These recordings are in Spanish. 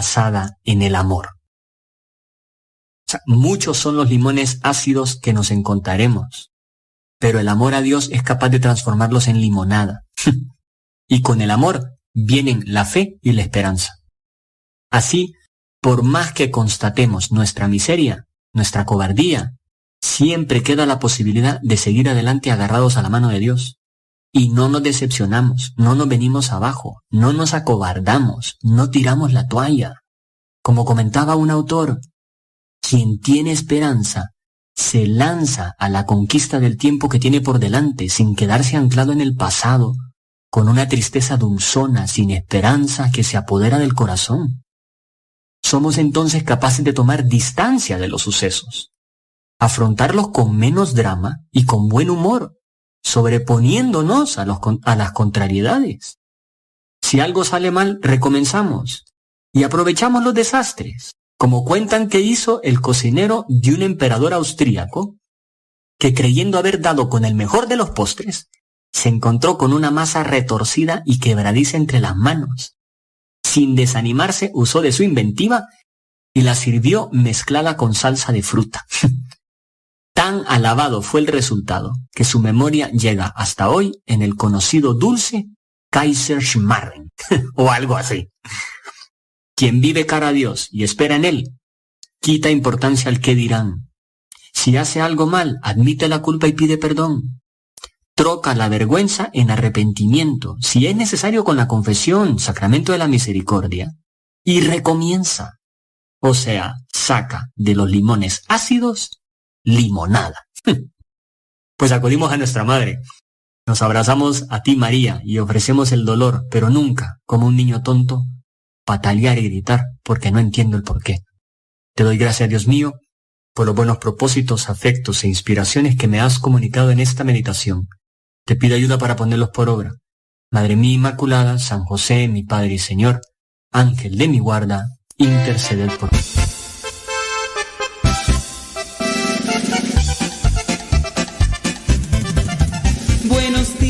basada en el amor. muchos son los limones ácidos que nos encontraremos, pero el amor a Dios es capaz de transformarlos en limonada. y con el amor vienen la fe y la esperanza. Así, por más que constatemos nuestra miseria, nuestra cobardía, siempre queda la posibilidad de seguir adelante agarrados a la mano de Dios. Y no nos decepcionamos, no nos venimos abajo, no nos acobardamos, no tiramos la toalla. Como comentaba un autor, quien tiene esperanza se lanza a la conquista del tiempo que tiene por delante sin quedarse anclado en el pasado, con una tristeza dulzona, sin esperanza que se apodera del corazón. Somos entonces capaces de tomar distancia de los sucesos, afrontarlos con menos drama y con buen humor, sobreponiéndonos a, las contrariedades. Si algo sale mal, recomenzamos y aprovechamos los desastres, como cuentan que hizo el cocinero de un emperador austríaco, que creyendo haber dado con el mejor de los postres, se encontró con una masa retorcida y quebradiza entre las manos. Sin desanimarse, usó de su inventiva y la sirvió mezclada con salsa de fruta. Tan alabado fue el resultado que su memoria llega hasta hoy en el conocido dulce Kaiserschmarren o algo así. Quien vive cara a Dios y espera en Él, quita importancia al que dirán. Si hace algo mal, admite la culpa y pide perdón. Troca la vergüenza en arrepentimiento, si es necesario con la confesión, sacramento de la misericordia, y recomienza. O sea, saca de los limones ácidos limonada. Pues acudimos a nuestra madre. Nos abrazamos a ti, María, y ofrecemos el dolor, pero nunca, como un niño tonto, patalear y gritar, porque no entiendo el porqué. Te doy gracias, Dios mío, por los buenos propósitos, afectos e inspiraciones que me has comunicado en esta meditación. Te pido ayuda para ponerlos por obra. Madre mía Inmaculada, San José, mi Padre y Señor, Ángel de mi guarda, interceded por mí.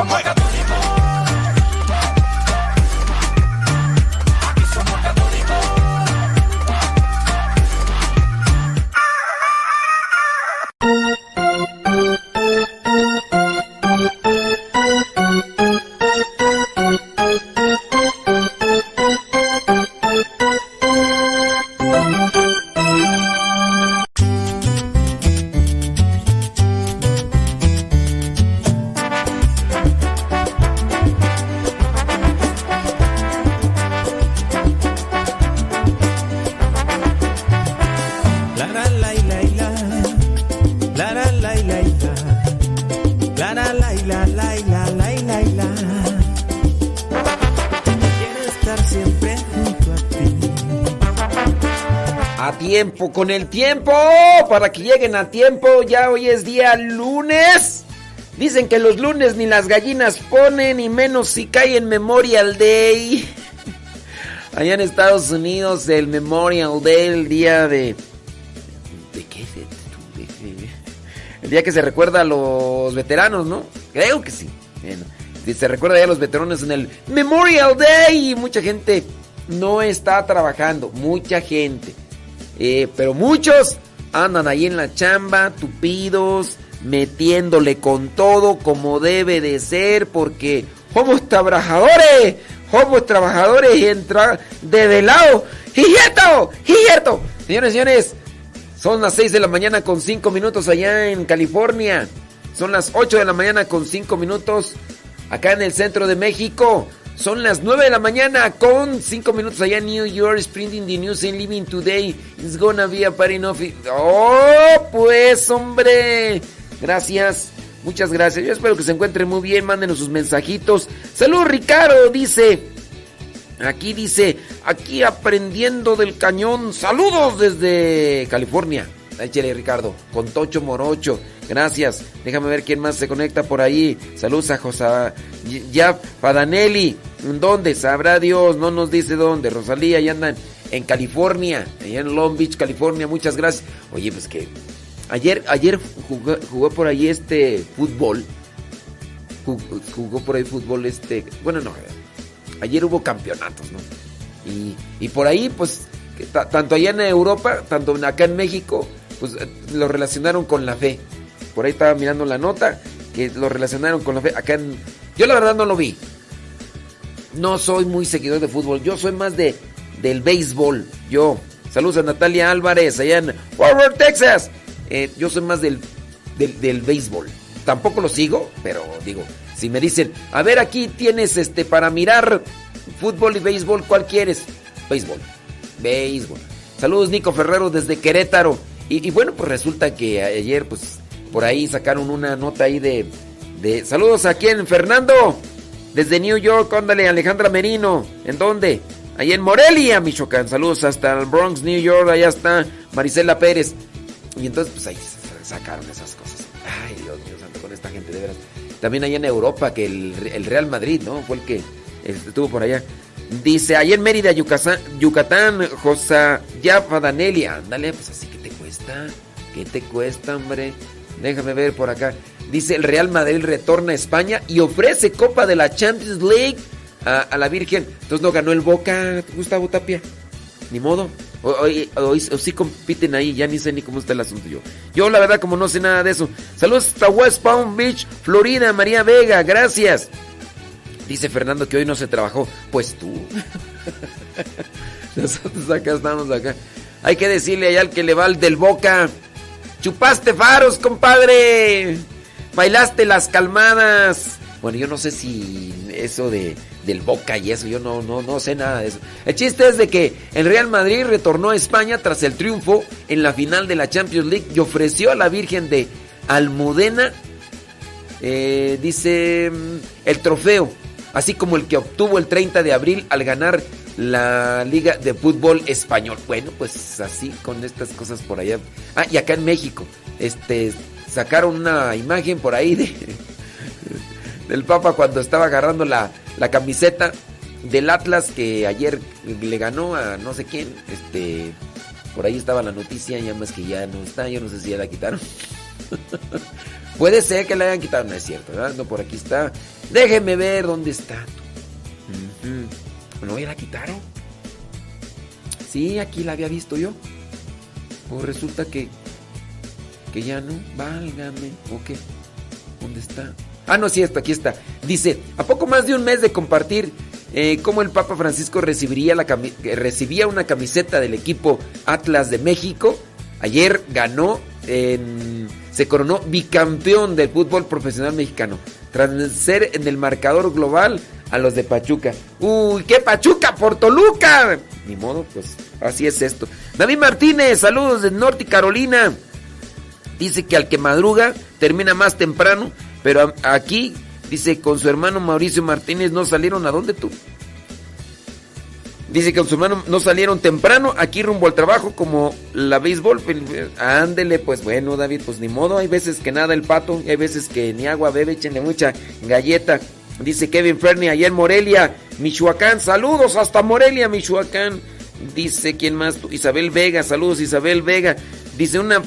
somewhere. Con el tiempo, para que lleguen a tiempo. Ya hoy es día lunes. Dicen que los lunes ni las gallinas ponen, y menos si cae en Memorial Day. Allá en Estados Unidos, el Memorial Day, el día de. ¿De qué? El día que se recuerda a los veteranos, ¿no? Creo que sí. Se recuerda ya a los veteranos en el Memorial Day. Y mucha gente no está trabajando. Mucha gente. Eh, pero muchos andan ahí en la chamba, tupidos, metiéndole con todo como debe de ser, porque somos trabajadores, somos trabajadores y entra de velado. ¡Hijieto! ¡Hijieto! Señores, señores, son las 6 de la mañana con 5 minutos allá en California. Son las 8 de la mañana con 5 minutos acá en el centro de México. Son las 9 de la mañana con 5 minutos allá en New York. Printing the news and living today. It's gonna be a party no ¡Oh, pues, hombre! Gracias. Muchas gracias. Yo espero que se encuentren muy bien. Mándenos sus mensajitos. Salud, Ricardo. Dice. Aquí dice, aquí aprendiendo del cañón. Saludos desde California. Échale, Ricardo. Con Tocho Morocho. Gracias. Déjame ver quién más se conecta por ahí. Saludos a José ya Padanelli. ¿Dónde? Sabrá Dios. No nos dice dónde. Rosalía, ahí andan en California. Allá en Long Beach, California. Muchas gracias. Oye, pues que ayer, ayer jugó, jugó por ahí este fútbol. Jugó, por ahí fútbol este. Bueno, no. Ayer hubo campeonatos, ¿no? Y, y por ahí, pues, tanto allá en Europa, tanto acá en México, pues eh, lo relacionaron con la fe. Por ahí estaba mirando la nota que lo relacionaron con la fe. Acá en. Yo la verdad no lo vi. No soy muy seguidor de fútbol. Yo soy más de del béisbol. Yo. Saludos a Natalia Álvarez allá en Fort Worth, Texas. Eh, yo soy más del, del, del béisbol. Tampoco lo sigo, pero digo, si me dicen, a ver, aquí tienes este para mirar fútbol y béisbol, ¿cuál quieres? Béisbol. Béisbol. Saludos, Nico Ferrero, desde Querétaro. Y, bueno, pues resulta que ayer, pues, por ahí sacaron una nota ahí de, saludos aquí en Fernando. Desde New York, ándale, Alejandra Merino. ¿En dónde? Ahí en Morelia, Michoacán. Saludos hasta el Bronx, New York. Allá está Marisela Pérez. Y entonces, pues ahí sacaron esas cosas. Ay, Dios mío santo, con esta gente, de veras. También allá en Europa, que el, Real Madrid, ¿no? Fue el que estuvo por allá. Dice, ahí en Mérida, Yucatán, Yucatán Josa Yafa Danelli. Ándale, pues así que cuesta. ¿Qué te cuesta, hombre? Déjame ver por acá. Dice, el Real Madrid retorna a España y ofrece Copa de la Champions League a, la Virgen. Entonces no ganó el Boca, Gustavo Tapia. Ni modo. O, sí compiten ahí, ya ni sé ni cómo está el asunto yo. Yo la verdad como no sé nada de eso. Saludos hasta West Palm Beach, Florida, María Vega, gracias. Dice Fernando que hoy no se trabajó. Pues tú. Nosotros acá estamos acá. Hay que decirle allá al que le va al del Boca. Chupaste faros, compadre. Bailaste las calmadas. Bueno, yo no sé si eso de del Boca y eso, yo no, no, no sé nada de eso. El chiste es de que el Real Madrid retornó a España tras el triunfo en la final de la Champions League y ofreció a la Virgen de Almudena, eh, dice, mm, el trofeo, así como el que obtuvo el 30 de abril al ganar la Liga de Fútbol Español. Bueno, pues así con estas cosas por allá. Ah, y acá en México, este, sacaron una imagen por ahí de del Papa cuando estaba agarrando la, camiseta del Atlas que ayer le ganó a no sé quién. Este, por ahí estaba la noticia, ya más que ya no está, yo no sé si ya la quitaron. Puede ser que la hayan quitado, no es cierto, ¿verdad? No, por aquí está. Déjenme ver dónde está. ¿No ya la quitaron? Sí, aquí la había visto yo. Pues resulta que que ya no, válgame, ¿o qué? ¿Dónde está? Ah, no, sí, esto, aquí está. Dice, a poco más de un mes de compartir eh, cómo el Papa Francisco recibiría la recibía una camiseta del equipo Atlas de México, ayer ganó, se coronó bicampeón del fútbol profesional mexicano, tras vencer en el marcador global a los de Pachuca. ¡Uy, qué Pachuca por Toluca! Ni modo, pues así es esto. David Martínez, saludos de Norte Carolina. Dice que al que madruga termina más temprano pero aquí, dice, con su hermano Mauricio Martínez no salieron a dónde tú. Dice que con su hermano no salieron temprano, aquí rumbo al trabajo, como la béisbol. Ándele, pues bueno, David, pues ni modo. Hay veces que nada el pato, hay veces que ni agua bebe, échenle mucha galleta. Dice Kevin Fernie, allá en Morelia, Michoacán. Saludos hasta Morelia, Michoacán. Dice, ¿quién más? Isabel Vega, saludos Isabel Vega. Dice una...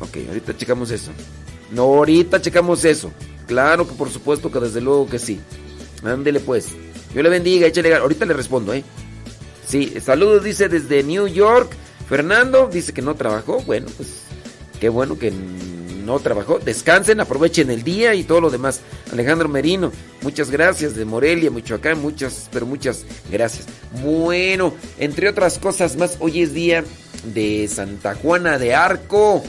Ok, ahorita checamos eso. No, ahorita checamos eso. Claro que por supuesto que desde luego que sí. Ándele pues. Yo le bendiga, échale Ahorita le respondo, ¿eh? Sí, saludos, dice desde New York. Fernando dice que no trabajó. Bueno, pues qué bueno que no trabajó. Descansen, aprovechen el día y todo lo demás. Alejandro Merino, muchas gracias. De Morelia, Michoacán, muchas, pero muchas gracias. Bueno, entre otras cosas más, hoy es día de Santa Juana de Arco.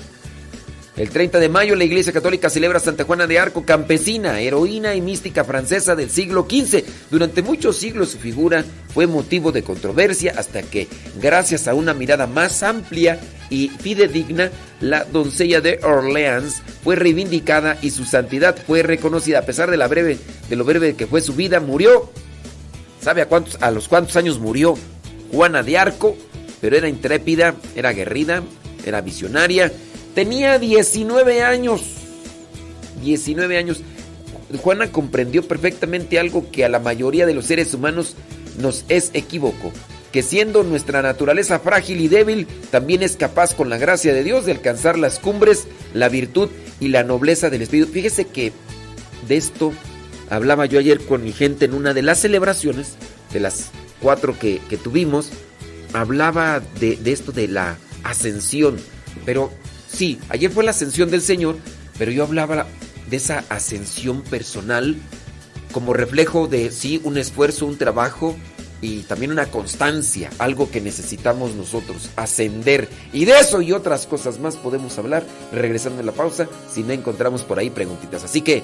El 30 de mayo la Iglesia Católica celebra Santa Juana de Arco, campesina, heroína y mística francesa del siglo XV. Durante muchos siglos su figura fue motivo de controversia hasta que, gracias a una mirada más amplia y fidedigna, la doncella de Orleans fue reivindicada y su santidad fue reconocida. A pesar de, la breve, de lo breve que fue su vida, murió. ¿Sabe a, cuántos, a los cuántos años murió Juana de Arco? Pero era intrépida, era aguerrida, era visionaria Tenía 19 años. 19 años. Juana comprendió perfectamente algo que a la mayoría de los seres humanos nos es equívoco, que siendo nuestra naturaleza frágil y débil, también es capaz con la gracia de Dios de alcanzar las cumbres, la virtud y la nobleza del espíritu. Fíjese que de esto hablaba yo ayer con mi gente en una de las celebraciones, de las cuatro que, tuvimos, hablaba de, de esto de la ascensión, pero Sí, ayer fue la ascensión del Señor, pero yo hablaba de esa ascensión personal como reflejo de, sí, un esfuerzo, un trabajo y también una constancia, algo que necesitamos nosotros, ascender. Y de eso y otras cosas más podemos hablar regresando a la pausa si no encontramos por ahí preguntitas. Así que...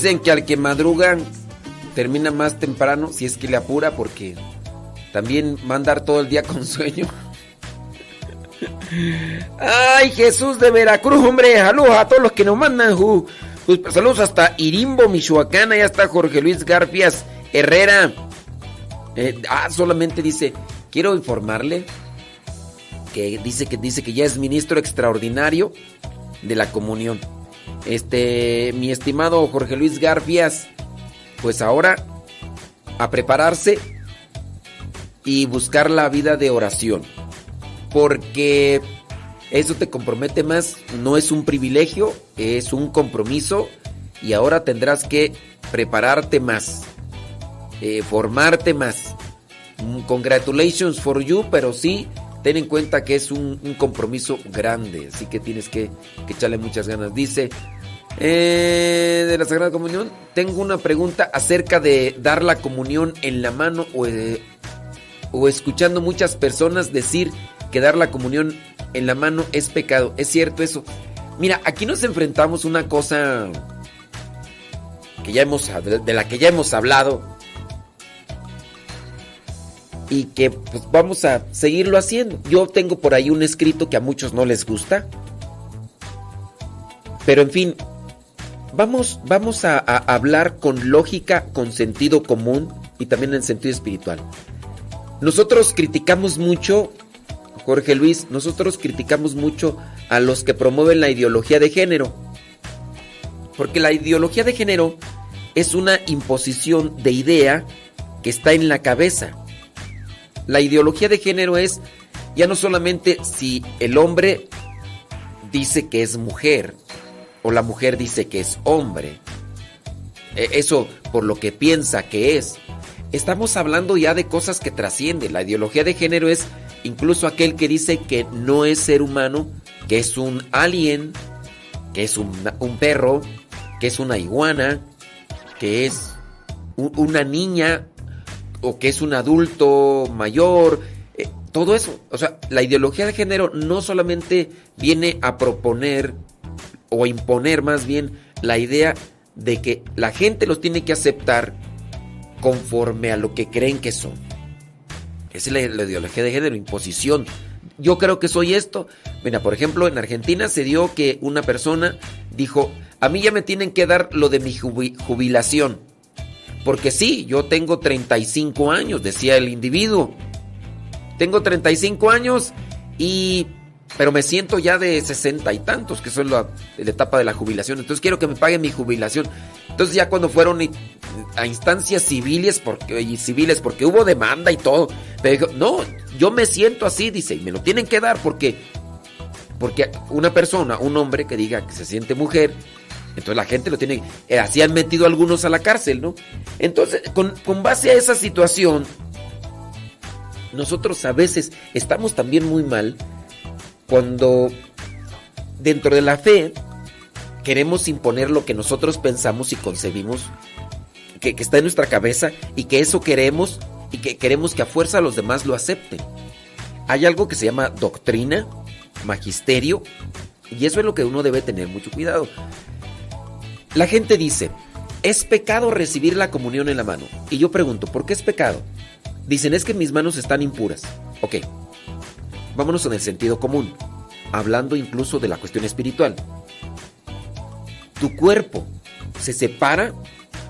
Dicen que al que madruga termina más temprano, si es que le apura, porque también va a andar todo el día con sueño. Ay, Jesús de Veracruz, hombre, saludos a todos los que nos mandan. Saludos hasta Irimbo, Michoacán, allá está Jorge Luis Garfias Herrera. Eh, ah, solamente dice, quiero informarle que dice que dice que ya es ministro extraordinario de la comunión. Este, mi estimado Jorge Luis Garfias, pues ahora a prepararse y buscar la vida de oración. Porque eso te compromete más, no es un privilegio, es un compromiso y ahora tendrás que prepararte más, eh, formarte más. Mm, congratulations for you, pero sí ten en cuenta que es un, compromiso grande, así que tienes que, que echarle muchas ganas. Dice, eh, de la Sagrada Comunión, tengo una pregunta acerca de dar la comunión en la mano o, eh, o escuchando muchas personas decir que dar la comunión en la mano es pecado. ¿Es cierto eso? Mira, aquí nos enfrentamos una cosa que ya hemos de la que ya hemos hablado y que pues, vamos a seguirlo haciendo. Yo tengo por ahí un escrito que a muchos no les gusta. Pero en fin, vamos, vamos a, a hablar con lógica, con sentido común y también en sentido espiritual. Nosotros criticamos mucho, Jorge Luis, nosotros criticamos mucho a los que promueven la ideología de género. Porque la ideología de género es una imposición de idea que está en la cabeza. La ideología de género es ya no solamente si el hombre dice que es mujer o la mujer dice que es hombre. E, Eso por lo que piensa que es. Estamos hablando ya de cosas que trascienden. La ideología de género es incluso aquel que dice que no es ser humano, que es un alien, que es un, perro, que es una iguana, que es una niña o que es un adulto mayor, eh, todo eso. O sea, la ideología de género no solamente viene a proponer o imponer más bien la idea de que la gente los tiene que aceptar conforme a lo que creen que son. Esa es la, la ideología de género, imposición. Yo creo que soy esto. Mira, por ejemplo, en Argentina se dio que una persona dijo, a mí ya me tienen que dar lo de mi jubi- jubilación. Porque sí, yo tengo 35 años, decía el individuo. Tengo 35 años y... Pero me siento ya de 60 y tantos, que son la, etapa de la jubilación. Entonces quiero que me paguen mi jubilación. Entonces ya cuando fueron a instancias civiles porque, y civiles, porque hubo demanda y todo, me dijo, no, yo me siento así, dice, y me lo tienen que dar porque... Porque una persona, un hombre que diga que se siente mujer, entonces la gente lo tiene. eh, así han metido algunos a la cárcel, ¿no? Entonces, con, con base a esa situación, nosotros a veces estamos también muy mal cuando dentro de la fe queremos imponer lo que nosotros pensamos y concebimos, que, que está en nuestra cabeza y que eso queremos y que queremos que a fuerza los demás lo acepten. Hay algo que se llama doctrina, magisterio, y eso es lo que uno debe tener mucho cuidado. La gente dice, es pecado recibir la comunión en la mano. Y yo pregunto, ¿por qué es pecado? Dicen, es que mis manos están impuras. Ok, vámonos en el sentido común, hablando incluso de la cuestión espiritual. Tu cuerpo se separa,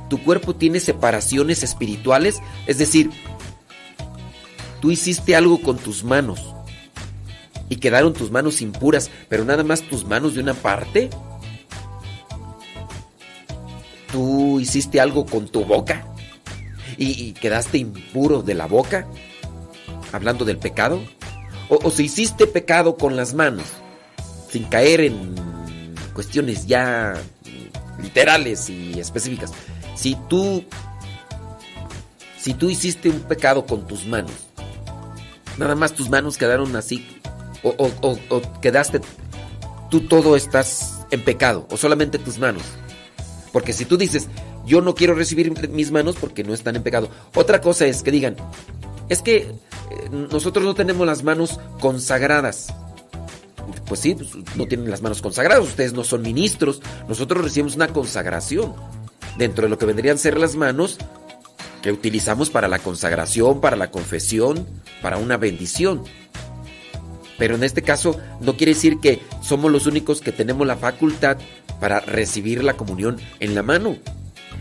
tu cuerpo tiene separaciones espirituales, es decir, tú hiciste algo con tus manos y quedaron tus manos impuras, pero nada más tus manos de una parte. Tú hiciste algo con tu boca y, quedaste impuro de la boca, hablando del pecado. O, si hiciste pecado con las manos, sin caer en cuestiones ya literales y específicas. Si tú, si tú hiciste un pecado con tus manos, nada más tus manos quedaron así, o- o quedaste, tú todo estás en pecado, o solamente tus manos. Porque si tú dices, yo no quiero recibir mis manos porque no están en pecado. Otra cosa es que digan, es que eh, nosotros no tenemos las manos consagradas. Pues sí, pues, no tienen las manos consagradas, ustedes no son ministros, nosotros recibimos una consagración dentro de lo que vendrían a ser las manos que utilizamos para la consagración, para la confesión, para una bendición. Pero en este caso no quiere decir que somos los únicos que tenemos la facultad para recibir la comunión en la mano.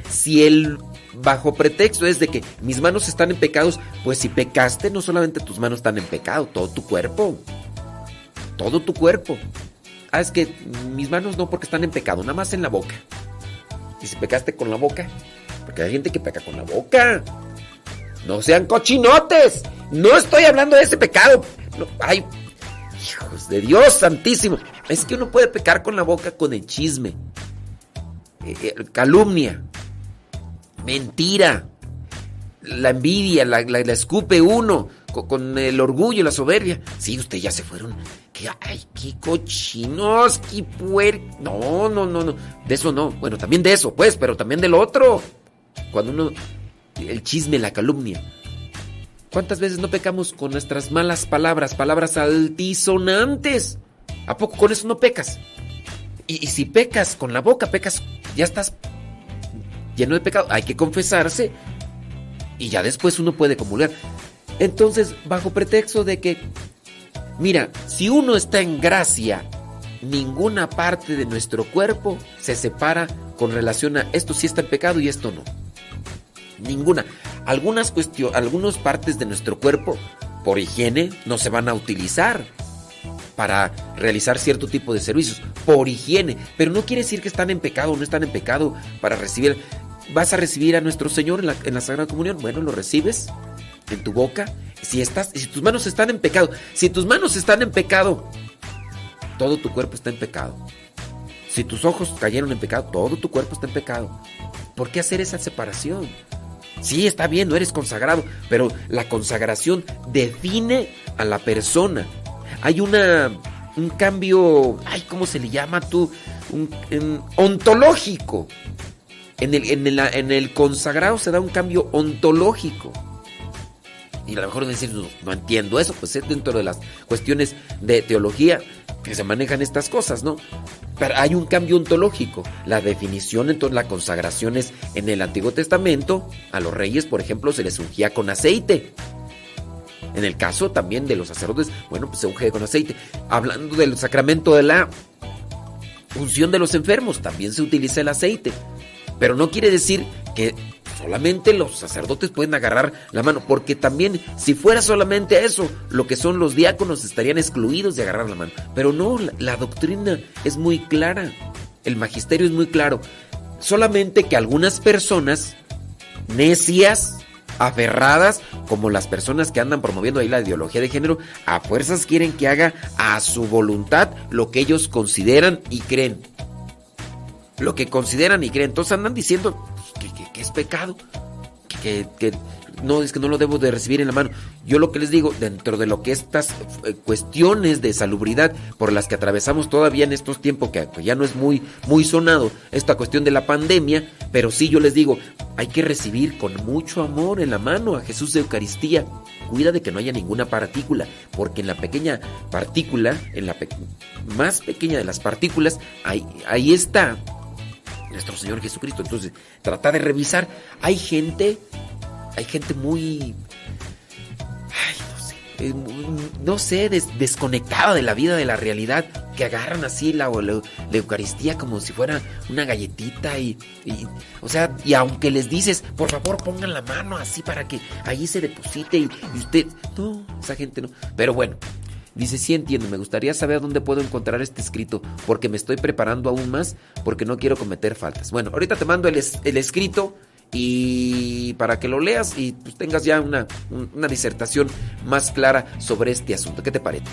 Si el bajo pretexto es de que mis manos están en pecados, pues si pecaste, no solamente tus manos están en pecado, todo tu cuerpo. Todo tu cuerpo. Ah, es que mis manos no porque están en pecado, nada más en la boca. Y si pecaste con la boca, porque hay gente que peca con la boca. No sean cochinotes. No estoy hablando de ese pecado. No, ay, Hijos de Dios santísimo. Es que uno puede pecar con la boca con el chisme, eh, eh, calumnia, mentira, la envidia, la, la- escupe uno co- con, el orgullo, la soberbia. Sí, ustedes ya se fueron. Que, ay, qué cochinos, qué puer... No, no, no, no. De eso no. Bueno, también de eso, pues, pero también del otro. Cuando uno... El chisme, la calumnia. ¿Cuántas veces no pecamos con nuestras malas palabras, palabras altisonantes? ¿A poco con eso no pecas? Y, si pecas con la boca, pecas, ya estás lleno de pecado. Hay que confesarse y ya después uno puede comulgar. Entonces, bajo pretexto de que, mira, si uno está en gracia, ninguna parte de nuestro cuerpo se separa con relación a esto sí está en pecado y esto no. Ninguna. Algunas cuestiones, algunas partes de nuestro cuerpo, por higiene, no se van a utilizar para realizar cierto tipo de servicios, por higiene. Pero no quiere decir que están en pecado o no están en pecado para recibir. ¿Vas a recibir a nuestro Señor en la, en la Sagrada Comunión? Bueno, lo recibes en tu boca. Si, estás, si tus manos están en pecado, si tus manos están en pecado, todo tu cuerpo está en pecado. Si tus ojos cayeron en pecado, todo tu cuerpo está en pecado. ¿Por qué hacer esa separación? Sí, está bien, no eres consagrado, pero la consagración define a la persona. Hay una un cambio, ay, ¿cómo se le llama tú? Un, ontológico. En el, en, el, en el consagrado se da un cambio ontológico. Y a lo mejor decir, no, entiendo eso, pues es dentro de las cuestiones de teología que se manejan estas cosas, ¿no? Pero hay un cambio ontológico. La definición, entonces, la consagración es en el Antiguo Testamento, a los reyes, por ejemplo, se les ungía con aceite. En el caso también de los sacerdotes, bueno, pues se unge con aceite. Hablando del sacramento de la unción de los enfermos, también se utiliza el aceite. Pero no quiere decir que solamente los sacerdotes pueden agarrar la mano, porque también si fuera solamente eso, lo que son los diáconos estarían excluidos de agarrar la mano. Pero no, la, doctrina es muy clara, el magisterio es muy claro. Solamente que algunas personas necias, aferradas, como las personas que andan promoviendo ahí la ideología de género, a fuerzas quieren que haga a su voluntad lo que ellos consideran y creen. Lo que consideran y creen. Entonces andan diciendo es pecado, que, que- no es que no lo debo de recibir en la mano. Yo lo que les digo, dentro de lo que estas eh, cuestiones de salubridad por las que atravesamos todavía en estos tiempos, que ya no es muy, muy sonado, esta cuestión de la pandemia, pero sí yo les digo, hay que recibir con mucho amor en la mano a Jesús de Eucaristía. Cuida de que no haya ninguna partícula, porque en la pequeña partícula, en la más pequeña de las partículas, ahí, ahí está nuestro Señor Jesucristo. Entonces, trata de revisar. Hay gente, hay gente muy, ay, no sé, eh, no sé, des- desconectada de la vida, de la realidad, que agarran así la, Eucaristía como si fuera una galletita y, o sea, y aunque les dices, por favor pongan la mano así para que ahí se deposite y usted, no, esa gente no. Pero bueno. Dice, sí entiendo, me gustaría saber dónde puedo encontrar este escrito, porque me estoy preparando aún más, porque no quiero cometer faltas. Bueno, ahorita te mando el, es- el escrito y para que lo leas y pues, tengas ya una, un- una disertación más clara sobre este asunto. ¿Qué te parece?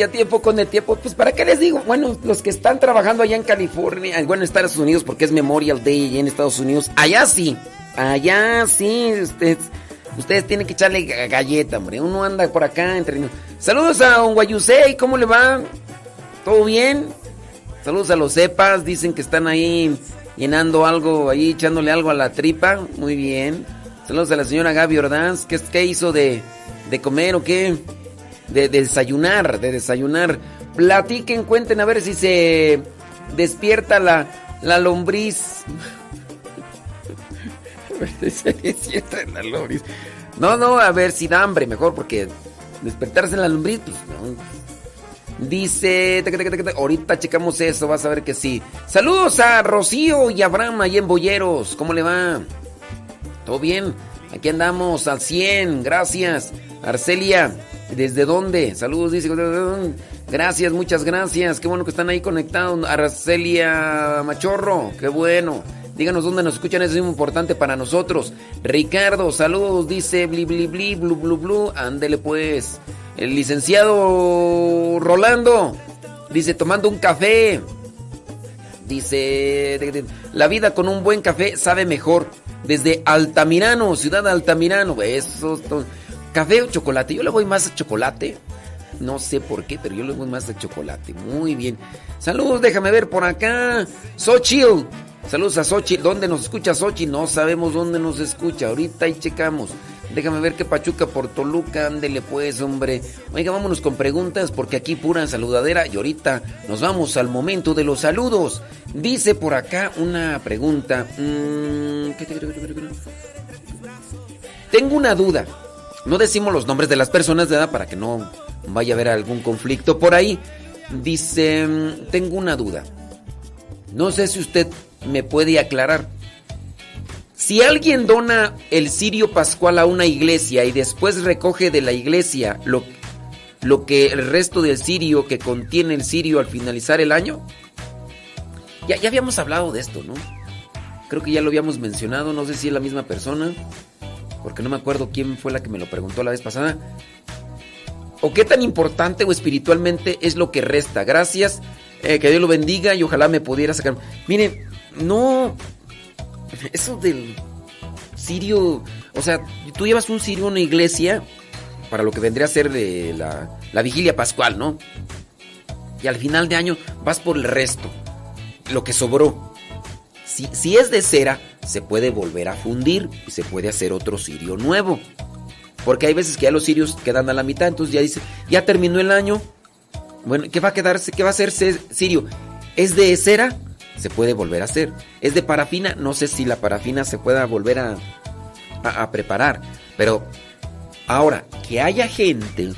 La Ay, a tiempo con el tiempo. Pues, ¿para qué les digo? Bueno, los que están trabajando allá en California, bueno, en Estados Unidos, porque es Memorial Day allá en Estados Unidos, allá sí, allá sí, ustedes, ustedes tienen que echarle ga- galleta, hombre. Uno anda por acá entre. Saludos a un Guayusei, ¿cómo le va? ¿Todo bien? Saludos a los cepas, dicen que están ahí llenando algo, ahí echándole algo a la tripa. Muy bien. Saludos a la señora Gaby Ordaz. ¿Qué, qué hizo de, de comer o qué? De, de desayunar, de desayunar. Platiquen, cuenten a ver si se despierta la, la lombriz. A ver si se despierta la lombriz. No, no, a ver si da hambre, mejor, porque despertarse en la lombriz, pues no. Dice, ahorita checamos eso, vas a ver que sí. Saludos a Rocío y Abraham ahí en Boyeros, ¿cómo le va? ¿Todo bien? Aquí andamos al 100, gracias. Arcelia, ¿desde dónde? Saludos, dice. Gracias, muchas gracias. Qué bueno que están ahí conectados. Arcelia Machorro, qué bueno. Díganos dónde nos escuchan, eso es muy importante para nosotros. Ricardo, saludos, dice bli bli bli, blu blu blu. Ándele pues. El licenciado Rolando, dice tomando un café. Dice, la vida con un buen café sabe mejor. Desde Altamirano, ciudad de Altamirano. Eso. Café o chocolate. Yo le voy más a chocolate. No sé por qué, pero yo le voy más a chocolate. Muy bien. Saludos, déjame ver por acá. Xochitl. Saludos a Xochitl. ¿Dónde nos escucha Xochitl? No sabemos dónde nos escucha. Ahorita ahí checamos. Déjame ver qué Pachuca por Toluca. Ándele pues, hombre. Oiga, vámonos con preguntas porque aquí pura saludadera. Y ahorita nos vamos al momento de los saludos. Dice por acá una pregunta. Mm, ¿qué- qué- qué- qué- qué- qué- Tengo una duda. No decimos los nombres de las personas, ¿verdad? Para que no vaya a haber algún conflicto por ahí. Dice, mm, tengo una duda. No sé si usted me puede aclarar. Si alguien dona el cirio pascual a una iglesia y después recoge de la iglesia lo, lo que el resto del cirio que contiene el cirio al finalizar el año, Ya, ya habíamos hablado de esto, ¿no? Creo que ya lo habíamos mencionado, no sé si es la misma persona, porque no me acuerdo quién fue la que me lo preguntó la vez pasada. ¿O qué tan importante o espiritualmente es lo que resta? Gracias, eh, que Dios lo bendiga y ojalá me pudiera sacar. Mire, no, eso del sirio, o sea, tú llevas un sirio a una iglesia para lo que vendría a ser de la, la vigilia pascual, ¿no? Y al final de año vas por el resto, lo que sobró. Si, es de cera, se puede volver a fundir y se puede hacer otro cirio nuevo. Porque hay veces que ya los cirios quedan a la mitad, entonces ya dice, ya terminó el año. Bueno, ¿qué va a quedarse? ¿Qué va a ser cirio? ¿Es de cera? Se puede volver a hacer. ¿Es de parafina? No sé si la parafina se pueda volver a, preparar. Pero ahora, que haya gente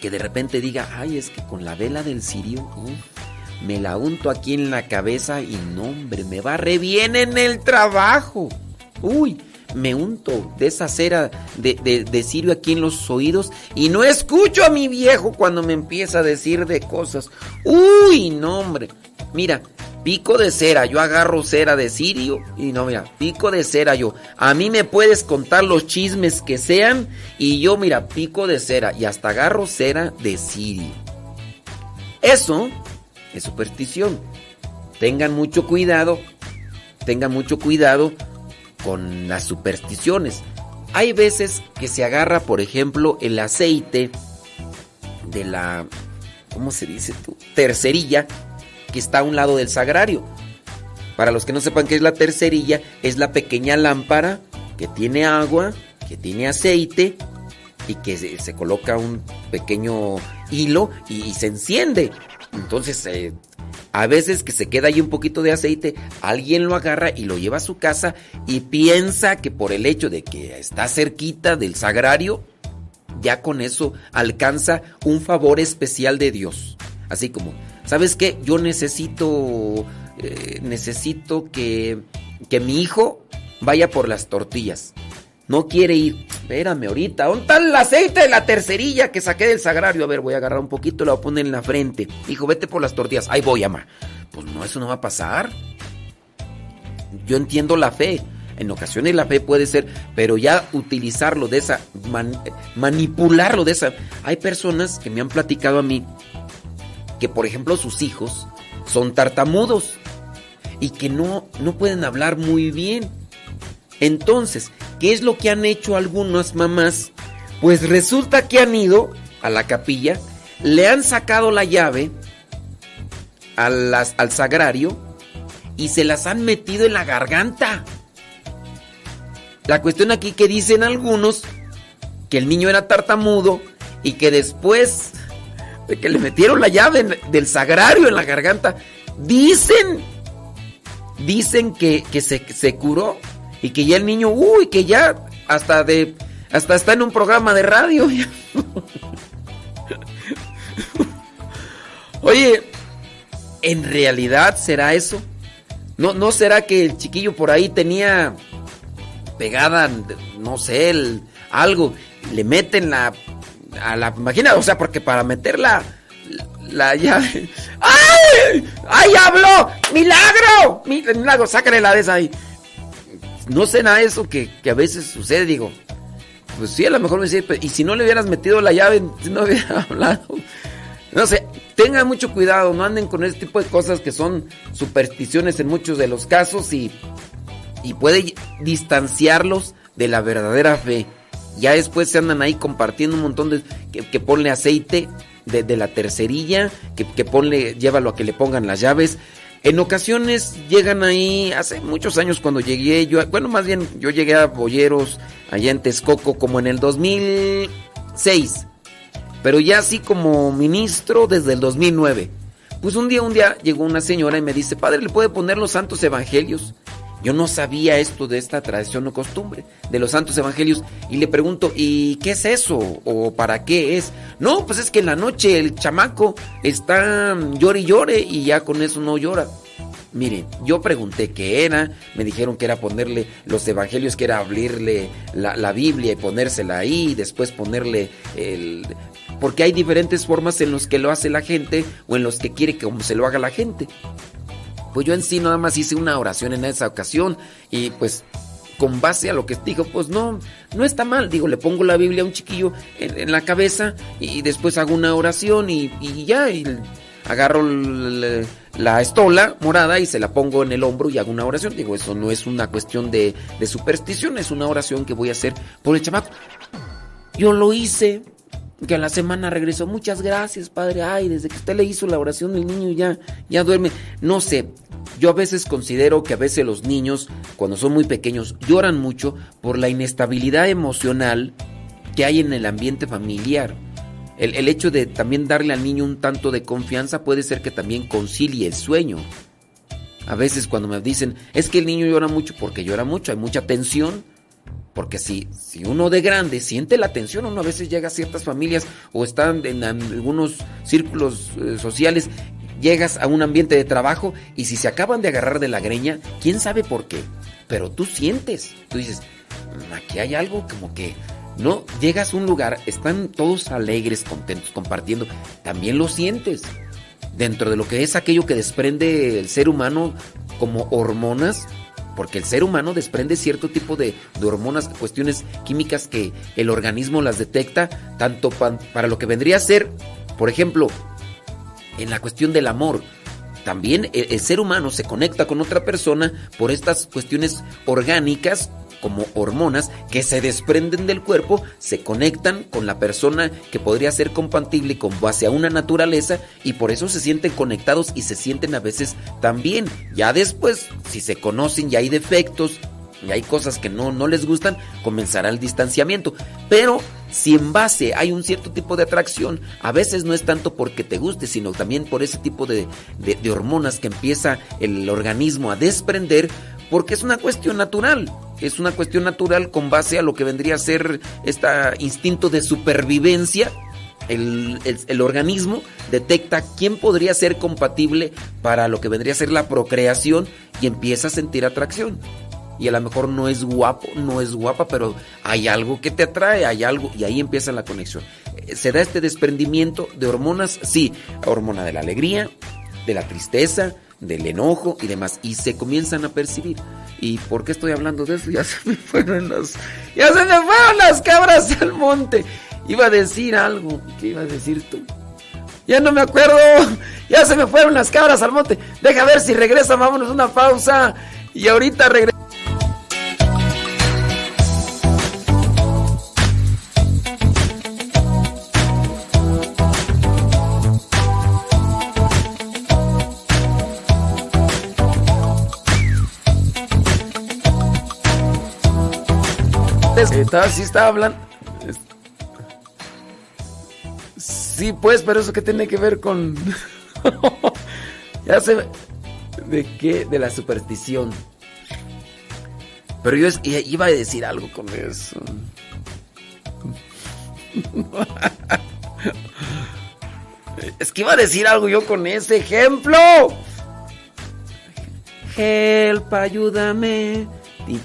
que de repente diga, ay, es que con la vela del cirio, me la unto aquí en la cabeza y no, hombre, me va re bien en el trabajo. Uy, me unto de esa cera de, de, de, cirio aquí en los oídos y no escucho a mi viejo cuando me empieza a decir de cosas. Uy, no, hombre. Mira, pico de cera, yo agarro cera de cirio y no, mira, pico de cera yo. A mí me puedes contar los chismes que sean y yo, mira, pico de cera y hasta agarro cera de cirio. Eso es superstición. Tengan mucho cuidado, tengan mucho cuidado con las supersticiones. Hay veces que se agarra, por ejemplo, el aceite de la, ¿cómo se dice tú? Tercerilla, que está a un lado del sagrario. Para los que no sepan qué es la tercerilla, es la pequeña lámpara que tiene agua, que tiene aceite y que se, coloca un pequeño hilo y se enciende. Entonces, eh, a veces que se queda ahí un poquito de aceite, alguien lo agarra y lo lleva a su casa y piensa que por el hecho de que está cerquita del sagrario, ya con eso alcanza un favor especial de Dios. Así como, ¿sabes qué? Yo necesito, eh, necesito que, que mi hijo vaya por las tortillas. No quiere ir. Espérame ahorita. ¿Dónde está el aceite de la tercerilla que saqué del sagrario? A ver, voy a agarrar un poquito lo voy a poner en la frente. Hijo, vete por las tortillas. Ahí voy, ama. Pues no, eso no va a pasar. Yo entiendo la fe. En ocasiones la fe puede ser, pero ya utilizarlo de esa, man, manipularlo de esa. Hay personas que me han platicado a mí que, por ejemplo, sus hijos son tartamudos y que no, no pueden hablar muy bien. Entonces, ¿qué es lo que han hecho algunas mamás? Pues resulta que han ido a la capilla, le han sacado la llave al sagrario y se las han metido en la garganta. La cuestión aquí que dicen algunos que el niño era tartamudo y que después de que le metieron la llave del sagrario en la garganta, dicen, dicen que, que se, se curó y que ya el niño, uy, que ya hasta de hasta está en un programa de radio. Oye, ¿en realidad será eso? ¿No, ¿No será que el chiquillo por ahí tenía pegada, no sé, el, algo? Le meten la... A la imagina, o sea, porque para meterla la llave... ¡Ay! ¡Ay, habló! ¡Milagro! ¡Milagro! Sácale la de esa ahí no de eso que, que, a veces sucede, digo, pues sí, a lo mejor me dice, y si no le hubieras metido la llave, no hubiera hablado. No sé, tengan mucho cuidado, no anden con este tipo de cosas que son supersticiones en muchos de los casos y, y puede distanciarlos de la verdadera fe. Ya después se andan ahí compartiendo un montón de... que, que ponle aceite de, de, la tercerilla, que, que ponle, llévalo a que le pongan las llaves. En ocasiones llegan ahí, hace muchos años cuando llegué, yo, bueno, más bien yo llegué a Boyeros, allá en Texcoco, como en el 2006, pero ya así como ministro desde el 2009. Pues un día, un día llegó una señora y me dice, padre, ¿le puede poner los santos evangelios? Yo no sabía esto de esta tradición o costumbre de los santos evangelios y le pregunto, ¿y qué es eso? ¿O para qué es? No, pues es que en la noche el chamaco está llore y llore y ya con eso no llora. Mire, yo pregunté qué era, me dijeron que era ponerle los evangelios, que era abrirle la, Biblia y ponérsela ahí, y después ponerle el... Porque hay diferentes formas en los que lo hace la gente o en los que quiere que se lo haga la gente. Pues yo en sí nada más hice una oración en esa ocasión y pues con base a lo que dijo, pues no, no está mal. Digo, le pongo la Biblia a un chiquillo en, la cabeza y después hago una oración y, ya, y agarro la estola morada y se la pongo en el hombro y hago una oración. Digo, eso no es una cuestión de, de superstición, es una oración que voy a hacer por el chamaco. Yo lo hice, que a la semana regresó. Muchas gracias, padre. Ay, desde que usted le hizo la oración, el niño ya, ya duerme. No sé. Yo a veces considero que a veces los niños, cuando son muy pequeños, lloran mucho por la inestabilidad emocional que hay en el ambiente familiar. El, el hecho de también darle al niño un tanto de confianza puede ser que también concilie el sueño. A veces cuando me dicen, es que el niño llora mucho porque llora mucho, hay mucha tensión. Porque si, si uno de grande siente la tensión, uno a veces llega a ciertas familias o están en algunos círculos eh, sociales, llegas a un ambiente de trabajo y si se acaban de agarrar de la greña, quién sabe por qué. Pero tú sientes, tú dices, "Mm, aquí hay algo como que no llegas a un lugar, están todos alegres, contentos, compartiendo, también lo sientes. Dentro de lo que es aquello que desprende el ser humano como hormonas, porque el ser humano desprende cierto tipo de, hormonas, cuestiones químicas que el organismo las detecta, tanto pa- para lo que vendría a ser, por ejemplo, en la cuestión del amor. También el, el ser humano se conecta con otra persona por estas cuestiones orgánicas como hormonas que se desprenden del cuerpo, se conectan con la persona que podría ser compatible con base a una naturaleza y por eso se sienten conectados y se sienten a veces también. Ya después, si se conocen y hay defectos, y hay cosas que no, no les gustan, comenzará el distanciamiento. Pero si en base hay un cierto tipo de atracción, a veces no es tanto porque te guste, sino también por ese tipo de, de- de hormonas que empieza el organismo a desprender, porque es una cuestión natural. Es una cuestión natural con base a lo que vendría a ser este instinto de supervivencia. El, el- organismo detecta quién podría ser compatible para lo que vendría a ser la procreación y empieza a sentir atracción y a lo mejor no es guapo, no es guapa, pero hay algo que te atrae, hay algo, y ahí empieza la conexión. Eh, Se da este desprendimiento de hormonas, sí, hormona de la alegría, de la tristeza, del enojo y demás, y se comienzan a percibir. ¿Y por qué estoy hablando de eso? Ya se me fueron las, ya se me fueron las cabras al monte. Iba a decir algo, ¿qué iba a decir tú? Ya no me acuerdo. Ya se me fueron las cabras al monte. Deja ver si regresa. Vámonos una pausa. Y ahorita regresa. Estaba, sí estaba hablando. Sí, pues, pero eso que tiene que ver con. ya sé. ¿De qué? De la superstición. Pero yo iba a decir algo con eso. es que iba a decir algo yo con ese ejemplo. Help, ayúdame. Ti.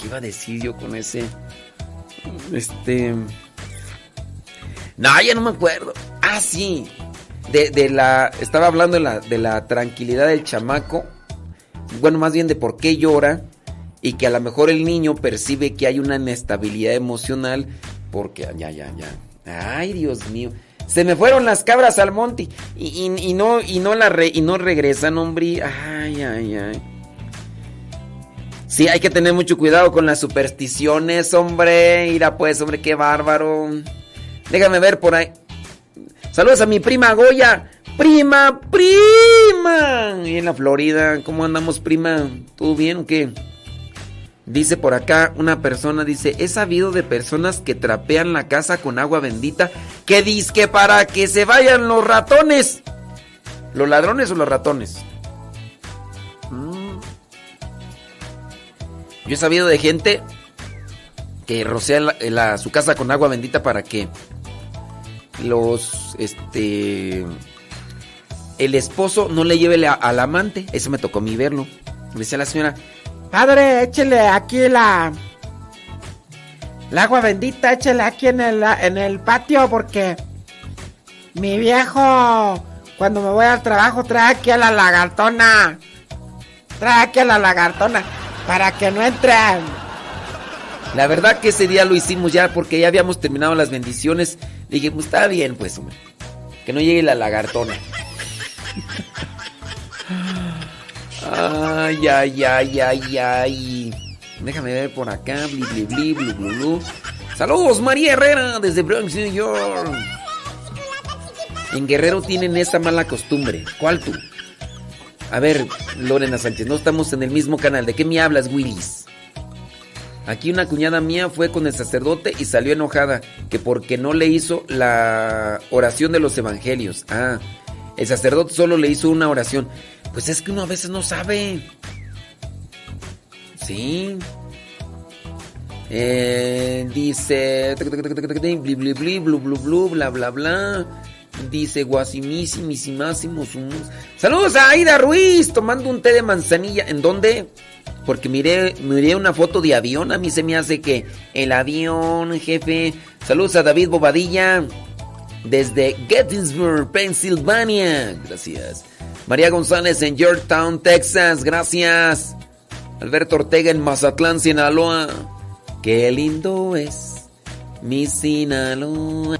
¿Qué iba a decir yo con ese? Este. No, ya no me acuerdo. Ah, sí. De, de la. Estaba hablando de la, tranquilidad del chamaco. Bueno, más bien de por qué llora. Y que a lo mejor el niño percibe que hay una inestabilidad emocional. Porque. Ya, ya, ya. Ay, Dios mío. Se me fueron las cabras al monte. Y, y- no, y no la y no regresan, hombre. Ay, ay, ay. Sí, hay que tener mucho cuidado con las supersticiones, hombre. Mira, pues, hombre, qué bárbaro. Déjame ver por ahí. Saludos a mi prima Goya. Prima, prima. Y en la Florida, ¿cómo andamos, prima? ¿Todo bien o qué? Dice por acá una persona, dice, he sabido de personas que trapean la casa con agua bendita, que que para que se vayan los ratones. ¿Los ladrones o los ratones? Yo he sabido de gente que rocea la- su casa con agua bendita para que los, este, el esposo no le lleve la- al amante. Eso me tocó a mí verlo. Me decía la señora, padre, échele aquí la, agua bendita, échele aquí en el, en el patio porque mi viejo cuando me voy al trabajo, trae aquí a la lagartona. Trae aquí a la lagartona para que no entren. La verdad que ese día lo hicimos ya porque ya habíamos terminado las bendiciones. Dije, pues está bien, pues, hombre. Que no llegue la lagartona. Ay, ay, ay, ay, ay. Déjame ver por acá. Bli, bli, bli, blu, blu. Saludos, María Herrera, desde Bronx, New York. En Guerrero tienen esa mala costumbre. ¿Cuál tú? A ver, Lorena Sánchez, no estamos en el mismo canal. ¿De qué me hablas, Willis? Aquí una cuñada mía fue con el sacerdote y salió enojada, que porque no le hizo la oración de los evangelios. Ah, el sacerdote solo le hizo una oración. Pues es que uno a veces no sabe. Sí. Eh, dice. Blu, blu, blu, bla, bla, bla. Dice guasimísimísimísimos. Saludos a Aida Ruiz tomando un té de manzanilla. ¿En dónde? Porque miré, miré una foto de avión. A mí se me hace que el avión, jefe. Saludos a David Bobadilla desde Gettysburg, Pensilvania. Gracias. María González en Yorktown, Texas. Gracias. Alberto Ortega en Mazatlán, Sinaloa. Qué lindo es mi Sinaloa.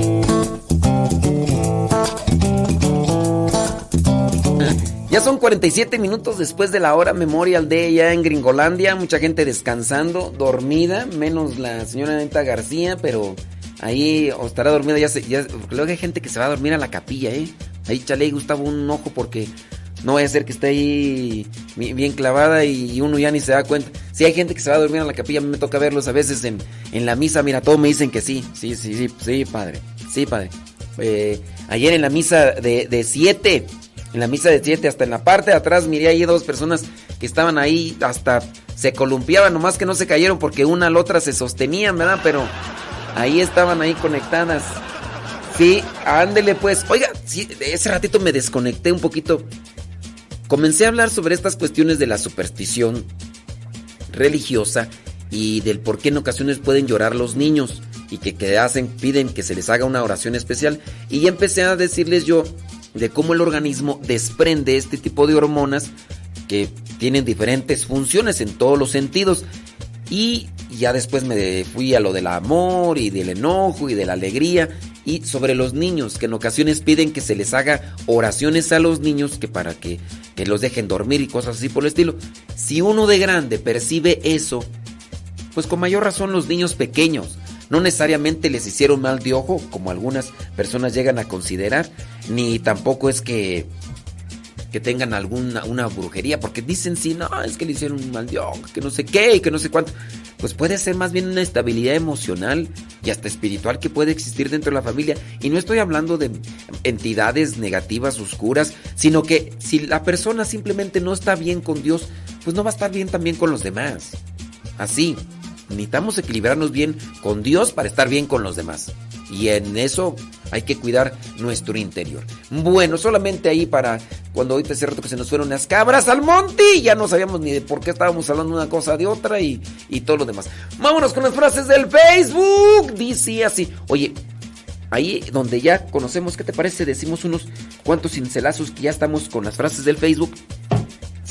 Ya son 47 minutos después de la hora Memorial Day ya en Gringolandia. Mucha gente descansando, dormida, menos la señora Neta García, pero ahí estará dormida. Ya, se, ya luego hay gente que se va a dormir a la capilla, ¿eh? Ahí chale, Gustavo, un ojo porque no vaya a ser que esté ahí bien clavada y uno ya ni se da cuenta. Si hay gente que se va a dormir a la capilla, me toca verlos a veces en, en la misa. Mira, todos me dicen que sí. Sí, sí, sí, sí, padre. Sí, padre. Eh, ayer en la misa de 7 en la misa de 7, hasta en la parte de atrás miré ahí dos personas que estaban ahí, hasta se columpiaban, nomás que no se cayeron porque una a la otra se sostenían, ¿verdad? Pero ahí estaban ahí conectadas. Sí, ándele pues. Oiga, ese ratito me desconecté un poquito. Comencé a hablar sobre estas cuestiones de la superstición religiosa y del por qué en ocasiones pueden llorar los niños y que, que hacen, piden que se les haga una oración especial. Y ya empecé a decirles yo de cómo el organismo desprende este tipo de hormonas que tienen diferentes funciones en todos los sentidos. Y ya después me fui a lo del amor y del enojo y de la alegría y sobre los niños, que en ocasiones piden que se les haga oraciones a los niños que para que, que los dejen dormir y cosas así por el estilo. Si uno de grande percibe eso, pues con mayor razón los niños pequeños. No necesariamente les hicieron mal de ojo, como algunas personas llegan a considerar, ni tampoco es que, que tengan alguna una brujería, porque dicen sí, no, es que le hicieron mal de ojo, que no sé qué y que no sé cuánto. Pues puede ser más bien una estabilidad emocional y hasta espiritual que puede existir dentro de la familia. Y no estoy hablando de entidades negativas, oscuras, sino que si la persona simplemente no está bien con Dios, pues no va a estar bien también con los demás. Así, necesitamos equilibrarnos bien con Dios para estar bien con los demás. Y en eso hay que cuidar nuestro interior. Bueno, solamente ahí para cuando ahorita hace rato que se nos fueron las cabras al monte ya no sabíamos ni de por qué estábamos hablando una cosa de otra y, y todo lo demás. Vámonos con las frases del Facebook. Dice así. Oye, ahí donde ya conocemos, ¿qué te parece? Decimos unos cuantos cincelazos que ya estamos con las frases del Facebook.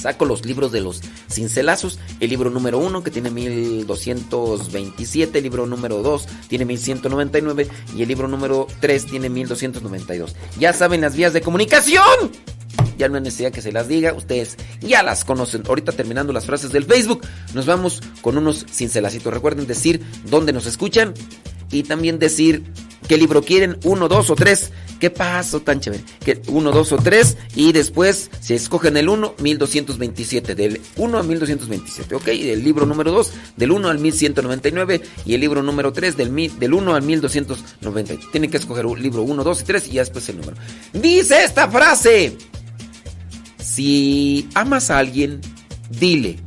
Saco los libros de los cincelazos. El libro número 1 que tiene 1227. El libro número 2 tiene 1199. Y el libro número 3 tiene 1292. Ya saben las vías de comunicación. Ya no hay necesidad que se las diga. Ustedes ya las conocen. Ahorita terminando las frases del Facebook. Nos vamos con unos cincelacitos. Recuerden decir dónde nos escuchan. Y también decir qué libro quieren. Uno, dos o tres. ¿Qué pasó tan chévere? Que uno, dos o tres y después si escogen el 1, 1227, del 1 a 1227, ¿ok? El libro número 2, del 1 al 1199 y el libro número 3, del, del 1 al 1290. Tienen que escoger un libro 1, 2 y 3 y ya después el número. Dice esta frase, si amas a alguien, dile.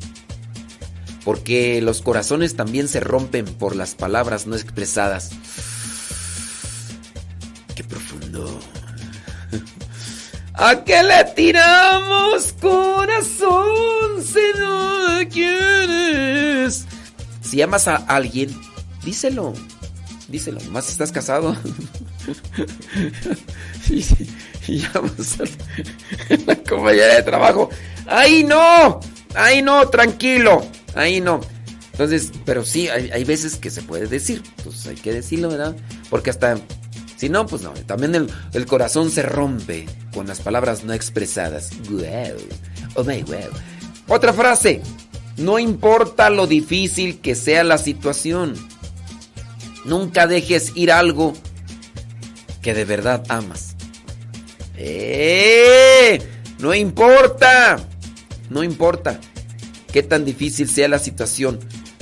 Porque los corazones también se rompen por las palabras no expresadas. ¿A qué le tiramos corazón si no quieres? Si amas a alguien, díselo. Díselo. Más estás casado. y llamas a la compañera de trabajo. ¡Ay, no! ¡Ay, no! Tranquilo. Ahí no. Entonces, pero sí, hay, hay veces que se puede decir. Entonces hay que decirlo, ¿verdad? Porque hasta si no, pues no. También el, corazón se rompe con las palabras no expresadas. Wow. Oh my wow. Otra frase. No importa lo difícil que sea la situación. Nunca dejes ir algo que de verdad amas. ¡Eh! No importa. No importa qué tan difícil sea la situación.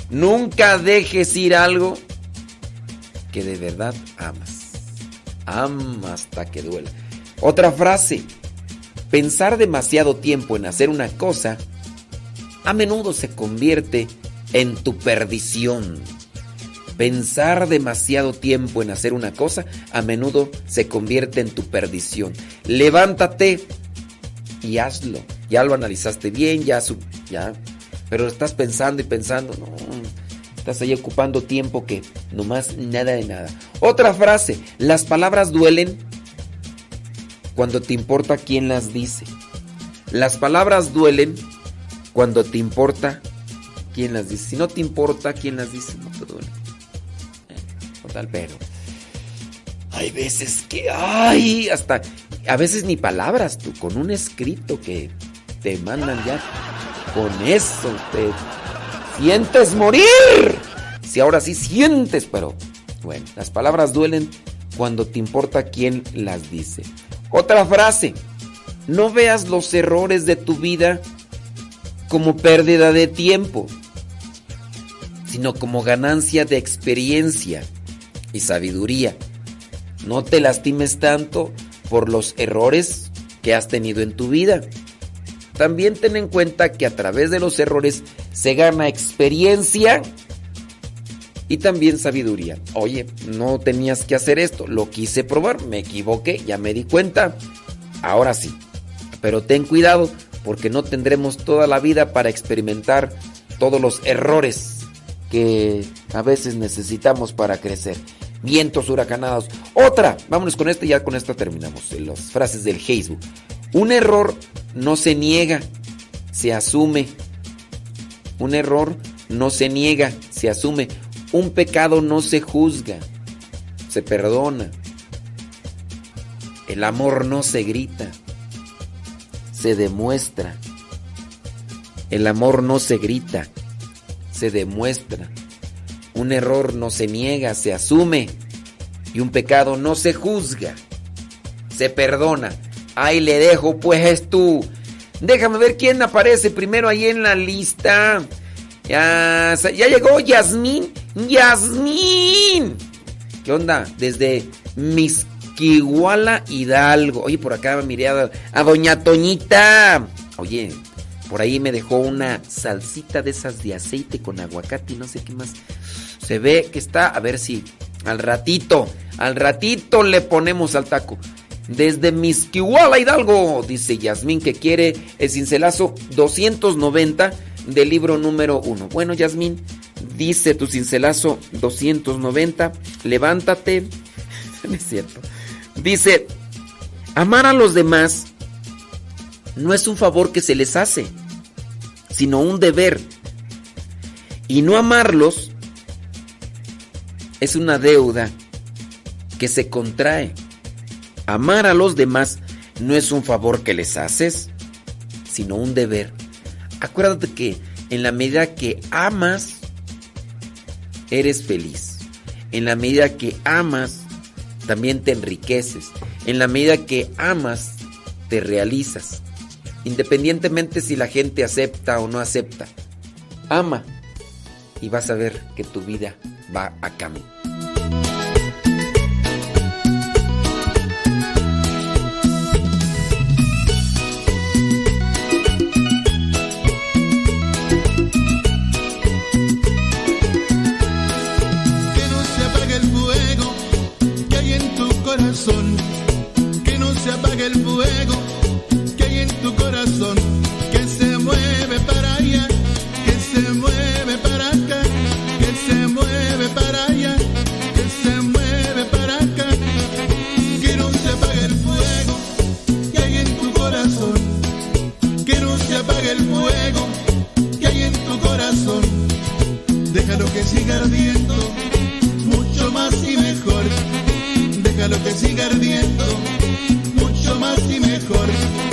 Nunca dejes ir algo que de verdad amas. Ama hasta que duela. Otra frase. Pensar demasiado tiempo en hacer una cosa a menudo se convierte en tu perdición. Pensar demasiado tiempo en hacer una cosa a menudo se convierte en tu perdición. Levántate y hazlo. Ya lo analizaste bien, ya, ya. Pero estás pensando y pensando, no. Estás ahí ocupando tiempo que nomás nada de nada. Otra frase, las palabras duelen cuando te importa quién las dice. Las palabras duelen cuando te importa quién las dice. Si no te importa quién las dice, no te duele. Eh, Total, pero hay veces que, ay, hasta, a veces ni palabras, tú, con un escrito que te mandan ya, con eso te sientes morir. Si ahora sí sientes, pero bueno, las palabras duelen cuando te importa quién las dice. Otra frase, no veas los errores de tu vida como pérdida de tiempo, sino como ganancia de experiencia y sabiduría. No te lastimes tanto por los errores que has tenido en tu vida. También ten en cuenta que a través de los errores se gana experiencia y también sabiduría. Oye, no tenías que hacer esto, lo quise probar, me equivoqué, ya me di cuenta. Ahora sí. Pero ten cuidado porque no tendremos toda la vida para experimentar todos los errores que a veces necesitamos para crecer. Vientos huracanados. Otra, vámonos con esta ya con esta terminamos. Las frases del Facebook. Un error no se niega, se asume. Un error no se niega, se asume. Un pecado no se juzga, se perdona. El amor no se grita, se demuestra. El amor no se grita, se demuestra. Un error no se niega, se asume. Y un pecado no se juzga, se perdona. Ahí le dejo, pues es tú. Déjame ver quién aparece primero ahí en la lista. Ya, ya llegó Yasmín. Yasmín. ¿Qué onda? Desde Misquihuala Hidalgo. Oye, por acá miré a, a Doña Toñita. Oye, por ahí me dejó una salsita de esas de aceite con aguacate y no sé qué más. Se ve que está, a ver si al ratito, al ratito le ponemos al taco. Desde Misquihuala Hidalgo, dice Yasmín que quiere el cincelazo 290 del libro número 1. Bueno, Yasmín, dice tu cincelazo 290, levántate. No es cierto. Dice, amar a los demás no es un favor que se les hace, sino un deber. Y no amarlos es una deuda que se contrae. Amar a los demás no es un favor que les haces, sino un deber. Acuérdate que en la medida que amas, eres feliz. En la medida que amas, también te enriqueces. En la medida que amas, te realizas. Independientemente si la gente acepta o no acepta. Ama y vas a ver que tu vida va a camino. Que siga ardiendo, mucho más y mejor.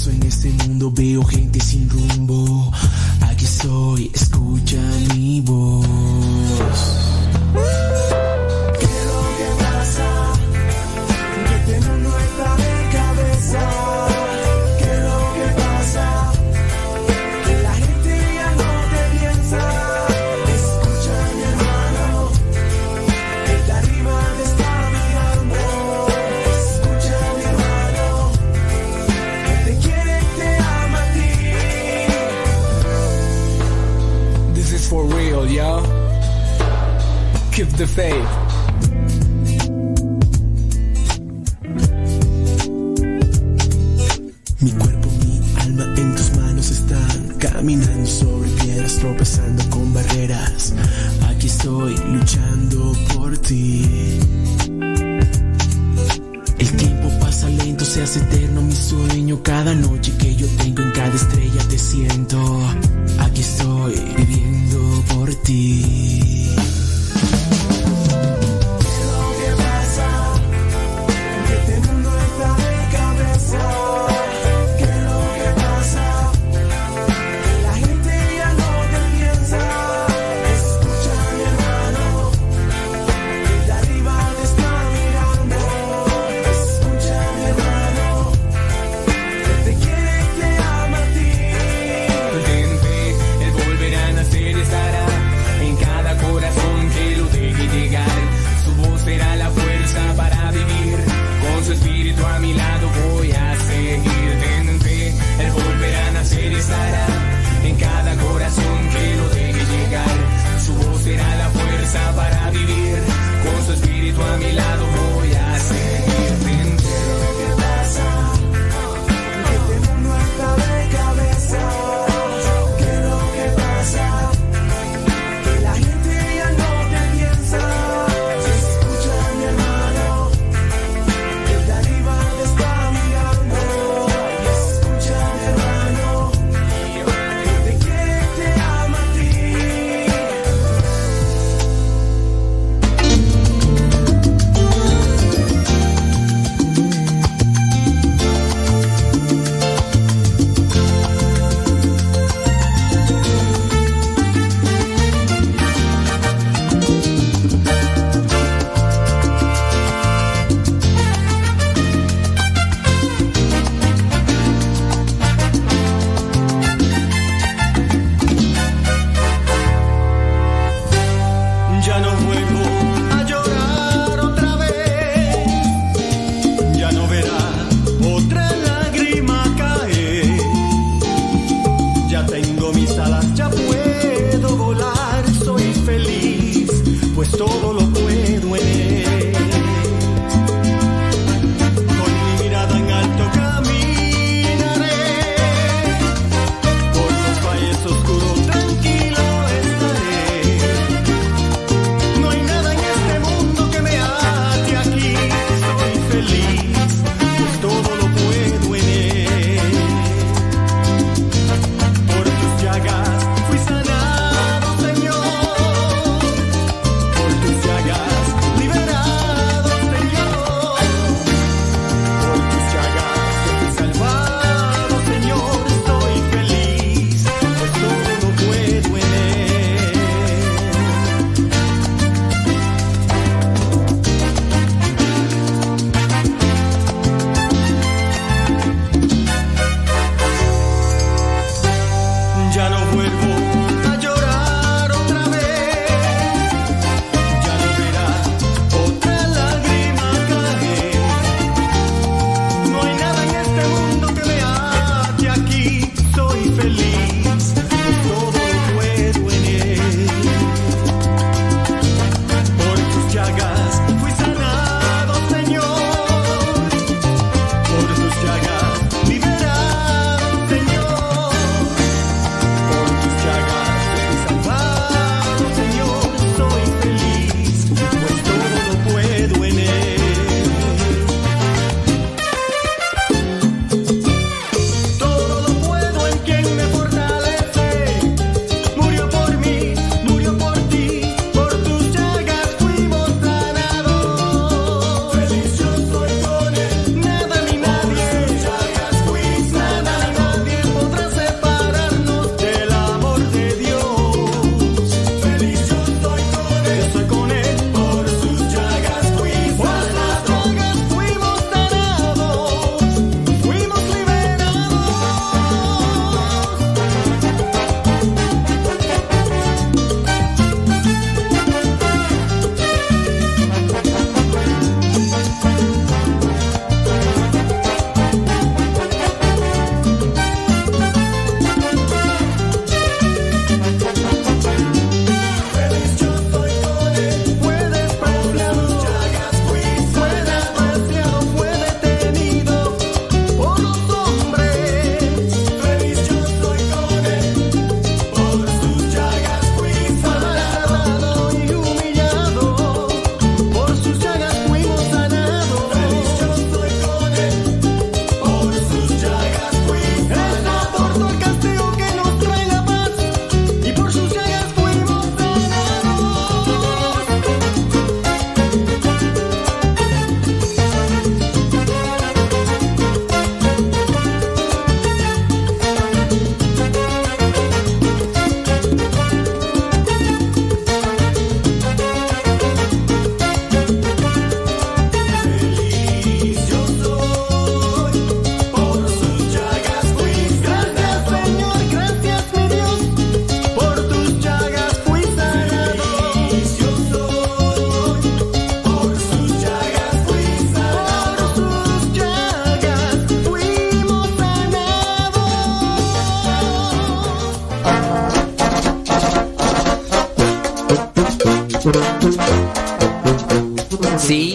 Paso en este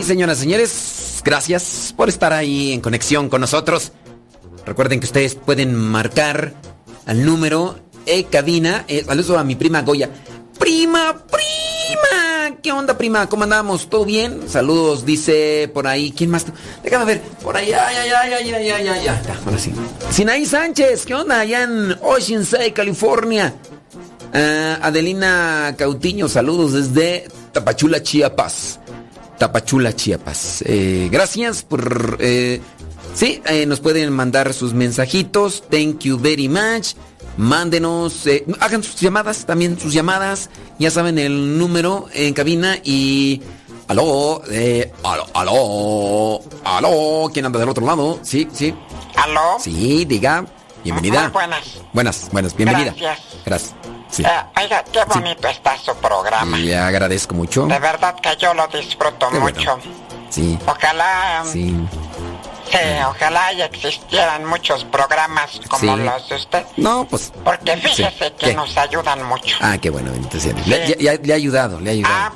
señoras y señores, gracias por estar ahí en conexión con nosotros. Recuerden que ustedes pueden marcar al número e cabina. Eh, saludos a mi prima Goya. Prima, prima. ¿Qué onda, prima? ¿Cómo andamos? ¿Todo bien? Saludos, dice por ahí. ¿Quién más? Déjame ver. Por ahí, ya, ya, ya, ya, ya, ya, ya. Ahora sí. Sinaí Sánchez, ¿qué onda? Allá en Oceanside, California. Ah, Adelina Cautiño, saludos desde Tapachula, Chiapas. Tapachula, Chiapas. Eh, gracias por... eh, sí, eh, nos pueden mandar sus mensajitos. Thank you very much. Mándenos, eh, hagan sus llamadas, también sus llamadas. Ya saben el número en cabina y... Aló, eh, aló, aló, aló. ¿Quién anda del otro lado? Sí, sí. ¿Aló? Sí, diga. Bienvenida. Muy buenas. Buenas, buenas, bienvenida. Gracias. Gracias. Sí. Eh, oiga, qué bonito está su programa. Le agradezco mucho. De verdad que yo lo disfruto Qué bueno. mucho. Sí, Ojalá, um, sí. sí. ojalá y existieran muchos programas como Sí. los de usted. No, pues. Porque fíjese Sí. que ¿Qué? nos ayudan mucho. Ah, qué bueno, entonces. Le, ya- ya- le ha ayudado, le ha ayudado. Ah,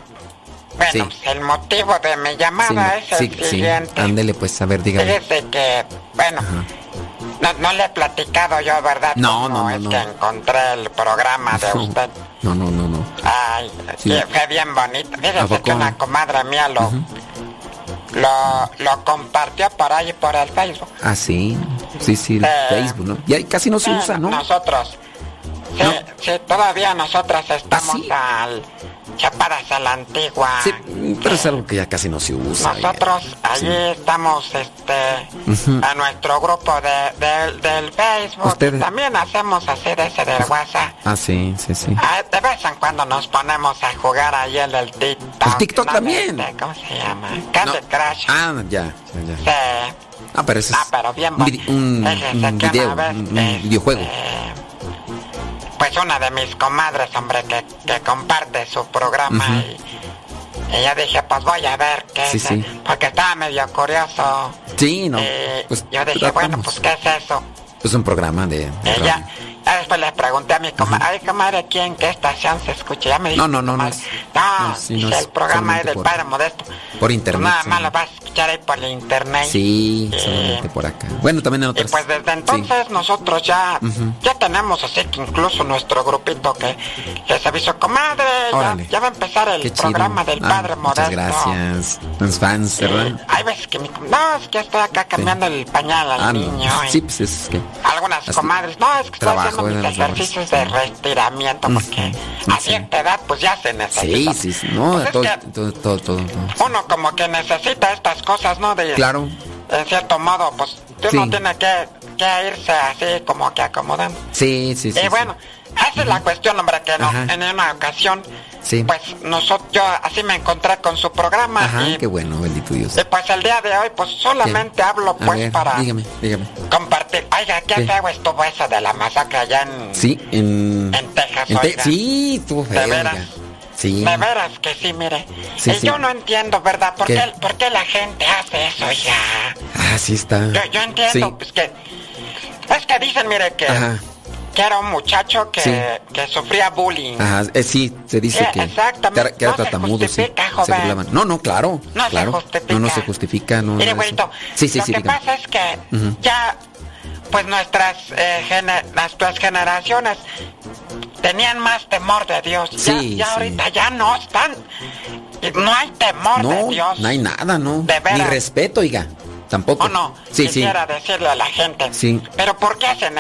bueno, pues el motivo de mi llamada es el siguiente. Ándele, pues, a ver, dígame. Fíjese que, bueno, no, no le he platicado yo, ¿verdad? No, no, no, es no. que encontré el programa de No. usted. No, no, no, no. Ay, Sí. fue bien bonito. ¿A Fíjese que una comadre mía lo, lo, lo compartió por ahí por el Facebook. Ah, sí. Sí, sí, el Eh, Facebook, ¿no? Ya casi no se Sí, usa, ¿no? Nosotros. Sí, No. sí, todavía nosotras estamos ¿Ah, sí? al chapadas a la antigua. Sí, pero es algo que ya casi no se usa. Nosotros ya. allí Sí. estamos este a nuestro grupo de, del- del Facebook. Ustedes- También hacemos hacer ese del WhatsApp. Ah, sí, sí, sí. Ah, de vez en cuando nos ponemos a jugar ahí en el TikTok. El TikTok ¿no? también. Este, ¿Cómo se llama? Candy Crush. Ah, ya, ya, ya. Sí. Ah, pero ese es Ah, pero bien un, un- un video, vez, un, un este, videojuego. Pues una de mis comadres, hombre, que, que comparte su programa y, y yo dije, pues voy a ver qué Sí, es, sí. porque estaba medio curioso. Sí, no. Eh, Pues yo dije, tratamos. bueno, pues ¿qué es eso? Es un programa de. de Ella, después le pregunté a mi comadre, ay comadre, ¿quién, qué estación se escucha? Ya me dijo, No, no, no, no es- no, no, sí, no dice, es el programa es del por- Padre Modesto. Por internet. Nada más lo vas a escuchar ahí por el internet. Sí, Eh, solamente por acá. Bueno, también en Y otras. pues desde entonces nosotros ya, ya tenemos así que incluso nuestro grupito que les avisó, comadre, ya, va a empezar el programa del Ah, Padre Muchas Modesto. gracias. Los fans, ¿verdad? Hay veces que mi no, es que estoy acá cambiando el pañal al Ah, niño. y Sí, pues es que. Algunas comadres, no, es que estoy Haciendo mis ejercicios de retiramiento porque Ujú. a cierta edad pues ya se necesita. sí, sí. No, todo, todo, todo, uno como que necesita estas cosas, ¿no? De, Claro. En cierto modo, pues uno tiene que, irse así como que acomodando. Sí, sí, sí. y bueno, esa es la cuestión, hombre, que no, en una ocasión, Sí. pues nosotros, yo así me encontré con su programa Ajá, y, qué bueno, bendito Dios. y, pues el día de hoy, pues solamente hablo pues ver, para dígame, dígame. compartir. Oiga, qué Sí. feo estuvo eso de la masacre allá en, Sí, en. en Texas, en Te- oiga. sí, estuvo De feo, veras. oiga. Sí. De veras que sí, mire. Sí, y sí. yo no entiendo, ¿verdad? ¿Por ¿Qué? qué, por qué la gente hace eso, oiga? Ah, sí está. Yo, yo entiendo, Sí. pues que... Es que dicen, mire, que, Ajá. Que era un muchacho que, Sí. que sufría bullying. Ajá, eh, sí, se dice Sí, que, exactamente. que era, No se tartamudo, sí. justifica, Se joven. burlaban. No, no, claro. No se claro. justifica. No, no se justifica, no. Mire, güerito, Sí, sí, lo sí, que dígame. pasa es que ya, pues nuestras, eh, gene- nuestras generaciones tenían más temor de Dios. Sí, ya, sí. ahorita ya no están. No hay temor de Dios. no hay nada, ¿no. De veras. Ni respeto, oiga. Tampoco. ¿O no? Sí, sí. Quisiera decirle a la gente. Sí. Pero ¿por qué hacen?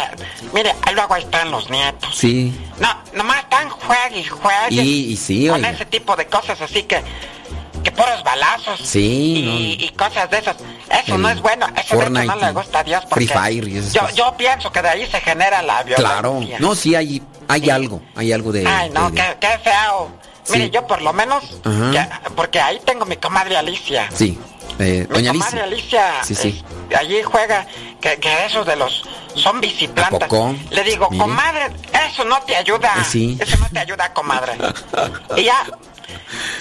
Mire, luego ahí están los nietos. Sí. No, nomás están juegue y juegue. Y- y sí, Con oiga. ese tipo de cosas así que... Que puros balazos. Sí, Y, y cosas de esas. Eso El no es bueno. Eso de hecho Fortnite no le gusta a Dios porque... Free Fire y esas yo, cosas. yo pienso que de ahí se genera la violencia. Claro. No, sí hay, hay algo. Hay algo de. Ay, no, de- de- qué, qué feo. Mire, Sí. yo por lo menos... Ajá. que- porque ahí tengo mi comadre Alicia. Sí. Eh, doña comadre Alicia. Alicia Sí, sí. es- allí juega que, que esos de los zombies y plantas. poco? Le digo, Mire. comadre, eso no te ayuda. Eh, sí. Eso no te ayuda, comadre. y ya.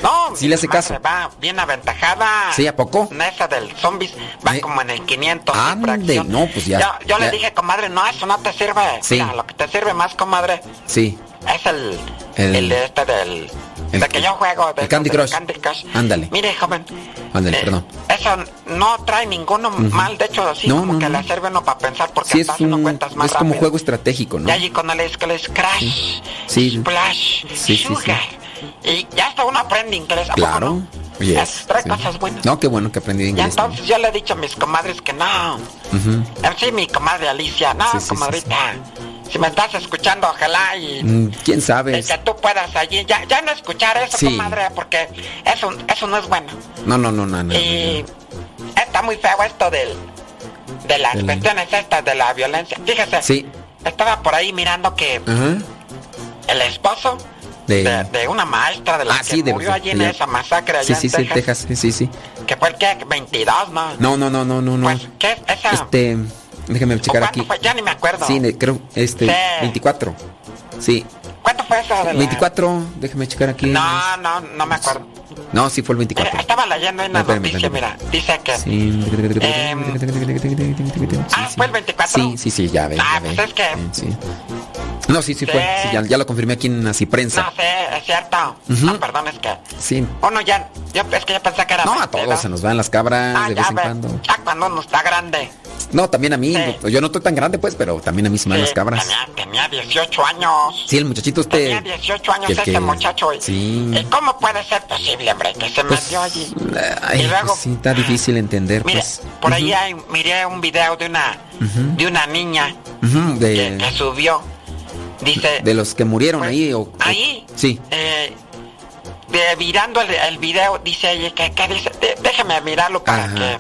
No, Sí le hace caso. Va bien aventajada. Sí, ¿a poco? En esa del zombies va Eh. como en el 500. y Ande, no, pues ya- Yo, yo ya. le dije, comadre, no, eso no te sirve. Sí. Mira, lo que te sirve más, comadre, Sí. es el, El- el, de este del El- de que yo juego de el Candy Crush. Candy Crush. Ándale. Mire, joven, Ándale, eh, perdón. eso no trae ninguno mal, de hecho, así No, como no, que no. le sirve uno para pensar porque Sí, es, uno un, cuentas más es como rápido. juego estratégico, ¿no? Y allí cuando les, que les crash, Sí. splash, Sí, sugar. Y ya hasta uno aprende inglés. ¿a poco Claro. Yes, Trae cosas buenas. No, qué bueno que aprendí Y inglés. entonces yo le he dicho a mis comadres que no. Ujú. Eh, Sí, mi comadre Alicia, no, comadrita. Si me estás escuchando, ojalá y, Mm, ¿Quién sabe? y que tú puedas allí, ya, ya no escuchar eso, Sí. comadre, porque eso, eso no es bueno. No, no, no, no, no. Y está muy feo esto del, de las Del- cuestiones estas de la violencia. Fíjese, Sí. estaba por ahí mirando que Ajá. el esposo De- de, de una maestra de la Ah, que sí, de- murió allí en esa masacre allá Sí, en sí, sí, Texas, Texas. Sí, sí, sí. que fue el que 22, ¿no? No, no, no, no, no, no. Pues, ¿qué es esa? Este, déjame ¿O checar aquí. fue? Ya ni me acuerdo. Sí, creo, este, Sí. 24. Sí, ¿Cuánto fue de la... 24, déjame checar aquí. No, no, no me acuerdo. No, sí fue el Mira, 24. estaba leyendo Ah, espérame, noticia, mira, dice que... Sí. Ah, fue el 24. Sí, sí, sí, ya ve. Ah, ya ve. pues es que... Sí. No, sí, sí fue. Sí, ya, ya lo confirmé aquí en Así Prensa. No sé, es cierto. No, perdón, es que... Sí. Uno ya... Yo, es que yo pensé que era... No, a 22. todos se nos van las cabras Ah, de vez en cuando. Ya cuando uno está grande. No, también a mí. Sí. yo no estoy tan grande, pues, pero también a mí se me las cabras. Tenía, tenía 18 años. Sí, el muchachito este. Tenía 18 años ese que- muchacho. Y, Sí. ¿Y cómo puede ser posible, hombre, que se Pues, metió allí? Ay, Y luego- pues sí, está difícil entender, Mire, pues. por ahí hay- miré un video de una de una niña de, que subió. Dice, de los que murieron Pues, ahí. O, o- ahí. Sí. eh, de- mirando el, el video, dice ella que, que dice, de- déjame mirarlo para Ajá. que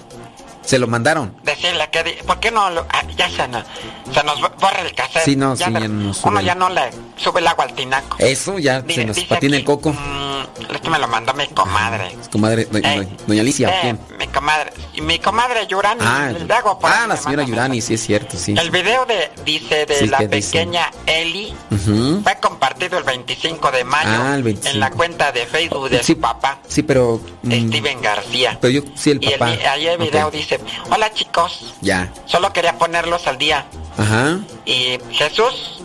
Se lo mandaron. decirle que, di- ¿por qué no? lo- ah, ya se, nos- se nos borra el cassette. Sí, no, Ya sí, no Uno ya no le sube el agua al tinaco. Eso ya se nos patina el coco. mm, esto me lo mandó mi comadre. Comadre, do- Eh, do- doña Alicia, ¿o Eh, ¿quién? mi comadre. Y mi comadre Yurani. Ah, por ah, la señora Yurani, sí es cierto, sí. El video de, dice, de Sí, la ¿qué dice? pequeña Eli Ujú. fue compartido el 25 de mayo Ah, el en 25. la cuenta de Facebook de Sí, su papá, Sí, pero. mm, Steven García. Pero yo, sí, el y el, papá. vi- ahí el video dice, hola chicos, Ya. solo quería ponerlos al día. Ajá. Y Jesús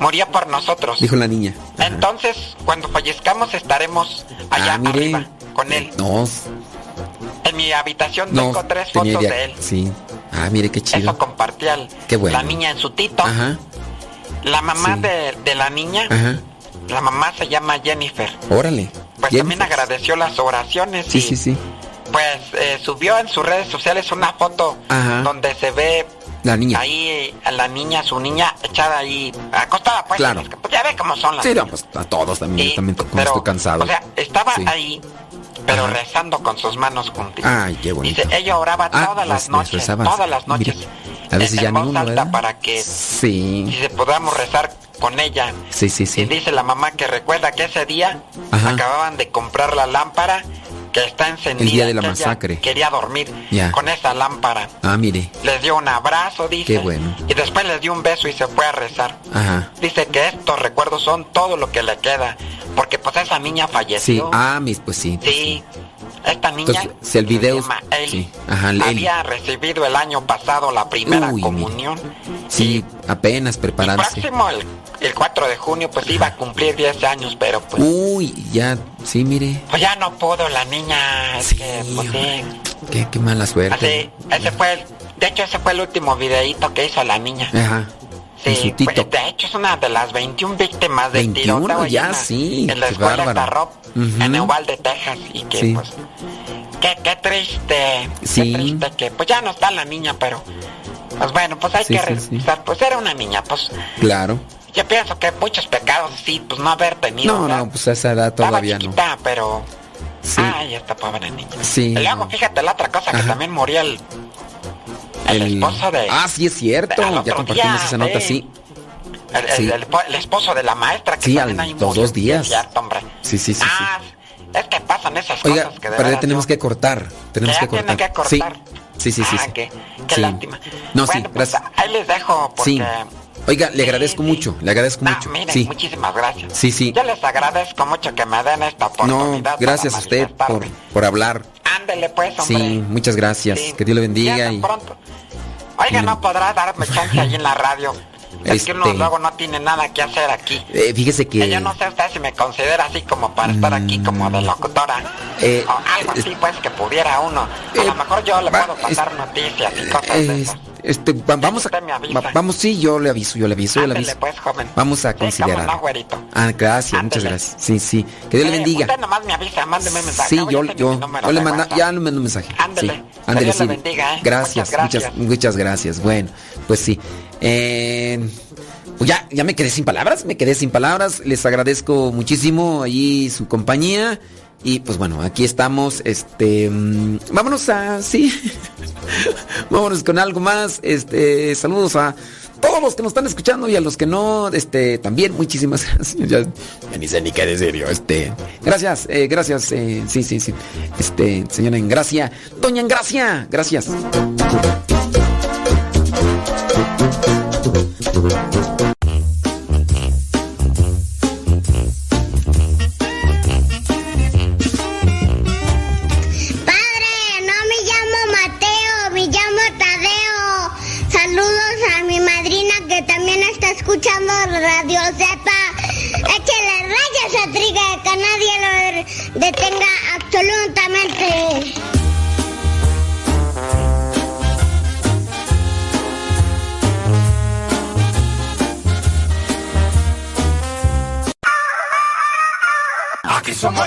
murió por nosotros. Dijo la niña. Entonces, cuando fallezcamos estaremos allá ah, mire. arriba con él. No, En mi habitación no. tengo tres fotos idea. de él. Sí. Ah, mire qué chido. Eso compartía Qué bueno. la niña en su tito. Ajá. La mamá Sí. de, de la niña, Ajá. la mamá se llama Jennifer. Órale. Pues también agradeció las oraciones Sí, y sí, sí. pues eh, subió en sus redes sociales una foto Ajá. donde se ve La niña. ahí a la niña, su niña echada ahí, acostada pues. Claro. las- pues, ya ve cómo son las Sí, no, pues a todos también. Y- también pero, estoy cansado. O sea, estaba Sí. ahí, pero Ajá. rezando con sus manos juntitas. Ay, qué bonito. Dice, ella oraba Ah, todas las pues, noches, todas las noches. Mire, a veces ya voz alta ¿verdad? para que Sí. dice, podamos rezar con ella. Sí, sí, Y sí. dice la mamá que recuerda que ese día Ajá. acababan de comprar la lámpara que está encendida. El día de la masacre. Quería dormir Ya. con esa lámpara. Ah, mire. Les dio un abrazo, dice. Qué bueno. Y después les dio un beso y se fue a rezar. Ajá. Dice que estos recuerdos son todo lo que le queda. Porque pues esa niña Sí. falleció. Ah, mis, pues sí. Sí. Esta niña Entonces, si el video- se llama Eli, sí. Ajá, el Eli. había recibido el año pasado la primera Uy, mire. comunión. Sí, apenas Y prepararse. próximo, el, el 4 de junio, pues iba a cumplir 10 años, pero pues, Uy, ya, sí, mire. pues ya no pudo la niña. Es Sí, que, pues sí. Qué, qué mala suerte. Así, ese fue el, de hecho, ese fue el último videíto que hizo la niña. Ajá. Sí, su tito. pues, de hecho es una de las 21 víctimas del 21 tiroteo ya, en sí, En la escuela bárbaro. Starrop, Ujú. en Uvalde, Texas, y que Sí. pues, qué, qué triste, Sí. qué triste que, pues ya no está la niña, pero, pues bueno, pues hay que respetar, pues era una niña, pues, Claro. Yo pienso que muchos pecados sí, pues no haber tenido. No, ¿verdad? no, pues a esa edad todavía no. chiquita, pero, Sí. ay, esta pobre niña. Sí. Y luego, fíjate, la otra cosa que también murió el, el, esposo de... Ah, sí, es cierto. Ya compartimos día, esa nota, sí. sí. El, el- Sí. el espo- el esposo de la maestra que Sí, al- ahí los dos días. es cierto, hombre. Sí, sí, sí. sí. Ah, es que pasan esas Oiga, cosas que de pero ya tenemos que cortar. Tenemos que cortar. que cortar. Sí, sí, sí, sí. Ah, sí. qué, qué Sí. lástima. No, sí, pues, gracias. ahí les dejo porque... Oiga, le Sí, agradezco sí. mucho, le agradezco No, mucho. miren, Sí. muchísimas gracias. Sí, sí. Yo les agradezco mucho que me den esta No, oportunidad. gracias a usted por, por hablar. Ándele pues, hombre. Sí, muchas gracias. Sí. Que Dios le bendiga y pronto. Oiga, Sí. no podrá darme chance ahí en la radio. Es que uno Este- luego no tiene nada que hacer aquí. Eh, fíjese que... Que yo no sé usted si me considera así como para estar aquí como de locutora. Eh, o algo así pues que pudiera uno. A lo mejor yo le puedo pasar noticias y cosas de Eh, esas. Este, va- vamos a... va- vamos, sí, yo le aviso, yo le aviso, yo le aviso. pues, joven. Vamos a Sí, considerar. no. Ah, gracias, muchas gracias. Sí, sí. Que Dios le Eh, bendiga. Usted nomás me avisa, mándeme mensaje. Sí, yo, yo, número yo le WhatsApp. ya le mando un mensaje. Ándele. Sí, Que ándele, Dios le sí. bendiga, ¿eh? Gracias, Muchas muchas, gracias. muchas gracias. Bueno, pues sí. Eh, pues ya, ya me quedé sin palabras, me quedé sin palabras. Les agradezco muchísimo ahí su compañía. Y pues bueno, aquí estamos. Este, mm, vámonos a, sí, vámonos con algo más. Este, saludos a todos los que nos están escuchando y a los que no, este, también muchísimas gracias. Ya, ni sé ni qué de serio. Este, gracias, eh, gracias, eh, sí, sí, sí. Este, señora Engracia, doña Engracia, gracias. Escuchando Radio Zepa. Échale rayas a Triga, que nadie lo detenga absolutamente. Aquí somos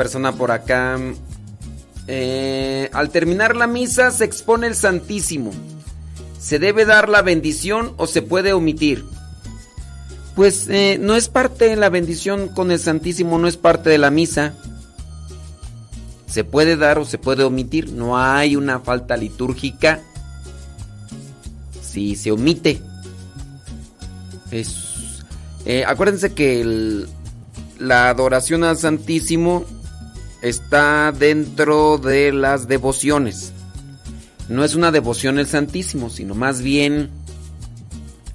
Persona por acá. eh, al terminar la misa se expone el Santísimo. ¿Se debe dar la bendición o se puede omitir? Pues eh, no es parte de la bendición con el Santísimo, no es parte de la misa. Se puede dar o se puede omitir. No hay una falta litúrgica. Si se omite. Es, eh, acuérdense que la adoración al Santísimo está dentro de las devociones. No es una devoción el Santísimo, sino más bien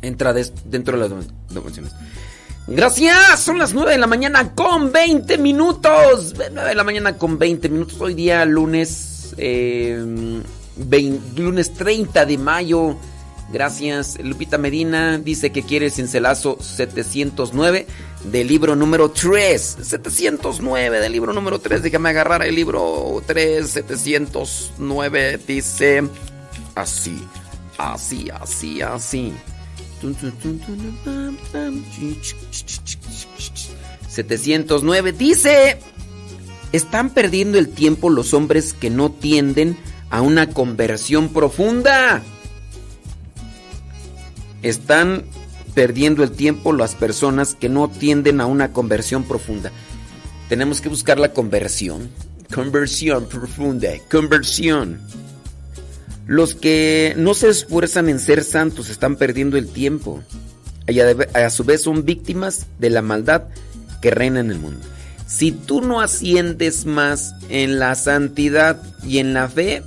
entra dentro de las devociones. Gracias, son las 9 de la mañana con 20 minutos. 9 de la mañana con 20 minutos. Hoy día lunes, eh, lunes 30 de mayo. Gracias. Lupita Medina dice que quiere cincelazo 709 del libro número 3. 709 del libro número 3. Déjame agarrar el libro 3. 709 dice así, así, así, así. 709 dice, están perdiendo el tiempo los hombres que no tienden a una conversión profunda. Están perdiendo el tiempo las personas que no tienden a una conversión profunda. Tenemos que buscar la conversión. Conversión profunda. Conversión. Los que no se esfuerzan en ser santos están perdiendo el tiempo. A su vez son víctimas de la maldad que reina en el mundo. Si tú no asciendes más en la santidad y en la fe,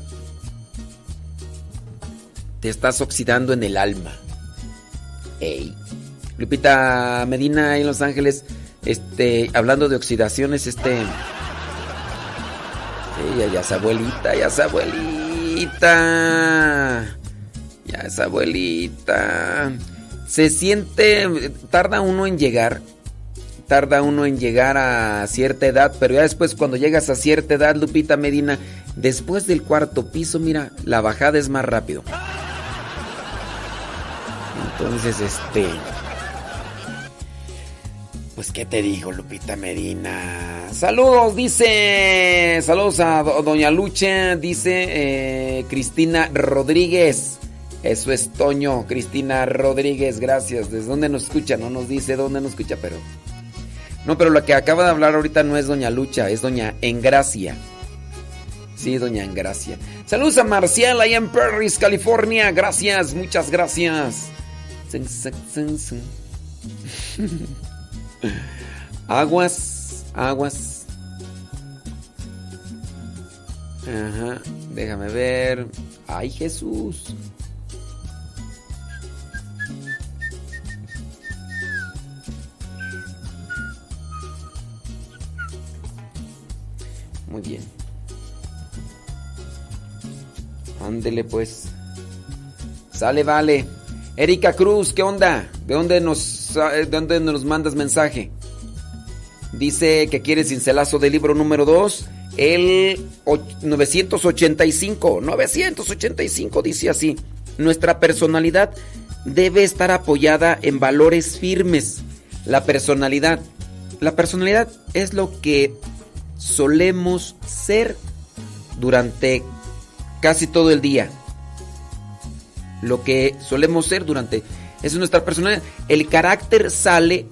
te estás oxidando en el alma. Ey. Lupita Medina en Los Ángeles, este, hablando de oxidaciones, este. Ella ya es abuelita, ya es abuelita. Ya es abuelita. Se siente, tarda uno en llegar, tarda uno en llegar a cierta edad, pero ya después cuando llegas a cierta edad, Lupita Medina, después del cuarto piso, mira, la bajada es más rápido. Entonces, este... Pues, ¿qué te digo, Lupita Medina? Saludos, dice. Saludos a do- Doña Lucha, dice eh, Cristina Rodríguez. Eso es Toño, Cristina Rodríguez, gracias. ¿Desde dónde nos escucha? No nos dice dónde nos escucha, pero. No, pero lo que acaba de hablar ahorita no es Doña Lucha, es Doña Engracia. Sí, Doña Engracia. Saludos a Marcial allá en Perris, California. Gracias, muchas gracias. Aguas, aguas. Ajá, déjame ver. Ay, Jesús. Muy bien. Ándele pues. Sale, vale. Erika Cruz, ¿qué onda? ¿De dónde nos, dónde nos mandas mensaje? Dice que quiere cincelazo del libro número 2, el och- 985. 985 dice así. Nuestra personalidad debe estar apoyada en valores firmes. La personalidad. La personalidad es lo que solemos ser durante casi todo el día. Lo que solemos ser durante... Es nuestra personalidad. El carácter sale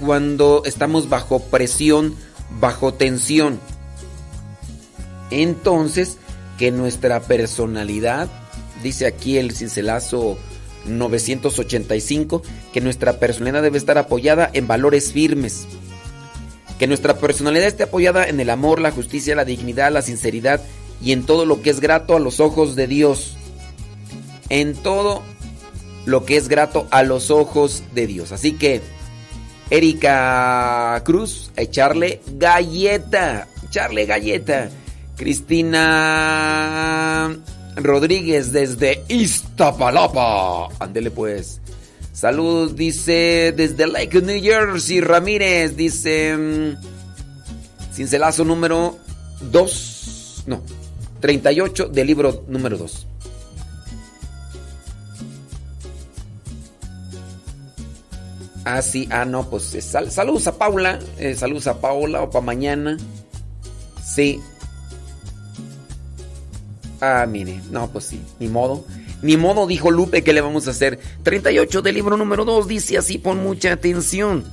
cuando estamos bajo presión, bajo tensión. Entonces, que nuestra personalidad, dice aquí el cincelazo 985, que nuestra personalidad debe estar apoyada en valores firmes. Que nuestra personalidad esté apoyada en el amor, la justicia, la dignidad, la sinceridad y en todo lo que es grato a los ojos de Dios. En todo lo que es grato a los ojos de Dios. Así que, Erika Cruz, a echarle galleta. Echarle galleta. Cristina Rodríguez desde Iztapalapa. Ándele pues. Saludos, dice desde Lake New Jersey. Ramírez dice. mm, Cincelazo número 2. No, 38 del libro número 2. Ah, sí, ah, no, pues eh, sal- saludos a Paula. eh, saludos a Paula o para mañana. Sí. Ah, mire, no, pues sí, ni modo. Ni modo, dijo Lupe, ¿qué le vamos a hacer? 38 del libro número 2 dice así, pon mucha atención.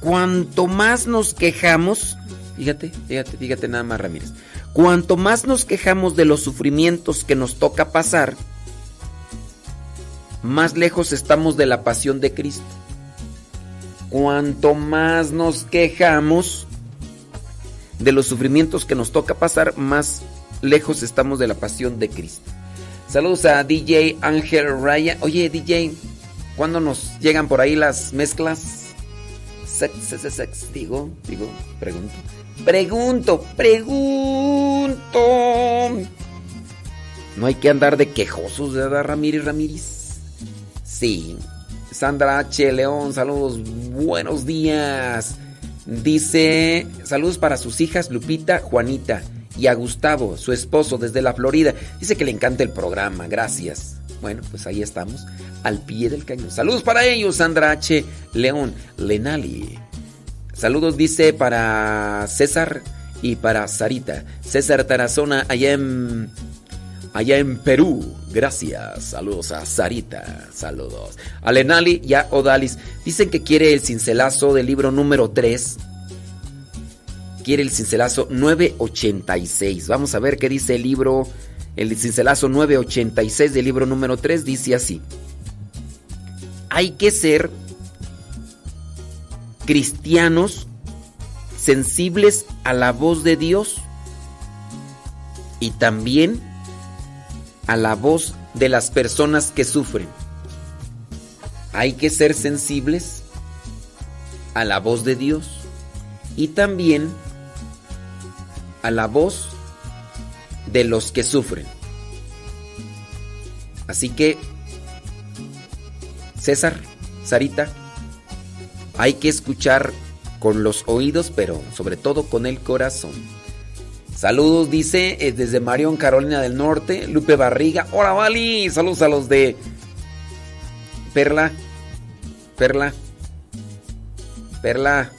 Cuanto más nos quejamos, fíjate, fíjate, fíjate nada más, Ramírez. Cuanto más nos quejamos de los sufrimientos que nos toca pasar, más lejos estamos de la pasión de Cristo. Cuanto más nos quejamos de los sufrimientos que nos toca pasar, más lejos estamos de la pasión de Cristo. Saludos a DJ Ángel Raya. Oye, DJ, ¿cuándo nos llegan por ahí las mezclas? Sex, sex, sex, digo, digo, pregunto. Pregunto, pregunto. No hay que andar de quejosos, ¿verdad, Ramírez Ramírez? Sí. Sandra H. León, saludos, buenos días. Dice, saludos para sus hijas Lupita, Juanita y a Gustavo, su esposo, desde la Florida. Dice que le encanta el programa, gracias. Bueno, pues ahí estamos, al pie del cañón. Saludos para ellos, Sandra H. León, Lenali. Saludos, dice, para César y para Sarita. César Tarazona, allá en, allá en Perú. Gracias. Saludos a Sarita. Saludos. A Lenali y a Odalis. Dicen que quiere el cincelazo del libro número 3. Quiere el cincelazo 986. Vamos a ver qué dice el libro. El cincelazo 986 del libro número 3 dice así. Hay que ser cristianos sensibles a la voz de Dios y también a la voz de las personas que sufren. hay que ser sensibles a la voz de Dios y también a la voz de los que sufren. Así que, César, Sarita, hay que escuchar con los oídos, pero sobre todo con el corazón. Saludos, dice eh, desde Marión, Carolina del Norte, Lupe Barriga. Hola, Vali. Saludos a los de Perla. Perla. Perla.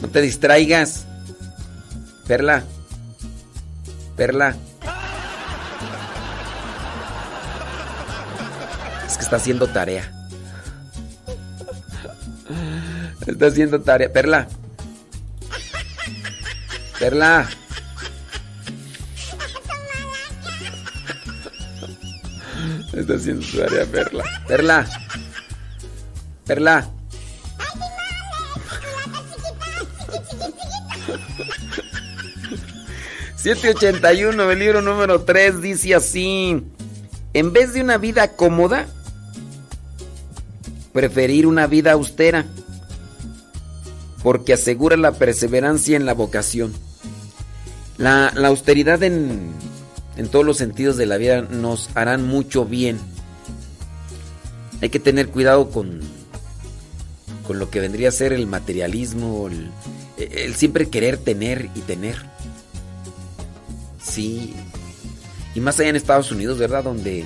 No te distraigas. Perla. Perla. Es que está haciendo tarea. Está haciendo tarea. Perla. Perla. Está haciendo tarea, Perla. Perla. Perla. ...781 el libro número 3 dice así... ...en vez de una vida cómoda... ...preferir una vida austera... ...porque asegura la perseverancia en la vocación... La, la austeridad en, en todos los sentidos de la vida nos harán mucho bien. Hay que tener cuidado con, con lo que vendría a ser el materialismo, el, siempre querer tener y tener. Sí. Y más allá en Estados Unidos, ¿verdad? Donde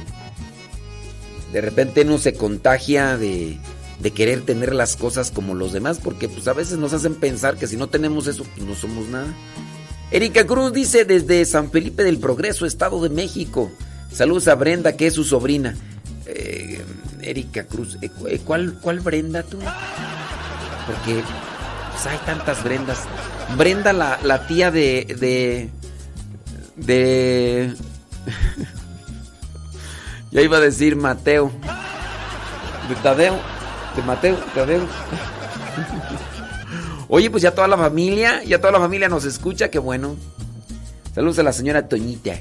de repente uno se contagia de, de querer tener las cosas como los demás, porque pues a veces nos hacen pensar que si no tenemos eso, pues no somos nada. Erika Cruz dice desde San Felipe del Progreso, Estado de México. Saludos a Brenda, que es su sobrina. Eh, Erika Cruz, eh, eh, ¿cuál, ¿cuál Brenda tú? Porque pues, hay tantas Brendas. Brenda, la, la tía de. de. de. ya iba a decir Mateo. De Tadeo. De Mateo, Tadeo. Oye, pues ya toda la familia, ya toda la familia nos escucha, qué bueno. Saludos a la señora Toñita.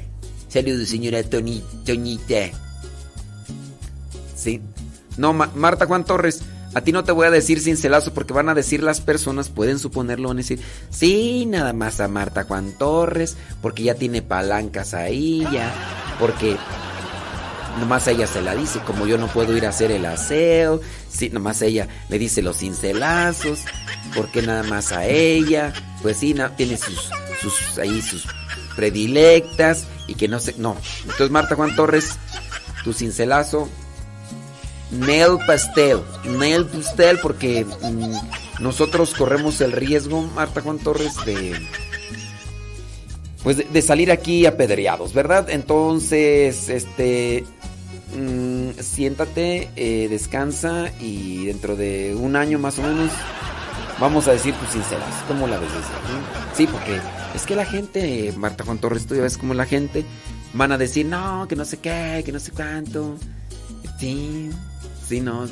Saludos, señora Toni- Toñita. Sí. No, Ma- Marta Juan Torres, a ti no te voy a decir cincelazo porque van a decir las personas, pueden suponerlo, van a decir, sí, nada más a Marta Juan Torres, porque ya tiene palancas ahí, ya, porque nomás ella se la dice, como yo no puedo ir a hacer el aseo, sí, nomás ella le dice los cincelazos, porque nada más a ella, pues sí, na- tiene sus, sus, ahí sus predilectas y que no sé, no. Entonces Marta Juan Torres, tu cincelazo, nail pastel, nail pastel, porque mm, nosotros corremos el riesgo, Marta Juan Torres, de pues de, de salir aquí apedreados, ¿verdad? Entonces, este, mm, siéntate, eh, descansa y dentro de un año más o menos vamos a decir tus sinceras. ¿Cómo la ves? Sí, porque es que la gente, Marta Juan Torres, tú ya ves como la gente van a decir, no, que no sé qué, que no sé cuánto. Sí, sí, no.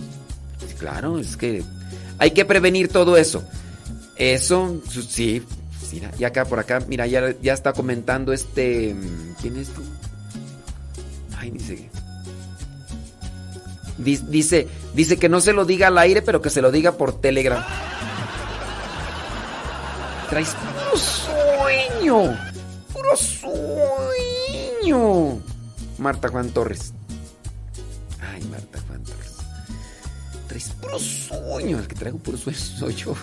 Claro, es que hay que prevenir todo eso. Eso, sí. sí, Y acá por acá, mira, ya, ya está comentando este. ¿Quién es tú? Ay, dice. Di- Dice, dice que no se lo diga al aire, pero que se lo diga por Telegram. Traes puro sueño. Puro sueño. Marta Juan Torres. Ay, Marta Juan Torres. Traes puro sueño. El que traigo puro sueño soy yo.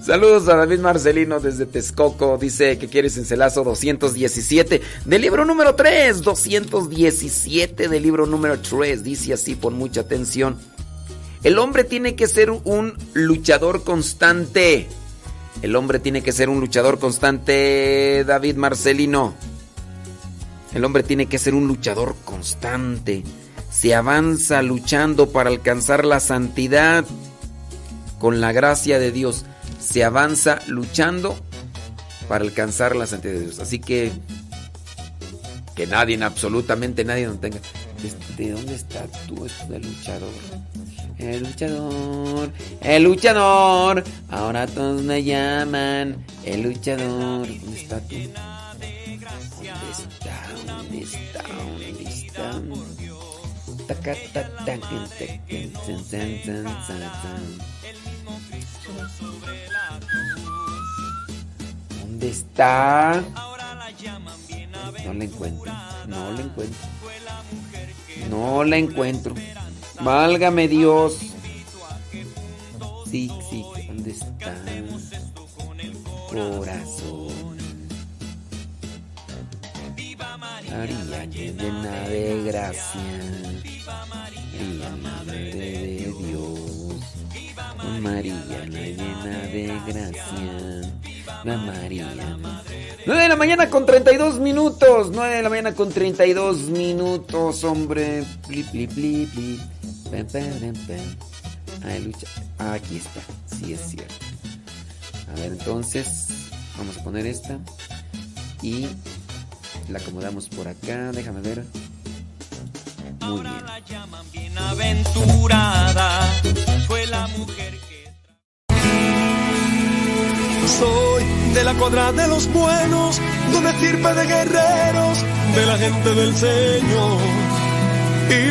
Saludos a David Marcelino desde Texcoco. Dice que quieres encelazo 217 del libro número 3. 217 del libro número 3. Dice así, pon mucha atención. El hombre tiene que ser un luchador constante. El hombre tiene que ser un luchador constante, David Marcelino. El hombre tiene que ser un luchador constante. Se avanza luchando para alcanzar la santidad con la gracia de Dios. Se avanza luchando para alcanzar la santidad de Dios. Así que que nadie, absolutamente nadie no tenga. ¿De dónde está tú, esto del luchador? El luchador, el luchador. Ahora todos me llaman el luchador. ¿Dónde está tú? ¿Dónde está? ¿Dónde está? ¿Dónde está? ¿Dónde está? No la encuentro. No la encuentro. No la encuentro. Válgame Dios. Sí, sí, ¿dónde está? Corazón. María llena de gracia. María, madre de Dios. María llena de gracia. La María. 9 de la mañana con 32 minutos. 9 de la mañana con 32 minutos, hombre. Pli, pli, pli, pli. Pam, pam, pam. Ay, lucha. Ah, aquí está. Sí, es cierto. A ver, entonces. Vamos a poner esta. Y la acomodamos por acá. Déjame ver. Muy bien. Bienaventurada fue la mujer que soy de la cuadra de los buenos, de una estirpe de guerreros, de la gente del Señor. Y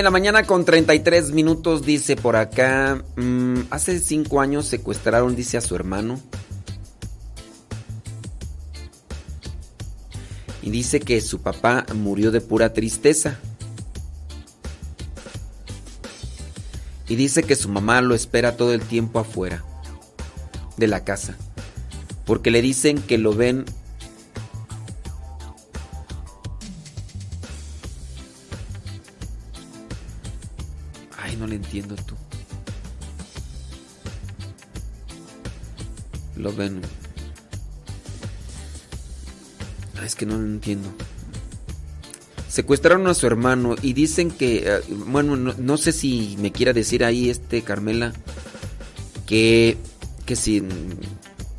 De la mañana con 33 minutos, dice por acá. mm, hace cinco años secuestraron, dice a su hermano. Y dice que su papá murió de pura tristeza. Y dice que su mamá lo espera todo el tiempo afuera de la casa. Porque le dicen que lo ven le entiendo tú. Lo ven. Ah, es que no lo entiendo. Secuestraron a su hermano y dicen que, eh, bueno, no, no sé si me quiera decir ahí este Carmela que que si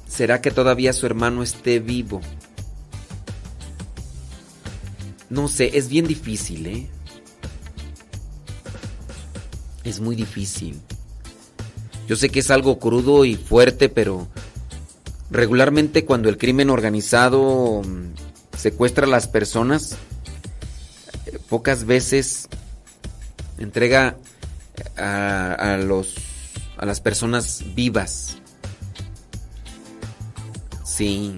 será que todavía su hermano esté vivo. No sé, es bien difícil, ¿eh? Es muy difícil. Yo sé que es algo crudo y fuerte, pero regularmente cuando el crimen organizado mm, secuestra a las personas, eh, pocas veces entrega a, a los a las personas vivas. Sí.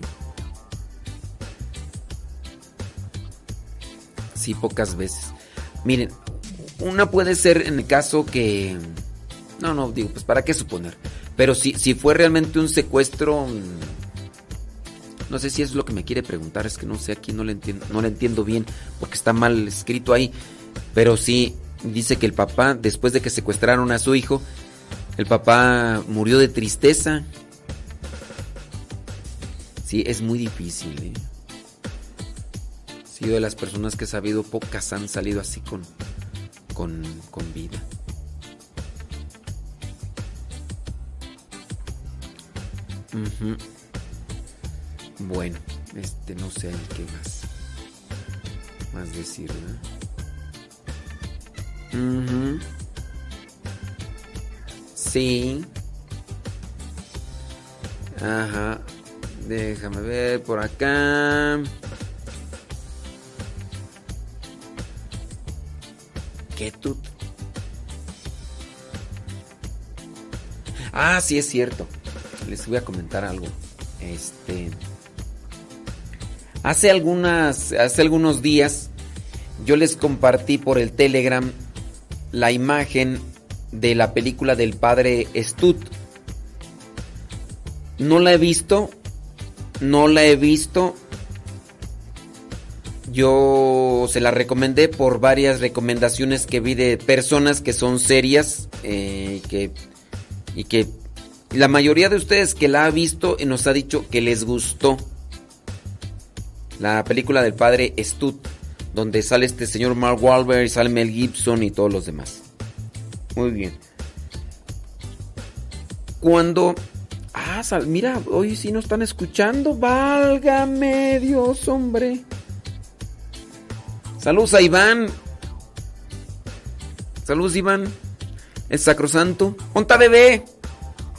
Sí, pocas veces. Miren, una puede ser en el caso que... No, no, digo, pues para qué suponer. Pero si, si fue realmente un secuestro... mm, No sé si es lo que me quiere preguntar, es que no sé, aquí no le entiendo, no entiendo bien, porque está mal escrito ahí. Pero sí, dice que el papá, después de que secuestraron a su hijo, el papá murió de tristeza. Sí, es muy difícil. ¿eh? Sí, de las personas que he sabido, pocas han salido así con, con, con vida. Ujú. Bueno, este no sé qué más. Más decir, ¿verdad? Ujú. Sí. Ajá. Déjame ver por acá. ¿Qué tú? Ah, sí es cierto. Les voy a comentar algo. Este. Hace algunas. Hace algunos días. Yo les compartí por el Telegram la imagen de la película del padre Stud. No la he visto, no la he visto. Yo se la recomendé por varias recomendaciones que vi de personas que son serias eh, que, y que la mayoría de ustedes que la ha visto nos ha dicho que les gustó. La película del padre Stud, donde sale este señor Mark Wahlberg, sale Mel Gibson y todos los demás. Muy bien. Cuando... Ah, sal- mira, hoy sí nos están escuchando. Válgame Dios, hombre. Saludos a Iván. Saludos, Iván. El sacrosanto. ¡Onta bebé!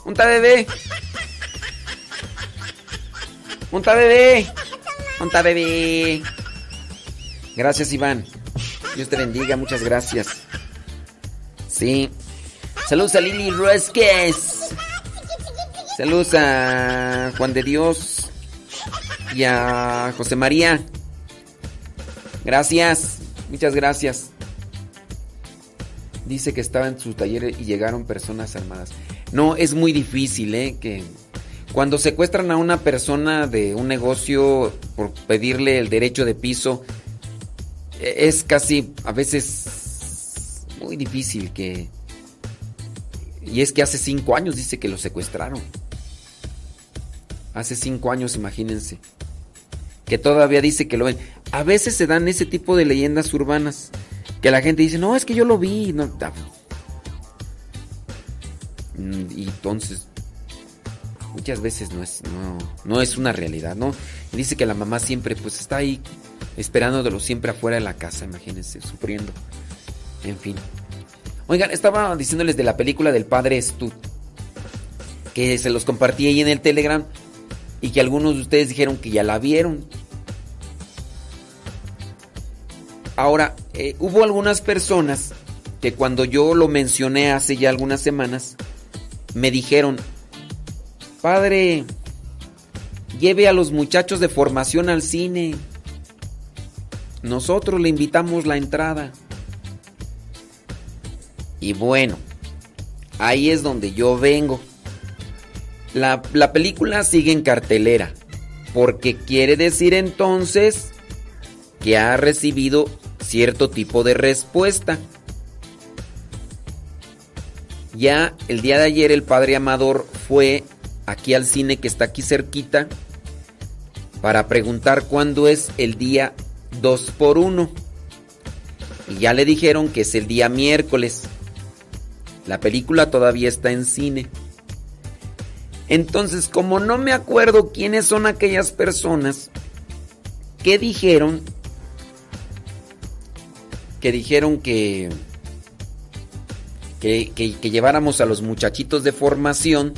¡Onta bebé! ¡Onta bebé! ¡Onta bebé! Gracias, Iván. Dios te bendiga, muchas gracias. Sí. Saludos a Lili Ruesques. Saludos a Juan de Dios y a José María. Gracias, muchas gracias. Dice que estaba en su taller y llegaron personas armadas. No, es muy difícil, ¿eh? Que cuando secuestran a una persona de un negocio por pedirle el derecho de piso, e- es casi a veces muy difícil que... Y es que hace cinco años dice que lo secuestraron. Hace cinco años, imagínense. Que todavía dice que lo ven. A veces se dan ese tipo de leyendas urbanas. Que la gente dice, no, es que yo lo vi. No, Mm, y entonces, muchas veces no es, no, no es una realidad, ¿no? Dice que la mamá siempre, pues está ahí esperándolo siempre afuera de la casa, imagínense, sufriendo. En fin. Oigan, estaba diciéndoles de la película del padre Stud. Que se los compartí ahí en el Telegram. Y que algunos de ustedes dijeron que ya la vieron. Ahora, eh, hubo algunas personas que cuando yo lo mencioné hace ya algunas semanas, me dijeron, padre, lleve a los muchachos de formación al cine. Nosotros le invitamos la entrada. Y bueno, ahí es donde yo vengo. La, la película sigue en cartelera, porque quiere decir entonces que ha recibido cierto tipo de respuesta. Ya el día de ayer el padre Amador fue aquí al cine que está aquí cerquita para preguntar cuándo es el día 2 por 1 Y ya le dijeron que es el día miércoles. La película todavía está en cine. Entonces, como no me acuerdo quiénes son aquellas personas que dijeron que dijeron que que, lleváramos a los muchachitos de formación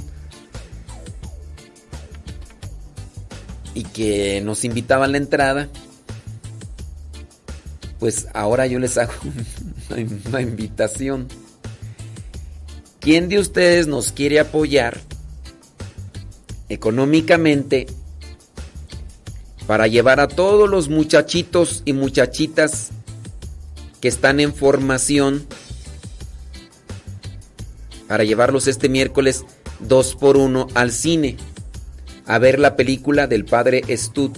y que nos invitaban la entrada, pues ahora yo les hago una invitación. ¿Quién de ustedes nos quiere apoyar económicamente para llevar a todos los muchachitos y muchachitas que están en formación para llevarlos este miércoles 2 por 1 al cine a ver la película del padre Stud.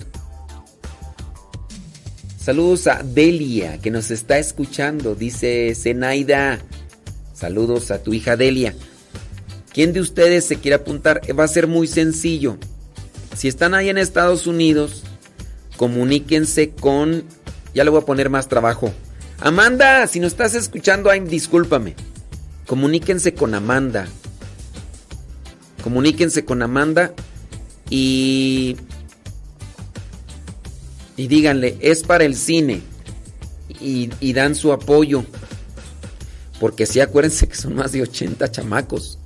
Saludos a Delia que nos está escuchando, dice Zenaida. Saludos a tu hija Delia. ¿Quién de ustedes se quiere apuntar? Va a ser muy sencillo. Si están ahí en Estados Unidos, comuníquense con... Ya le voy a poner más trabajo. Amanda, si nos estás escuchando, ay, discúlpame. Comuníquense con Amanda. Comuníquense con Amanda y... Y díganle, es para el cine. Y, y dan su apoyo. Porque sí, acuérdense que son más de 80 chamacos.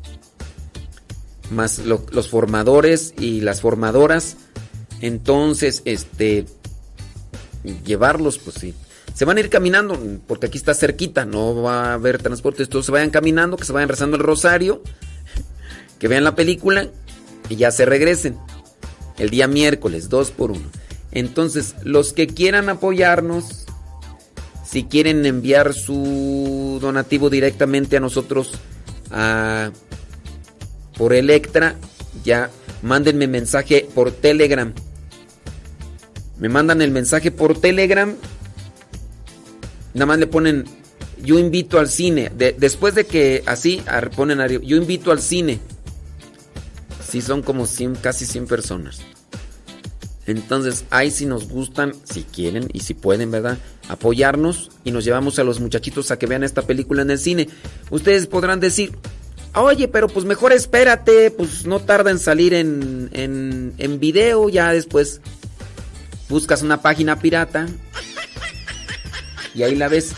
Más lo- los formadores y las formadoras. Entonces, este... Llevarlos, pues sí. Se van a ir caminando, porque aquí está cerquita, no va a haber transporte. Todos se vayan caminando, que se vayan rezando el rosario, que vean la película y ya se regresen. El día miércoles, dos por uno. Entonces, los que quieran apoyarnos, si quieren enviar su donativo directamente a nosotros a- por Electra, ya mándenme mensaje por Telegram Me mandan el mensaje por Telegram. Nada más le ponen, yo invito al cine. De- después de que así ponen arriba, yo invito al cine. Sí, son como 100, casi 100 personas. Entonces, ahí si nos gustan, si quieren y si pueden, ¿verdad? Apoyarnos y nos llevamos a los muchachitos a que vean esta película en el cine. Ustedes podrán decir, oye, pero pues mejor espérate, pues no tarda en salir en, en, en video, ya después buscas una página pirata y ahí la ves.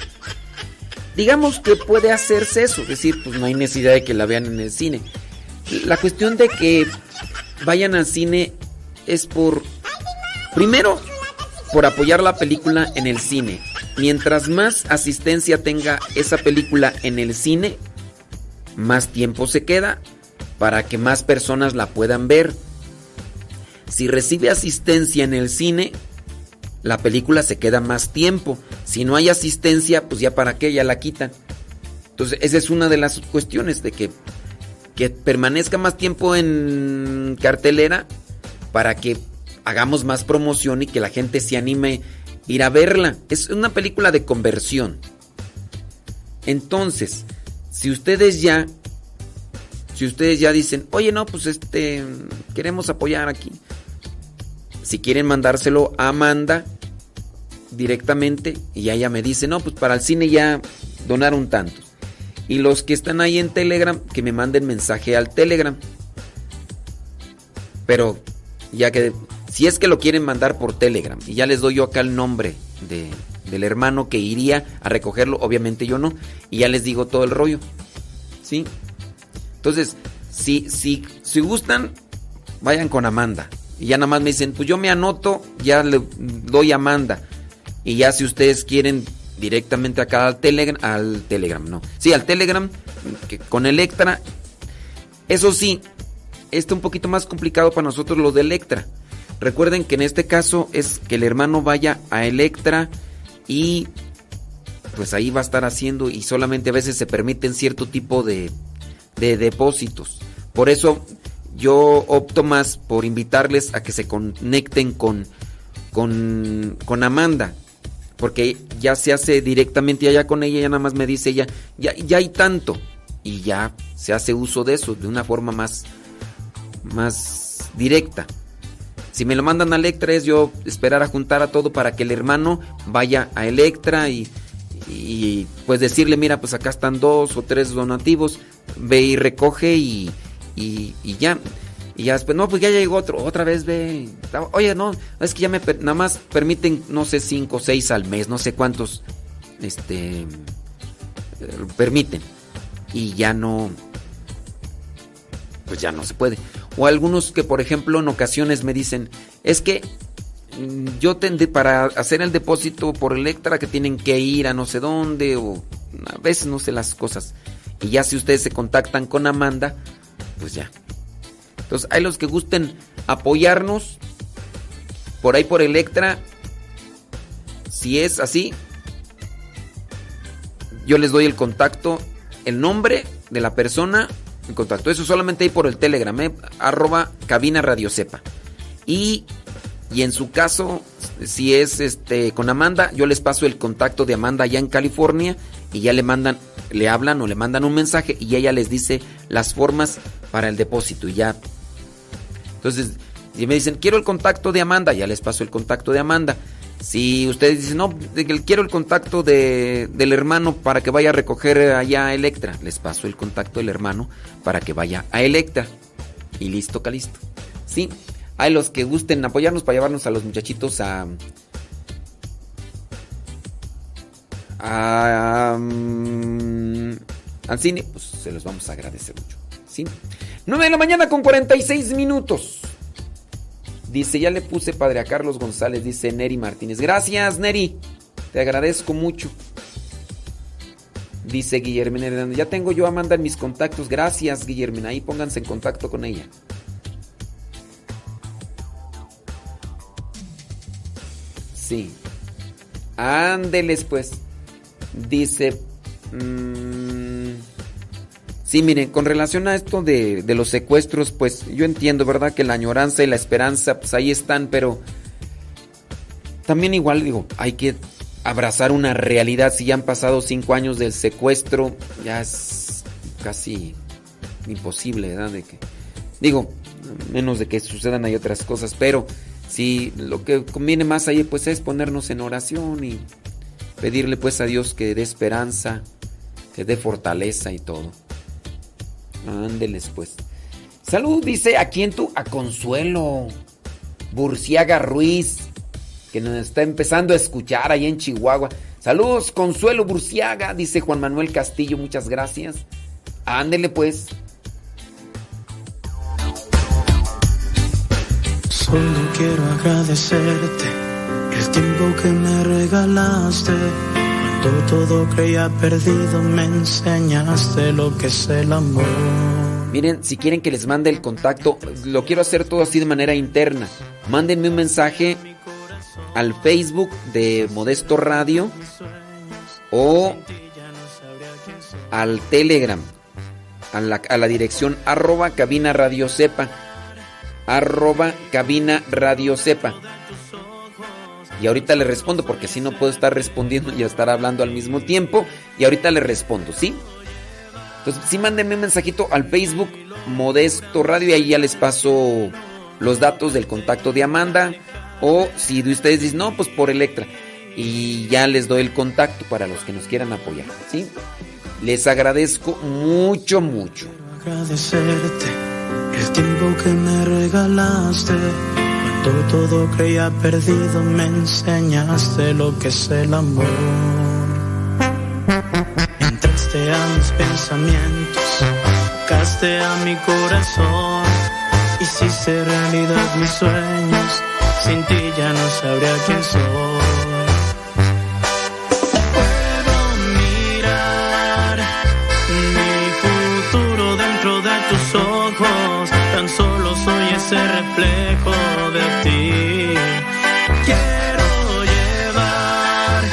Digamos que puede hacerse eso, es decir, pues no hay necesidad de que la vean en el cine. La cuestión de que vayan al cine es por, primero, por apoyar la película en el cine. Mientras más asistencia tenga esa película en el cine, más tiempo se queda para que más personas la puedan ver. Si recibe asistencia en el cine, la película se queda más tiempo. Si no hay asistencia, pues ya para qué, ya la quitan. Entonces, esa es una de las cuestiones de que, que permanezca más tiempo en cartelera para que hagamos más promoción y que la gente se anime a ir a verla. Es una película de conversión. Entonces, si ustedes ya si ustedes ya dicen, "Oye, no, pues este queremos apoyar aquí." Si quieren mandárselo a Amanda directamente y ella me dice, "No, pues para el cine ya donaron tantos." Y los que están ahí en Telegram, que me manden mensaje al Telegram. Pero ya que si es que lo quieren mandar por Telegram y ya les doy yo acá el nombre de, del hermano que iría a recogerlo, obviamente yo no, y ya les digo todo el rollo. ¿Sí? Entonces, si, si, si gustan, vayan con Amanda. Y ya nada más me dicen, pues yo me anoto, ya le doy a Amanda. Y ya si ustedes quieren directamente acá al Telegram, al Telegram, no. Sí, al Telegram, que con Electra. Eso sí, está un poquito más complicado para nosotros lo de Electra. Recuerden que en este caso es que el hermano vaya a Electra y pues ahí va a estar haciendo y solamente a veces se permiten cierto tipo de, de depósitos. Por eso yo opto más por invitarles a que se conecten con, con, con Amanda. Porque ya se hace directamente allá con ella, ya nada más me dice ella, ya, ya hay tanto. Y ya se hace uso de eso de una forma más, más directa. Si me lo mandan a Electra es yo esperar a juntar a todo para que el hermano vaya a Electra y, y pues decirle, mira, pues acá están dos o tres donativos, ve y recoge y, y, ya. Y ya después, no, pues ya llegó otro, otra vez ve. Oye, no, es que ya me nada más permiten, no sé, cinco o seis al mes, no sé cuántos, este, eh, permiten. Y ya no, pues ya no se puede. O algunos que, por ejemplo, en ocasiones me dicen, es que mm, yo tendré para hacer el depósito por Electra que tienen que ir a no sé dónde o a veces no sé las cosas. Y ya si ustedes se contactan con Amanda, pues ya. Entonces, hay los que gusten apoyarnos por ahí por Electra. Si es así, yo les doy el contacto, el nombre de la persona contacto. Eso solamente hay por el Telegram, ¿eh? arroba cabina radio sepa. Y, y en su caso, si es este con Amanda, yo les paso el contacto de Amanda allá en California y ya le mandan, le hablan o le mandan un mensaje y ella les dice las formas para el depósito y ya. Entonces, si me dicen, quiero el contacto de Amanda, ya les paso el contacto de Amanda. Si ustedes dicen, no, quiero el contacto de, del hermano para que vaya a recoger allá a Electra, les paso el contacto del hermano para que vaya a Electra. Y listo, calisto. Sí, hay los que gusten apoyarnos para llevarnos a los muchachitos a. a mm, al cine, pues se los vamos a agradecer mucho. ¿Sí? 9 de la mañana con 46 minutos. Dice, ya le puse padre a Carlos González, dice Neri Martínez. Gracias, Neri. Te agradezco mucho. Dice Guillermina Hernández. Ya tengo yo a Amanda en mis contactos. Gracias, Guillermina. Ahí pónganse en contacto con ella. Sí. Ándeles, pues. Dice. mm, sí, miren, con relación a esto de, de los secuestros, pues yo entiendo, ¿verdad? Que la añoranza y la esperanza, pues ahí están, pero. también igual digo, hay que abrazar una realidad. Si ya han pasado cinco años del secuestro, ya es casi imposible, ¿verdad? Digo, menos de que sucedan hay otras cosas, pero si lo que conviene más ahí pues es ponernos en oración y pedirle pues a Dios que dé esperanza, que dé fortaleza y todo. Ándeles pues. Salud, dice aquí en tu a Consuelo. Burciaga Ruiz, que nos está empezando a escuchar ahí en Chihuahua. Saludos, Consuelo Burciaga, dice Juan Manuel Castillo, muchas gracias. Ándele pues. Solo quiero agradecerte el tiempo que me regalaste. Cuando todo creía perdido, me enseñaste lo que es el amor. Miren, si quieren que les mande el contacto, lo quiero hacer todo así de manera interna. Mándenme un mensaje al Facebook de Modesto Radio o al Telegram, a la, dirección arroba cabina radio cabina radio sepa. Y ahorita le respondo porque si no puedo estar respondiendo y estar hablando al mismo tiempo. Y ahorita le respondo, ¿sí? Entonces, sí, mándenme un mensajito al Facebook Modesto Radio y ahí ya les paso los datos del contacto de Amanda. O si de ustedes dicen, no, pues por Electra. Y ya les doy el contacto para los que nos quieran apoyar, ¿sí? Les agradezco mucho, mucho. Agradecerte el tiempo que me regalaste. Cuando todo creía perdido, me enseñaste lo que es el amor. Entraste a mis pensamientos, tocaste a mi corazón. Hiciste realidad mis sueños, sin ti ya no sabría quién soy. Soy ese reflejo de ti. Quiero llevar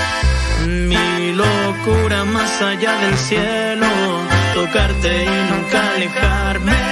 mi locura más allá del cielo, tocarte y nunca alejarme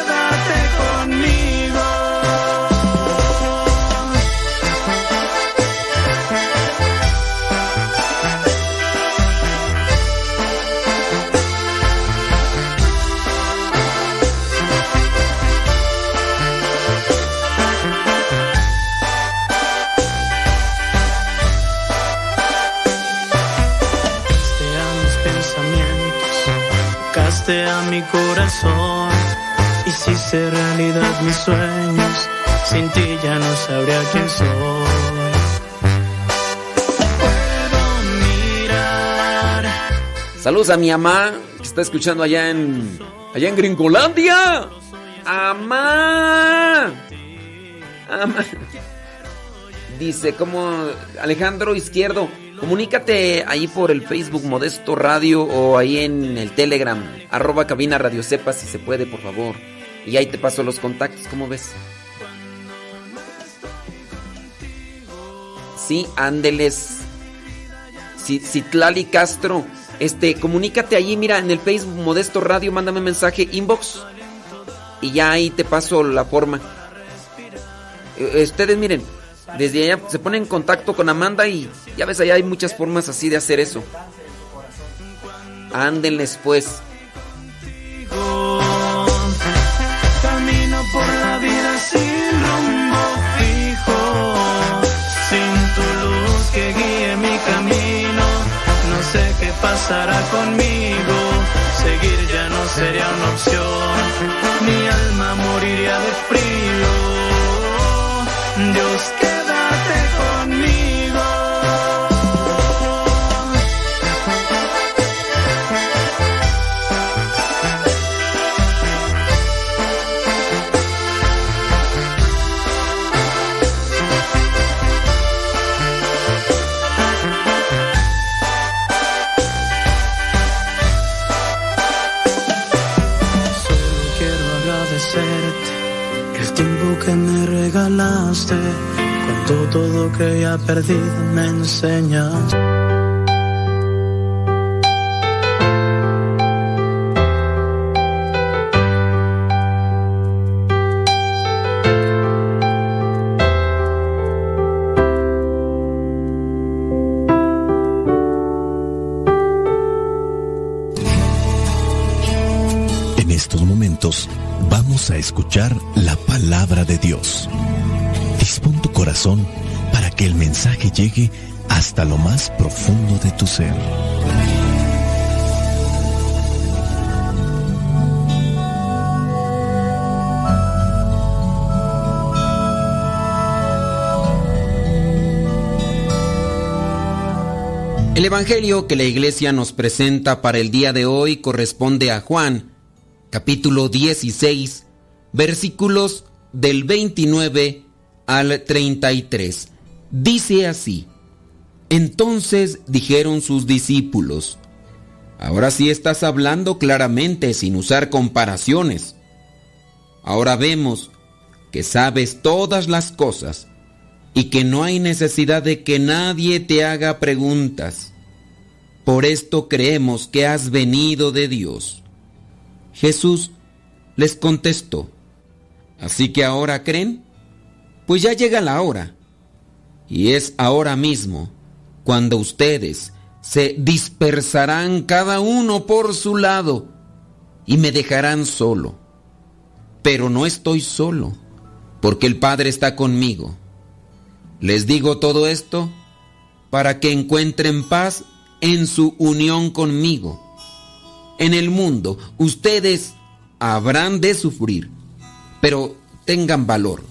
Saludos a mi mamá que está escuchando allá en allá en Gringolandia. Amá. Amá. Dice como Alejandro Izquierdo, comunícate ahí por el Facebook Modesto Radio o ahí en el Telegram, arroba cabina radio sepa si se puede, por favor. Y ahí te paso los contactos, ¿cómo ves? Sí, ándeles. Citlali Castro, este, comunícate allí, mira, en el Facebook Modesto Radio, mándame mensaje, inbox. Y ya ahí te paso la forma. Eh, Ustedes miren, desde allá se ponen en contacto con Amanda y ya ves, allá hay muchas formas así de hacer eso. Ándenles pues. Pasará conmigo, seguir ya no sería una opción. mi alma moriría de frío. Dios, Con todo lo que ya perdido me enseñaste. En estos momentos vamos a escuchar la palabra de Dios. Dispón tu corazón para que el mensaje llegue hasta lo más profundo de tu ser. El Evangelio que la iglesia nos presenta para el día de hoy corresponde a Juan, capítulo 16, versículos del 29 al 33. Dice así, entonces dijeron sus discípulos, ahora sí estás hablando claramente sin usar comparaciones. Ahora vemos que sabes todas las cosas y que no hay necesidad de que nadie te haga preguntas. Por esto creemos que has venido de Dios. Jesús les contestó, ¿así que ahora creen? Pues ya llega la hora. Y es ahora mismo cuando ustedes se dispersarán cada uno por su lado y me dejarán solo. Pero no estoy solo, porque el Padre está conmigo. Les digo todo esto para que encuentren paz en su unión conmigo. En el mundo ustedes habrán de sufrir, pero tengan valor.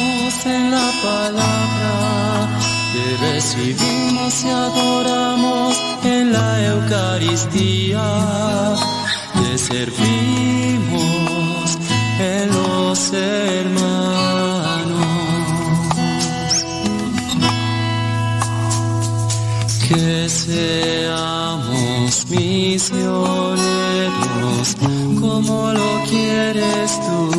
en la palabra, te recibimos y adoramos en la Eucaristía. Te servimos en los hermanos. Que seamos misioneros como lo quieres tú,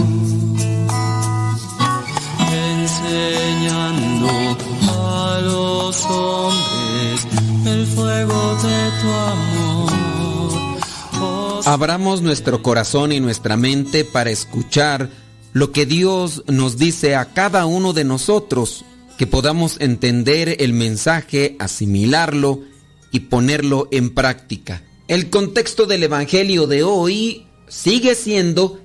Abramos nuestro corazón y nuestra mente para escuchar lo que Dios nos dice a cada uno de nosotros, que podamos entender el mensaje, asimilarlo y ponerlo en práctica. El contexto del Evangelio de hoy sigue siendo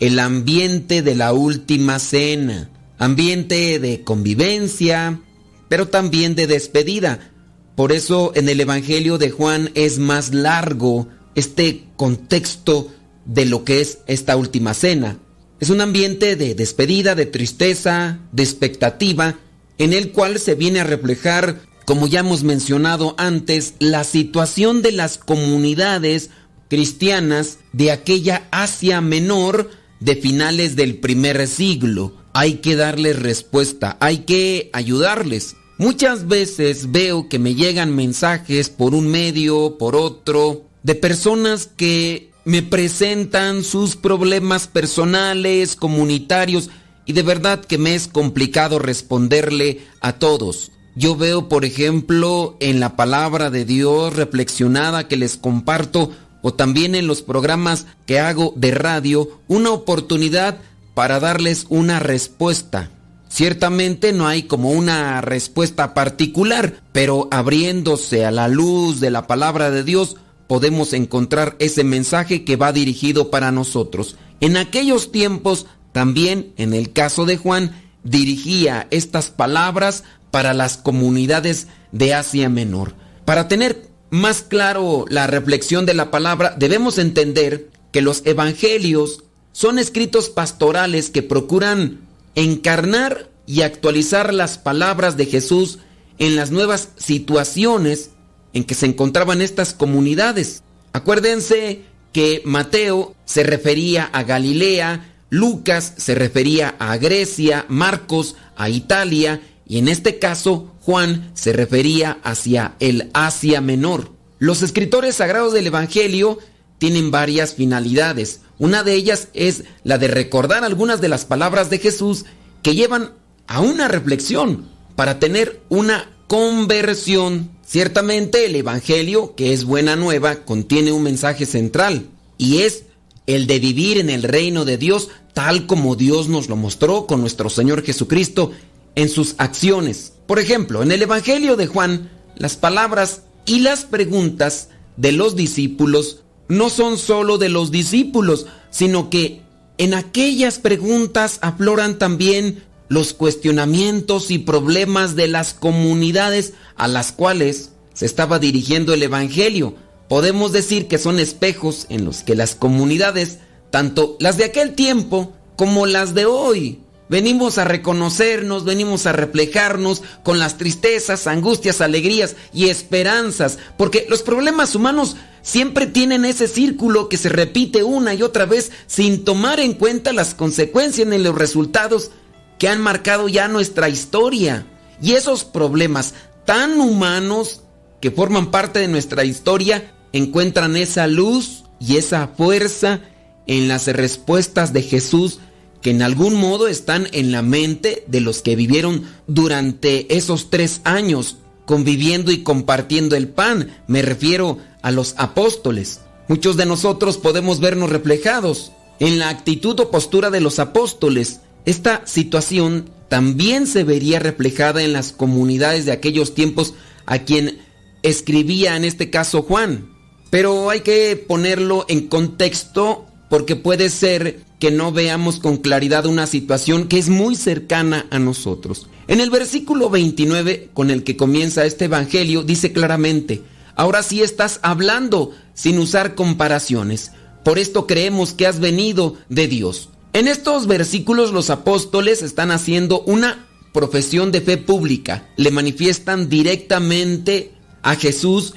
el ambiente de la última cena, ambiente de convivencia, pero también de despedida. Por eso en el Evangelio de Juan es más largo este contexto de lo que es esta última cena. Es un ambiente de despedida, de tristeza, de expectativa, en el cual se viene a reflejar, como ya hemos mencionado antes, la situación de las comunidades cristianas de aquella Asia Menor de finales del primer siglo. Hay que darles respuesta, hay que ayudarles. Muchas veces veo que me llegan mensajes por un medio, por otro, de personas que me presentan sus problemas personales, comunitarios, y de verdad que me es complicado responderle a todos. Yo veo, por ejemplo, en la palabra de Dios reflexionada que les comparto, o también en los programas que hago de radio, una oportunidad para darles una respuesta. Ciertamente no hay como una respuesta particular, pero abriéndose a la luz de la palabra de Dios, podemos encontrar ese mensaje que va dirigido para nosotros. En aquellos tiempos, también en el caso de Juan, dirigía estas palabras para las comunidades de Asia Menor. Para tener más claro la reflexión de la palabra, debemos entender que los evangelios son escritos pastorales que procuran encarnar y actualizar las palabras de Jesús en las nuevas situaciones en que se encontraban estas comunidades. Acuérdense que Mateo se refería a Galilea, Lucas se refería a Grecia, Marcos a Italia y en este caso Juan se refería hacia el Asia Menor. Los escritores sagrados del Evangelio tienen varias finalidades. Una de ellas es la de recordar algunas de las palabras de Jesús que llevan a una reflexión para tener una conversión. Ciertamente el Evangelio, que es buena nueva, contiene un mensaje central y es el de vivir en el reino de Dios tal como Dios nos lo mostró con nuestro Señor Jesucristo en sus acciones. Por ejemplo, en el Evangelio de Juan, las palabras y las preguntas de los discípulos no son sólo de los discípulos, sino que en aquellas preguntas afloran también los cuestionamientos y problemas de las comunidades a las cuales se estaba dirigiendo el Evangelio. Podemos decir que son espejos en los que las comunidades, tanto las de aquel tiempo como las de hoy, venimos a reconocernos, venimos a reflejarnos con las tristezas, angustias, alegrías y esperanzas, porque los problemas humanos siempre tienen ese círculo que se repite una y otra vez sin tomar en cuenta las consecuencias ni los resultados que han marcado ya nuestra historia. Y esos problemas tan humanos que forman parte de nuestra historia encuentran esa luz y esa fuerza en las respuestas de Jesús que en algún modo están en la mente de los que vivieron durante esos tres años conviviendo y compartiendo el pan. Me refiero a los apóstoles. Muchos de nosotros podemos vernos reflejados en la actitud o postura de los apóstoles esta situación también se vería reflejada en las comunidades de aquellos tiempos a quien escribía en este caso Juan. Pero hay que ponerlo en contexto porque puede ser que no veamos con claridad una situación que es muy cercana a nosotros. En el versículo 29 con el que comienza este Evangelio dice claramente, ahora sí estás hablando sin usar comparaciones, por esto creemos que has venido de Dios. En estos versículos los apóstoles están haciendo una profesión de fe pública. Le manifiestan directamente a Jesús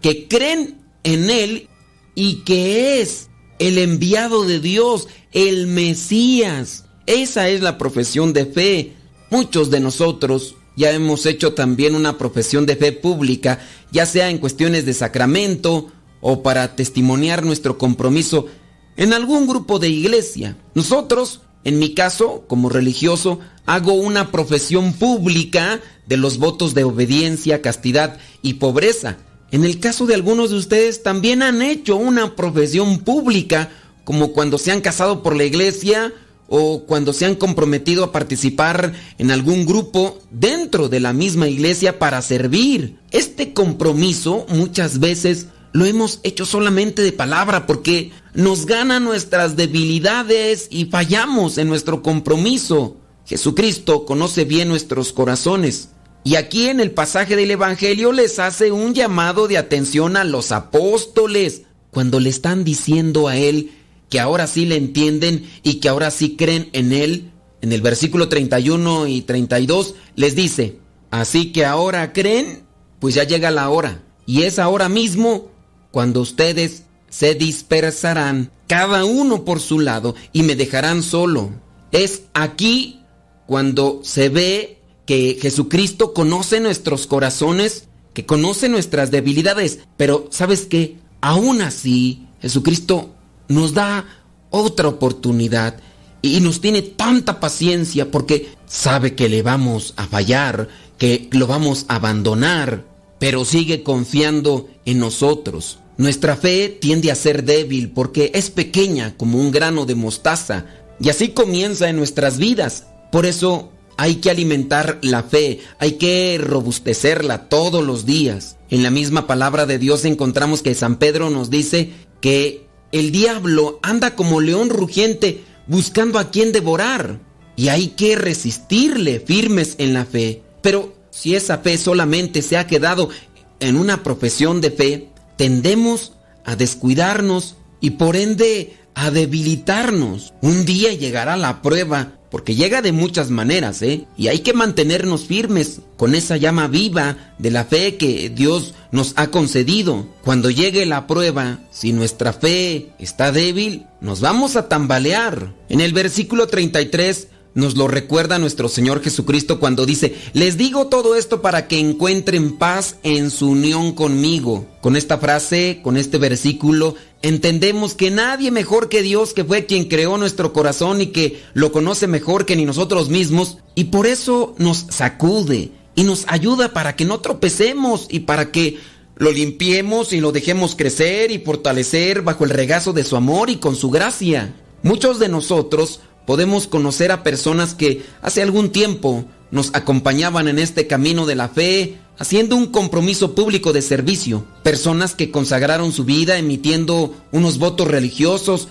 que creen en Él y que es el enviado de Dios, el Mesías. Esa es la profesión de fe. Muchos de nosotros ya hemos hecho también una profesión de fe pública, ya sea en cuestiones de sacramento o para testimoniar nuestro compromiso en algún grupo de iglesia. Nosotros, en mi caso, como religioso, hago una profesión pública de los votos de obediencia, castidad y pobreza. En el caso de algunos de ustedes también han hecho una profesión pública, como cuando se han casado por la iglesia o cuando se han comprometido a participar en algún grupo dentro de la misma iglesia para servir. Este compromiso muchas veces lo hemos hecho solamente de palabra porque nos ganan nuestras debilidades y fallamos en nuestro compromiso. Jesucristo conoce bien nuestros corazones. Y aquí en el pasaje del Evangelio les hace un llamado de atención a los apóstoles cuando le están diciendo a él que ahora sí le entienden y que ahora sí creen en él. En el versículo 31 y 32 les dice, así que ahora creen, pues ya llega la hora. Y es ahora mismo cuando ustedes se dispersarán, cada uno por su lado, y me dejarán solo. Es aquí cuando se ve que Jesucristo conoce nuestros corazones, que conoce nuestras debilidades, pero ¿sabes qué? Aún así, Jesucristo nos da otra oportunidad y nos tiene tanta paciencia porque sabe que le vamos a fallar, que lo vamos a abandonar, pero sigue confiando en nosotros. Nuestra fe tiende a ser débil porque es pequeña como un grano de mostaza, Y así comienza en nuestras vidas. Por eso hay que alimentar la fe, hay que robustecerla todos los días. En la misma palabra de Dios encontramos que San Pedro nos dice que el diablo anda como león rugiente buscando a quien devorar. Y hay que resistirle firmes en la fe. Pero si esa fe solamente se ha quedado en una profesión de fe, tendemos a descuidarnos y por ende a debilitarnos. Un día llegará la prueba, porque llega de muchas maneras, ¿eh? Y hay que mantenernos firmes con esa llama viva de la fe que Dios nos ha concedido. Cuando llegue la prueba, si nuestra fe está débil, nos vamos a tambalear. En el versículo 33 nos lo recuerda nuestro Señor Jesucristo cuando dice, les digo todo esto para que encuentren paz en su unión conmigo. Con esta frase, con este versículo, entendemos que nadie mejor que Dios, que fue quien creó nuestro corazón y que lo conoce mejor que ni nosotros mismos, y por eso nos sacude y nos ayuda para que no tropecemos y para que lo limpiemos y lo dejemos crecer y fortalecer bajo el regazo de su amor y con su gracia. Muchos de nosotros podemos conocer a personas que hace algún tiempo nos acompañaban en este camino de la fe, haciendo un compromiso público de servicio, personas que consagraron su vida emitiendo unos votos religiosos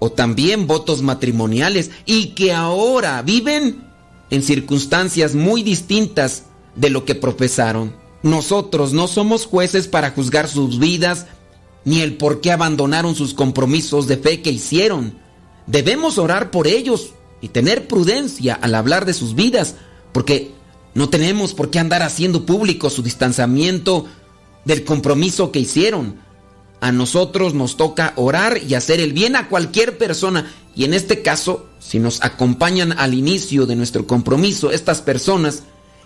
o también votos matrimoniales y que ahora viven en circunstancias muy distintas de lo que profesaron. Nosotros no somos jueces para juzgar sus vidas ni el por qué abandonaron sus compromisos de fe que hicieron. Debemos orar por ellos y tener prudencia al hablar de sus vidas, porque no tenemos por qué andar haciendo público su distanciamiento del compromiso que hicieron. A nosotros nos toca orar y hacer el bien a cualquier persona. Y en este caso, si nos acompañan al inicio de nuestro compromiso estas personas,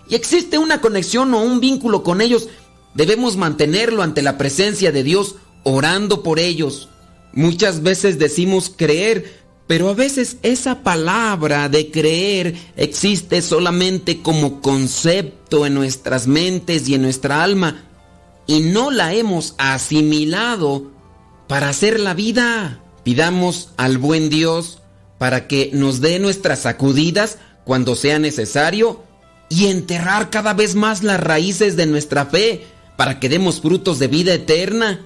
y existe una conexión o un vínculo con ellos, debemos mantenerlo ante la presencia de Dios, orando por ellos. Muchas veces decimos creer, pero a veces esa palabra de creer existe solamente como concepto en nuestras mentes y en nuestra alma y no la hemos asimilado para hacer la vida. Pidamos al buen Dios para que nos dé nuestras sacudidas cuando sea necesario y enterrar cada vez más las raíces de nuestra fe para que demos frutos de vida eterna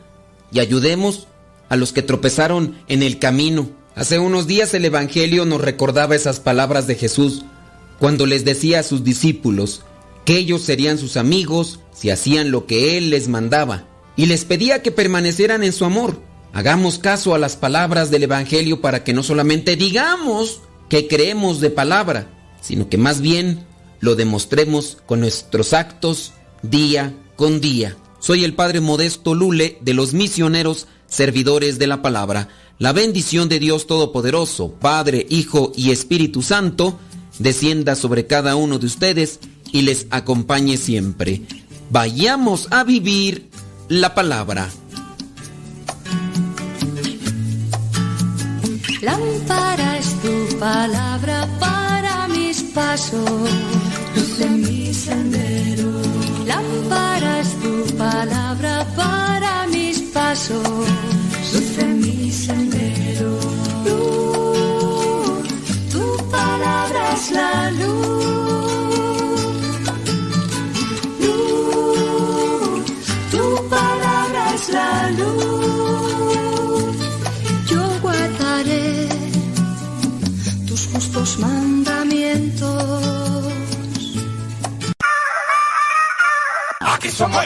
y ayudemos a los que tropezaron en el camino. Hace unos días el Evangelio nos recordaba esas palabras de Jesús cuando les decía a sus discípulos que ellos serían sus amigos si hacían lo que Él les mandaba y les pedía que permanecieran en su amor. Hagamos caso a las palabras del Evangelio para que no solamente digamos que creemos de palabra, sino que más bien lo demostremos con nuestros actos día con día. Soy el Padre Modesto Lule de los misioneros servidores de la palabra. La bendición de Dios Todopoderoso, Padre, Hijo y Espíritu Santo, descienda sobre cada uno de ustedes y les acompañe siempre. Vayamos a vivir la palabra. Lámpara es tu palabra para mis pasos, luz. Lámpara es tu palabra para mis pasos, Luz, tu palabra es la luz. Luz, tu palabra es la luz. Yo guardaré tus justos mandamientos. Aquí somos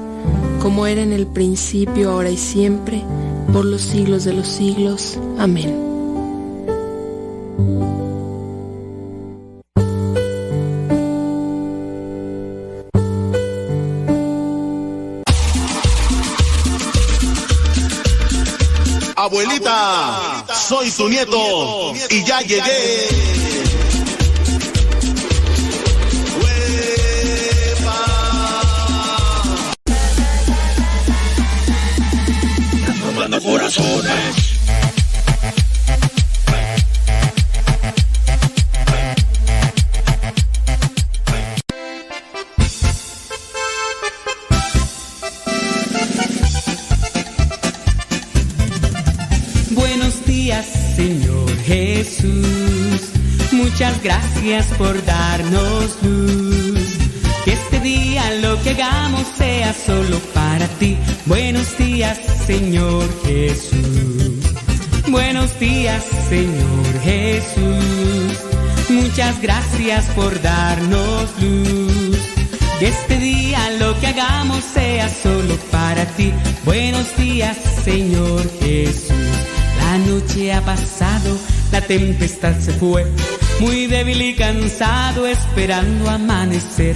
como era en el principio, ahora y siempre, por los siglos de los siglos. Amén. Abuelita, soy tu nieto y ya llegué. Buenos días, Señor Jesús. Muchas gracias por darnos luz. Lo que hagamos sea solo para ti. Buenos días, Señor Jesús. Buenos días, Señor Jesús. Muchas gracias por darnos luz. Que este día lo que hagamos sea solo para ti. Buenos días, Señor Jesús. La noche ha pasado, la tempestad se fue. Muy débil y cansado esperando amanecer.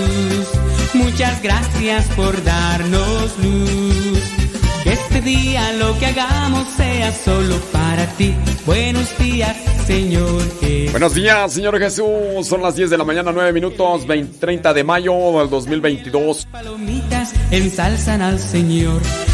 Muchas gracias por darnos luz. Que este día lo que hagamos sea solo para ti. Buenos días, Señor Jesús. Buenos días, Señor Jesús. Son las 10 de la mañana, 9 minutos, 20 30 de mayo del 2022. Palomitas ensalzan al Señor.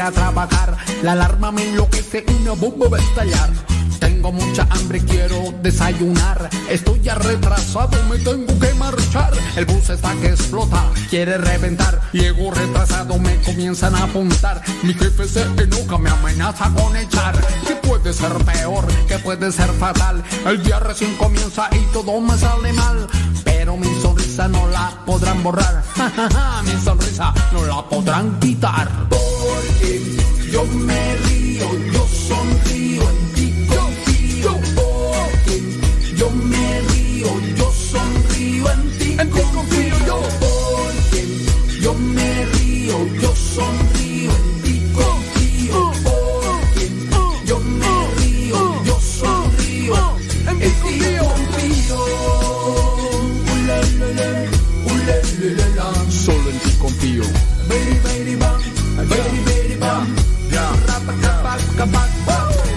A trabajar. La alarma me enloquece una bomba va a estallar. Tengo mucha hambre, quiero desayunar. Estoy ya retrasado, me tengo que marchar. El bus está que explota, quiere reventar. Llego retrasado, me comienzan a apuntar. Mi jefe se enoja, me amenaza con echar. ¿Qué puede ser peor? ¿Qué puede ser fatal? El día recién comienza y todo me sale mal. Pero mi sonrisa no la podrán borrar. mi sonrisa no la podrán quitar. Porque yo me río, yo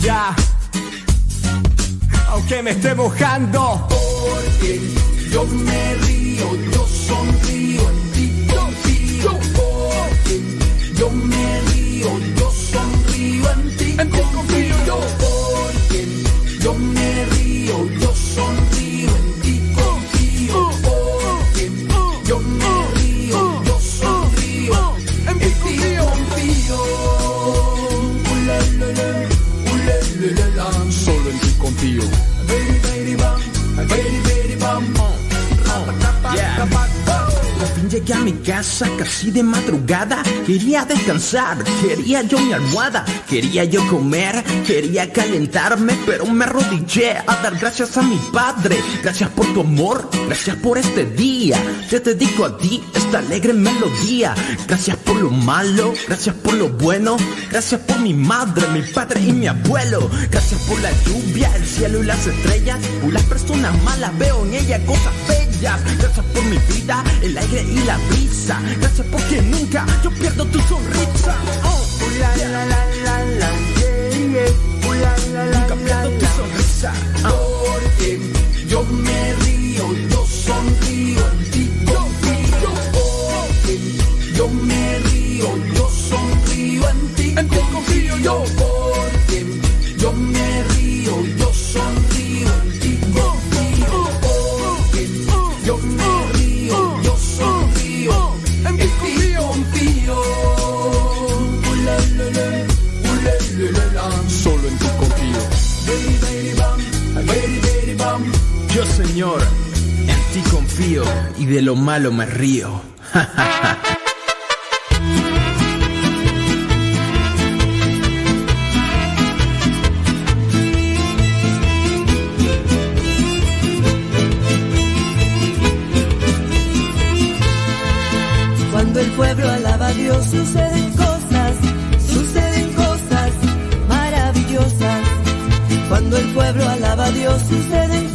ya. Aunque me esté mojando. Porque yo me río, yo sonrío, en ti confío. Porque yo me río, yo sonrío, en ti confío. Porque yo me llegué a mi casa casi de madrugada. Quería descansar, quería yo mi almohada Quería yo comer, quería calentarme Pero me arrodillé a dar gracias a mi padre. Gracias por tu amor, gracias por este día. Te dedico a ti esta alegre melodía. Gracias por lo malo, gracias por lo bueno. Gracias por mi madre, mi padre y mi abuelo. Gracias por la lluvia, el cielo y las estrellas. Por las personas malas veo en ella cosas bellas. Gracias por mi vida, el aire y la brisa Gracias porque nunca yo pierdo tu sonrisa. Oh, uh, la, la, la, la, la, yeah, yeah. Uh, la, la, la, Nunca pierdo tu sonrisa. Porque yo me río, yo sonrío en ti confío Porque yo me río, yo sonrío en ti confío yo Señor, en ti confío y de lo malo me río. Cuando el pueblo alaba a Dios suceden cosas, suceden cosas maravillosas. Cuando el pueblo alaba a Dios suceden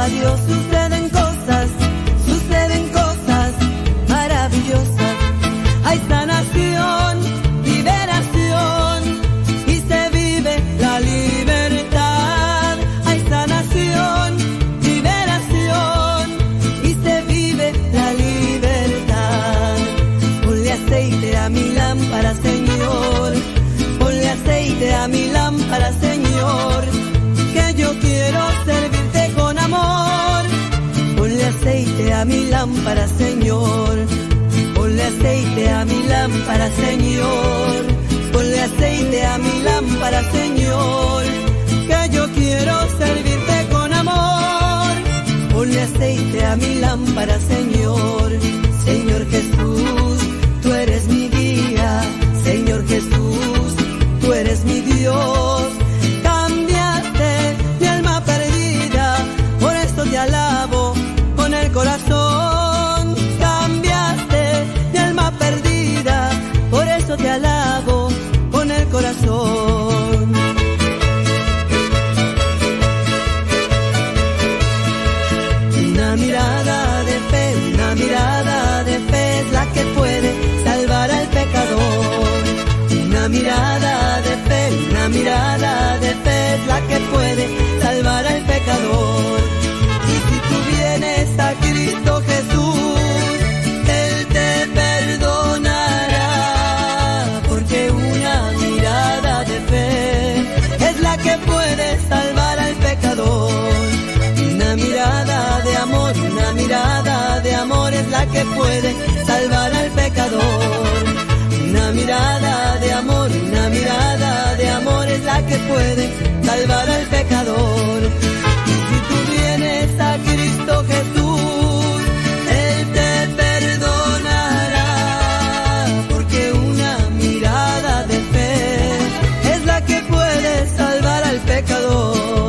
pueblo alaba lámpara, Señor. Ponle aceite a mi lámpara, Señor. Ponle aceite a mi lámpara, Señor. Que yo quiero servirte con amor. Ponle aceite a mi lámpara, Señor. Mirada de fe, una mirada de fe es la que puede salvar al pecador. Y si tú vienes a Cristo Jesús, Él te perdonará. Porque una mirada de fe es la que puede salvar al pecador. Una mirada de que puede salvar al pecador. Mirada de amor, una mirada de amor es la que puede salvar al pecador. Y si tú vienes a Cristo Jesús, Él te perdonará, porque una mirada de fe es la que puede salvar al pecador.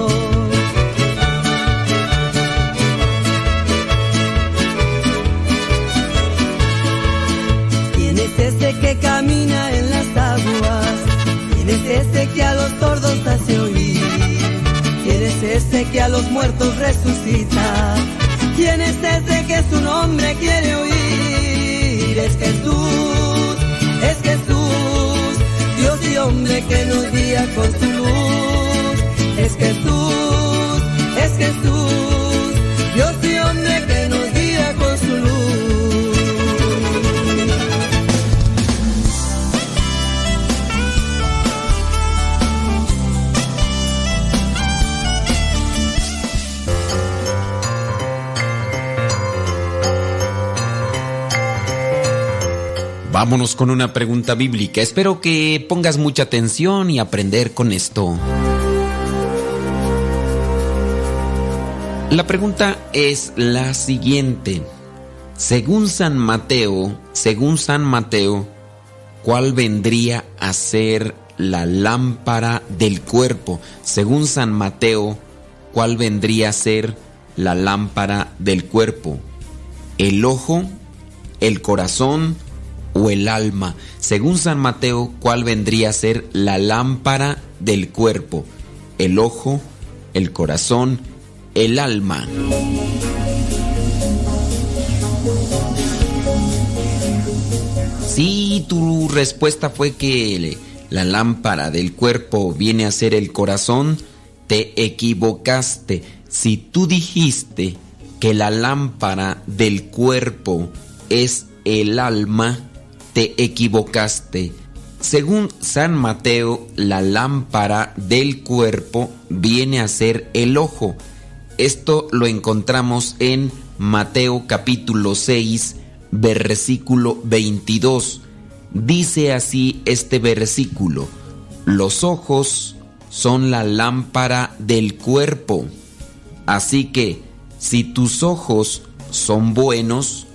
Muertos resucita? ¿Quién es ese que su nombre quiere oír? Es Jesús, es Jesús, Dios y hombre que nos guía con su Vámonos con una pregunta bíblica. Espero que pongas mucha atención y aprender con esto. La pregunta es la siguiente. Según San Mateo, según San Mateo, ¿cuál vendría a ser la lámpara del cuerpo? Según San Mateo, ¿cuál vendría a ser la lámpara del cuerpo? ¿El ojo, el corazón o el alma? Según San Mateo, ¿cuál vendría a ser la lámpara del cuerpo? ¿El ojo, el corazón, el alma? Si tu respuesta fue que la lámpara del cuerpo viene a ser el corazón, te equivocaste. Si tú dijiste que la lámpara del cuerpo es el alma, te equivocaste. Según San Mateo, la lámpara del cuerpo viene a ser el ojo. Esto lo encontramos en Mateo capítulo 6, versículo 22. Dice así este versículo, los ojos son la lámpara del cuerpo. Así que, si tus ojos son buenos,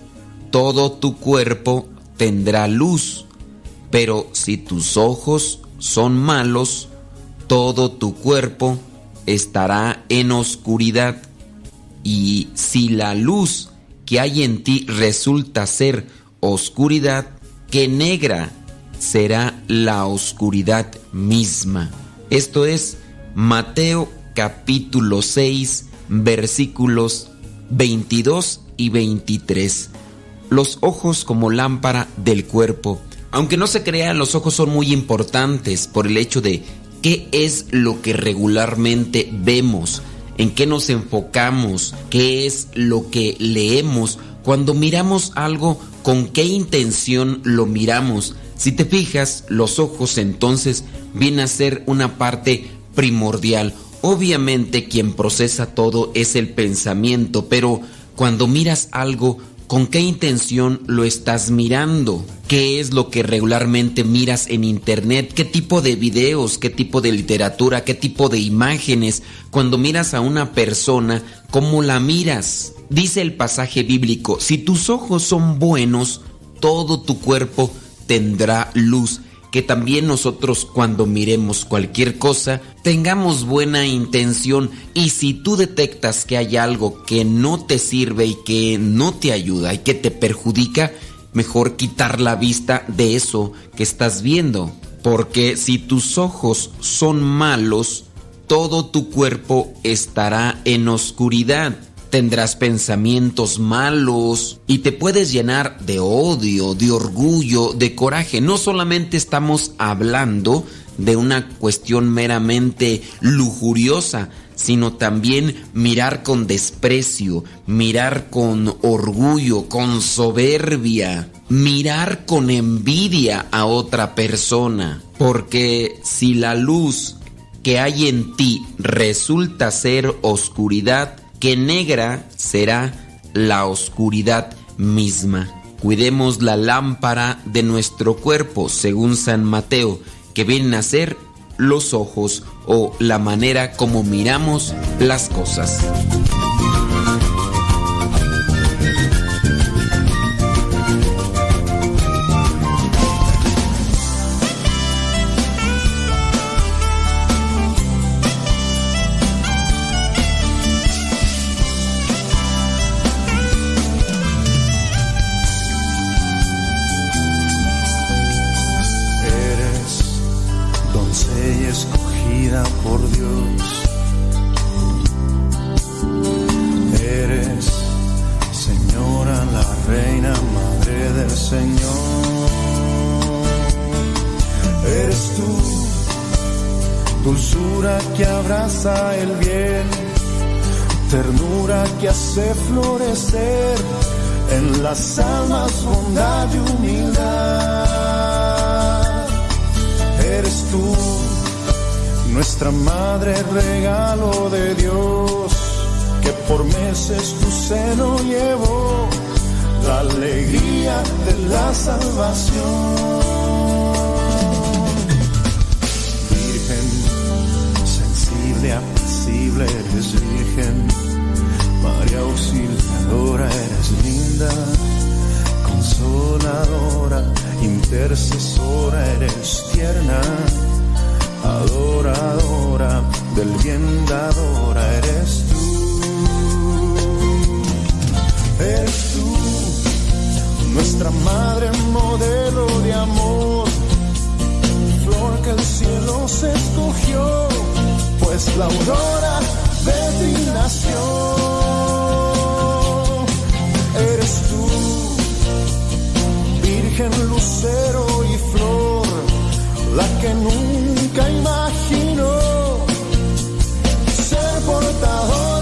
todo tu cuerpo tendrá luz. Pero si tus ojos son malos, todo tu cuerpo estará en oscuridad. Y si la luz que hay en ti resulta ser oscuridad, que negra será la oscuridad misma. Esto es Mateo capítulo 6 versículos 22 y 23. Los ojos como lámpara del cuerpo. Aunque no se crean, los ojos son muy importantes por el hecho de qué es lo que regularmente vemos, en qué nos enfocamos, qué es lo que leemos. Cuando miramos algo, con qué intención lo miramos. Si te fijas, los ojos entonces vienen a ser una parte primordial. Obviamente quien procesa todo es el pensamiento, pero cuando miras algo, ¿con qué intención lo estás mirando? ¿Qué es lo que regularmente miras en internet? ¿Qué tipo de videos? ¿Qué tipo de literatura? ¿Qué tipo de imágenes? Cuando miras a una persona, ¿cómo la miras? Dice el pasaje bíblico, si tus ojos son buenos, todo tu cuerpo tendrá luz que también nosotros cuando miremos cualquier cosa tengamos buena intención y si tú detectas que hay algo que no te sirve y que no te ayuda y que te perjudica, mejor quitar la vista de eso que estás viendo. Porque si tus ojos son malos, todo tu cuerpo estará en oscuridad tendrás pensamientos malos y te puedes llenar de odio, de orgullo, de coraje. No solamente estamos hablando de una cuestión meramente lujuriosa, sino también mirar con desprecio, mirar con orgullo, con soberbia, mirar con envidia a otra persona. Porque si la luz que hay en ti resulta ser oscuridad, que negra será la oscuridad misma. Cuidemos la lámpara de nuestro cuerpo, según San Mateo, que vienen a ser los ojos o la manera como miramos las cosas. Dulzura que abraza el bien, ternura que hace florecer en las almas bondad y humildad. Eres tú, nuestra madre, regalo de Dios, que por meses tu seno llevó la alegría de la salvación. Sensible, apacible, eres virgen. María auxiliadora, eres linda, consoladora, intercesora, eres tierna, adoradora, del bien dadora, eres tú. Eres tú, nuestra madre modelo de amor, flor que el cielo se escogió, pues la aurora de ti nació. Eres tú, virgen lucero y flor, la que nunca imaginó ser portadora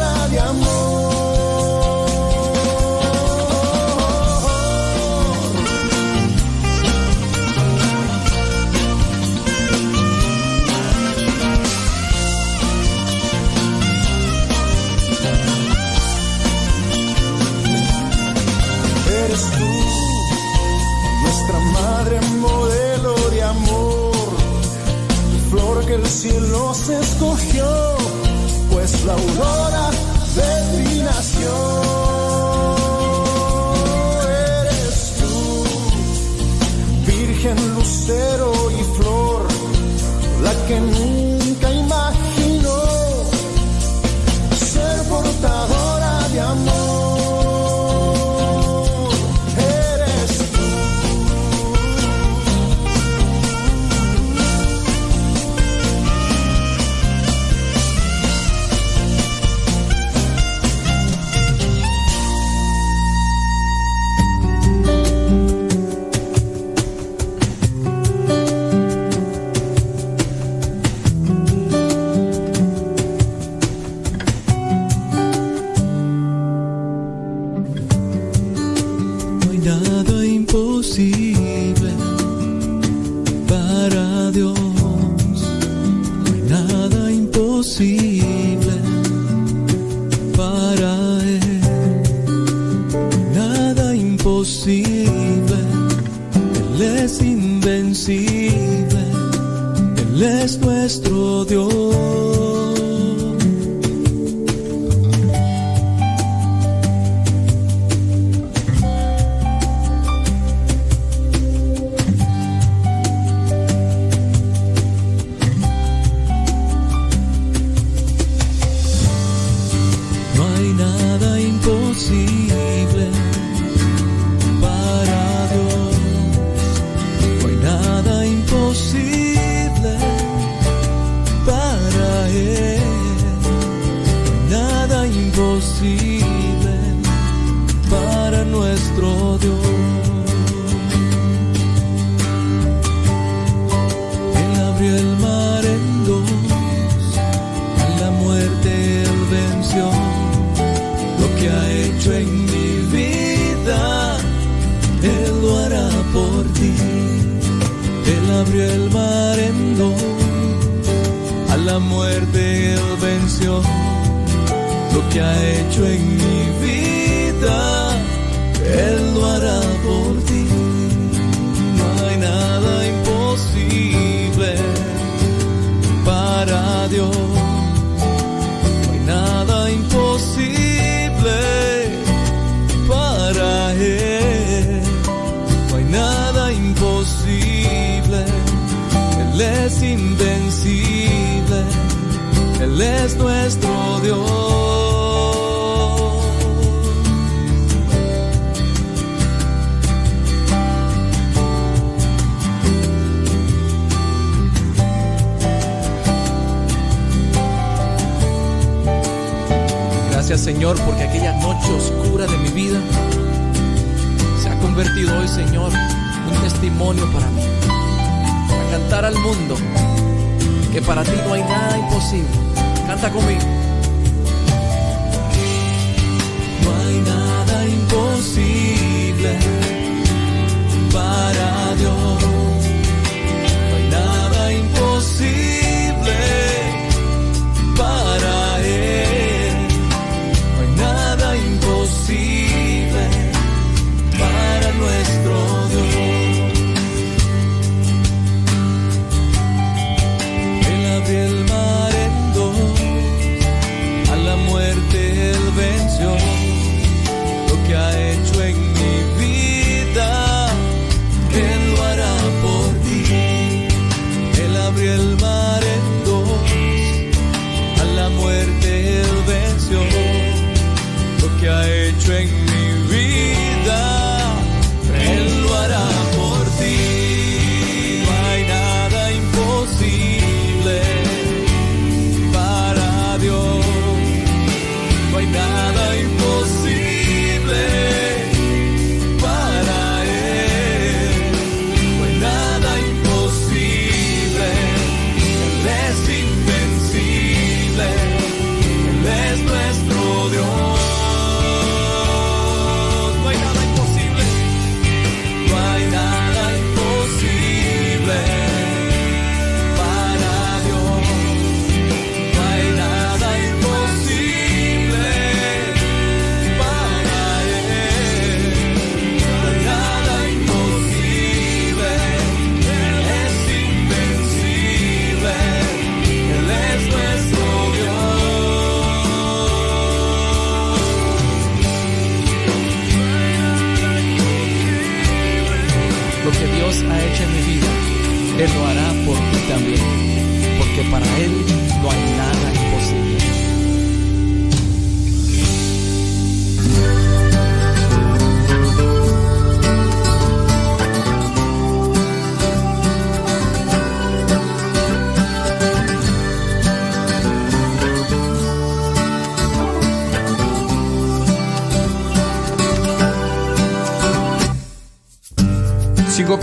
cielo se escogió, pues la aurora de ti nació. Eres tú, virgen lucero y flor, la que nunca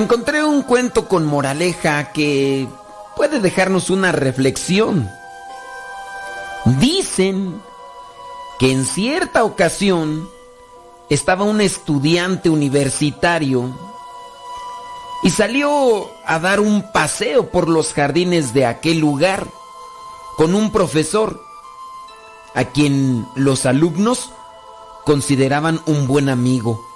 Encontré un cuento con moraleja que puede dejarnos una reflexión. Dicen que en cierta ocasión estaba un estudiante universitario y salió a dar un paseo por los jardines de aquel lugar con un profesor a quien los alumnos consideraban un buen amigo.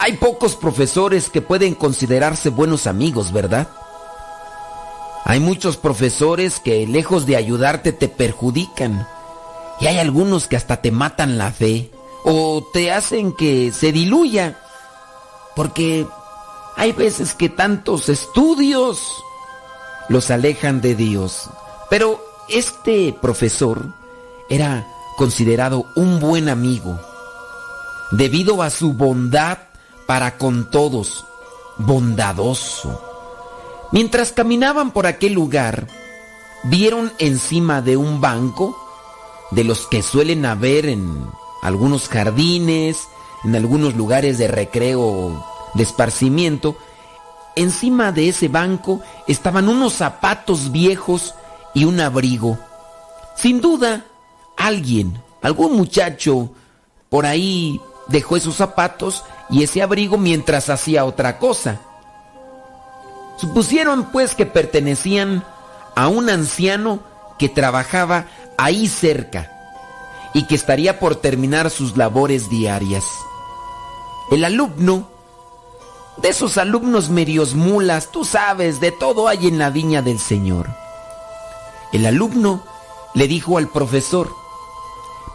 Hay pocos profesores que pueden considerarse buenos amigos, ¿verdad? Hay muchos profesores que lejos de ayudarte te perjudican. Y hay algunos que hasta te matan la fe o te hacen que se diluya. Porque hay veces que tantos estudios los alejan de Dios. Pero este profesor era considerado un buen amigo debido a su bondad para con todos, bondadoso. Mientras caminaban por aquel lugar, vieron encima de un banco, de los que suelen haber en algunos jardines, en algunos lugares de recreo, de esparcimiento, encima de ese banco estaban unos zapatos viejos y un abrigo. Sin duda, alguien, algún muchacho, por ahí dejó esos zapatos y ese abrigo mientras hacía otra cosa. Supusieron pues que pertenecían a un anciano que trabajaba ahí cerca y que estaría por terminar sus labores diarias. El alumno, de esos alumnos medios mulas, tú sabes, de todo hay en la viña del Señor. El alumno le dijo al profesor,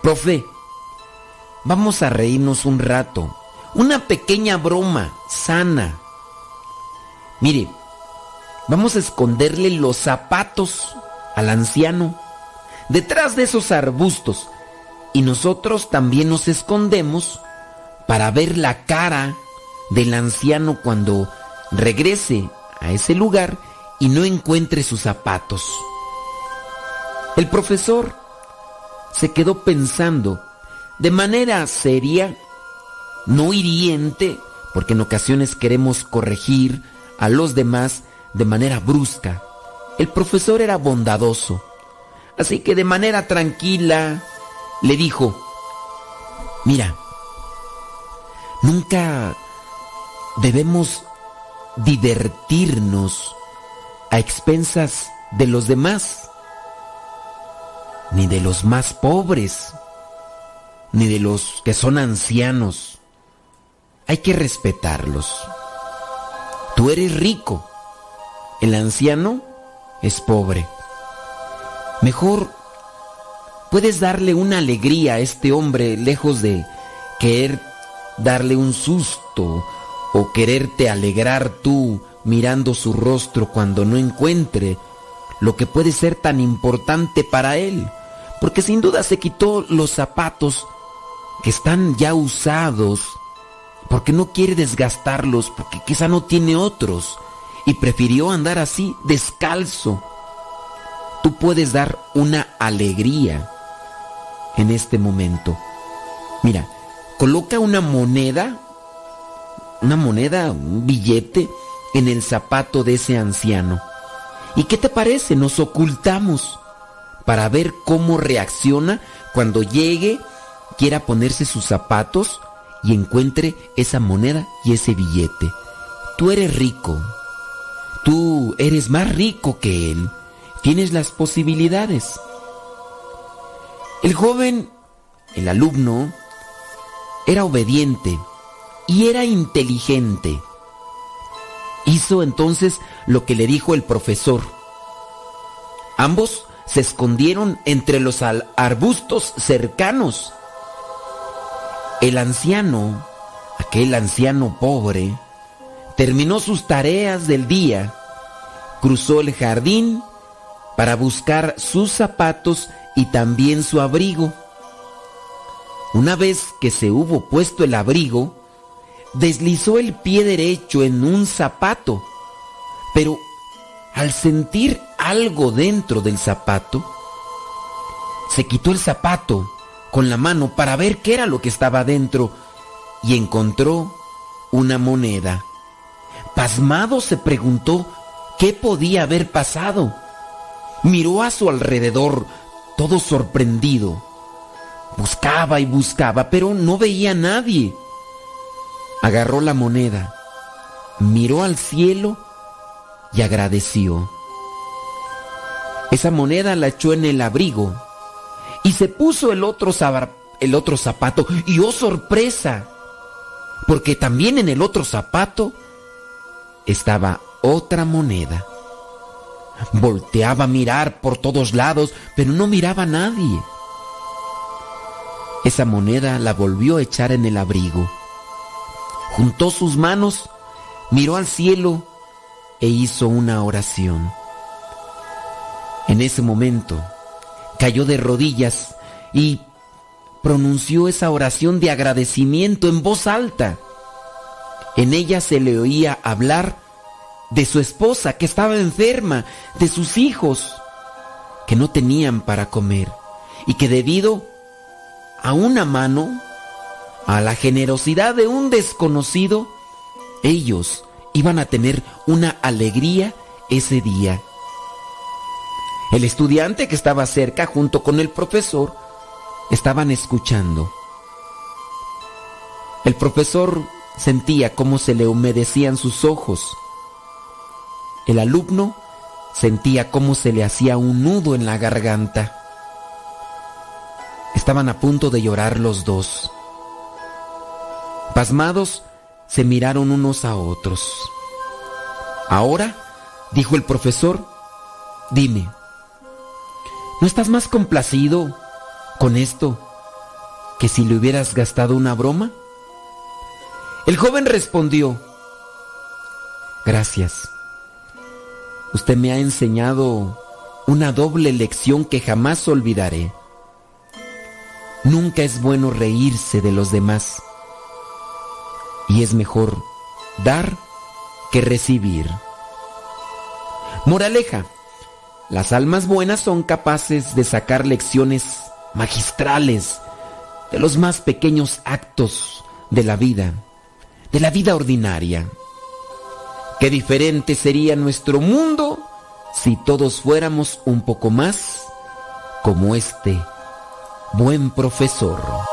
profe, vamos a reírnos un rato, una pequeña broma sana. Mire, vamos a esconderle los zapatos al anciano detrás de esos arbustos y nosotros también nos escondemos para ver la cara del anciano cuando regrese a ese lugar y no encuentre sus zapatos. El profesor se quedó pensando de manera seria, no hiriente, porque en ocasiones queremos corregir a los demás de manera brusca. El profesor era bondadoso, así que de manera tranquila le dijo, mira, nunca debemos divertirnos a expensas de los demás, ni de los más pobres, ni de los que son ancianos. Hay que respetarlos. Tú eres rico, el anciano es pobre. Mejor puedes darle una alegría a este hombre lejos de querer darle un susto o quererte alegrar tú mirando su rostro cuando no encuentre lo que puede ser tan importante para él. Porque sin duda se quitó los zapatos que están ya usados porque no quiere desgastarlos, porque quizá no tiene otros y prefirió andar así descalzo. tú puedes dar una alegría en este momento. Mira, coloca una moneda, una moneda, un billete en el zapato de ese anciano. ¿Y qué te parece? Nos ocultamos para ver cómo reacciona cuando llegue, quiera ponerse sus zapatos y encuentre esa moneda y ese billete. Tú eres rico. Tú eres más rico que él. Tienes las posibilidades. El joven, el alumno, era obediente y era inteligente. Hizo entonces lo que le dijo el profesor. Ambos se escondieron entre los arbustos cercanos. El anciano, aquel anciano pobre, terminó sus tareas del día, cruzó el jardín para buscar sus zapatos y también su abrigo. Una vez que se hubo puesto el abrigo, deslizó el pie derecho en un zapato, pero al sentir algo dentro del zapato, se quitó el zapato con la mano para ver qué era lo que estaba dentro y encontró una moneda. Pasmado se preguntó qué podía haber pasado. Miró a su alrededor, todo sorprendido. Buscaba y buscaba, pero no veía a nadie. Agarró la moneda, miró al cielo y agradeció. Esa moneda la echó en el abrigo y se puso el otro, el otro zapato y oh sorpresa, porque también en el otro zapato estaba otra moneda. Volteaba a mirar por todos lados, pero no miraba a nadie. Esa moneda la volvió a echar en el abrigo. Juntó sus manos, miró al cielo e hizo una oración. En ese momento cayó de rodillas y pronunció esa oración de agradecimiento en voz alta. En ella se le oía hablar de su esposa que estaba enferma, de sus hijos que no tenían para comer y que debido a una mano, a la generosidad de un desconocido, ellos iban a tener una alegría ese día. El estudiante que estaba cerca junto con el profesor estaban escuchando. El profesor sentía cómo se le humedecían sus ojos. El alumno sentía cómo se le hacía un nudo en la garganta. Estaban a punto de llorar los dos. Pasmados, se miraron unos a otros. Ahora, dijo el profesor, dime, ¿no estás más complacido con esto que si le hubieras gastado una broma? El joven respondió, gracias. Usted me ha enseñado una doble lección que jamás olvidaré. Nunca es bueno reírse de los demás y es mejor dar que recibir. Moraleja, las almas buenas son capaces de sacar lecciones magistrales de los más pequeños actos de la vida, de la vida ordinaria. Qué diferente sería nuestro mundo si todos fuéramos un poco más como este buen profesor.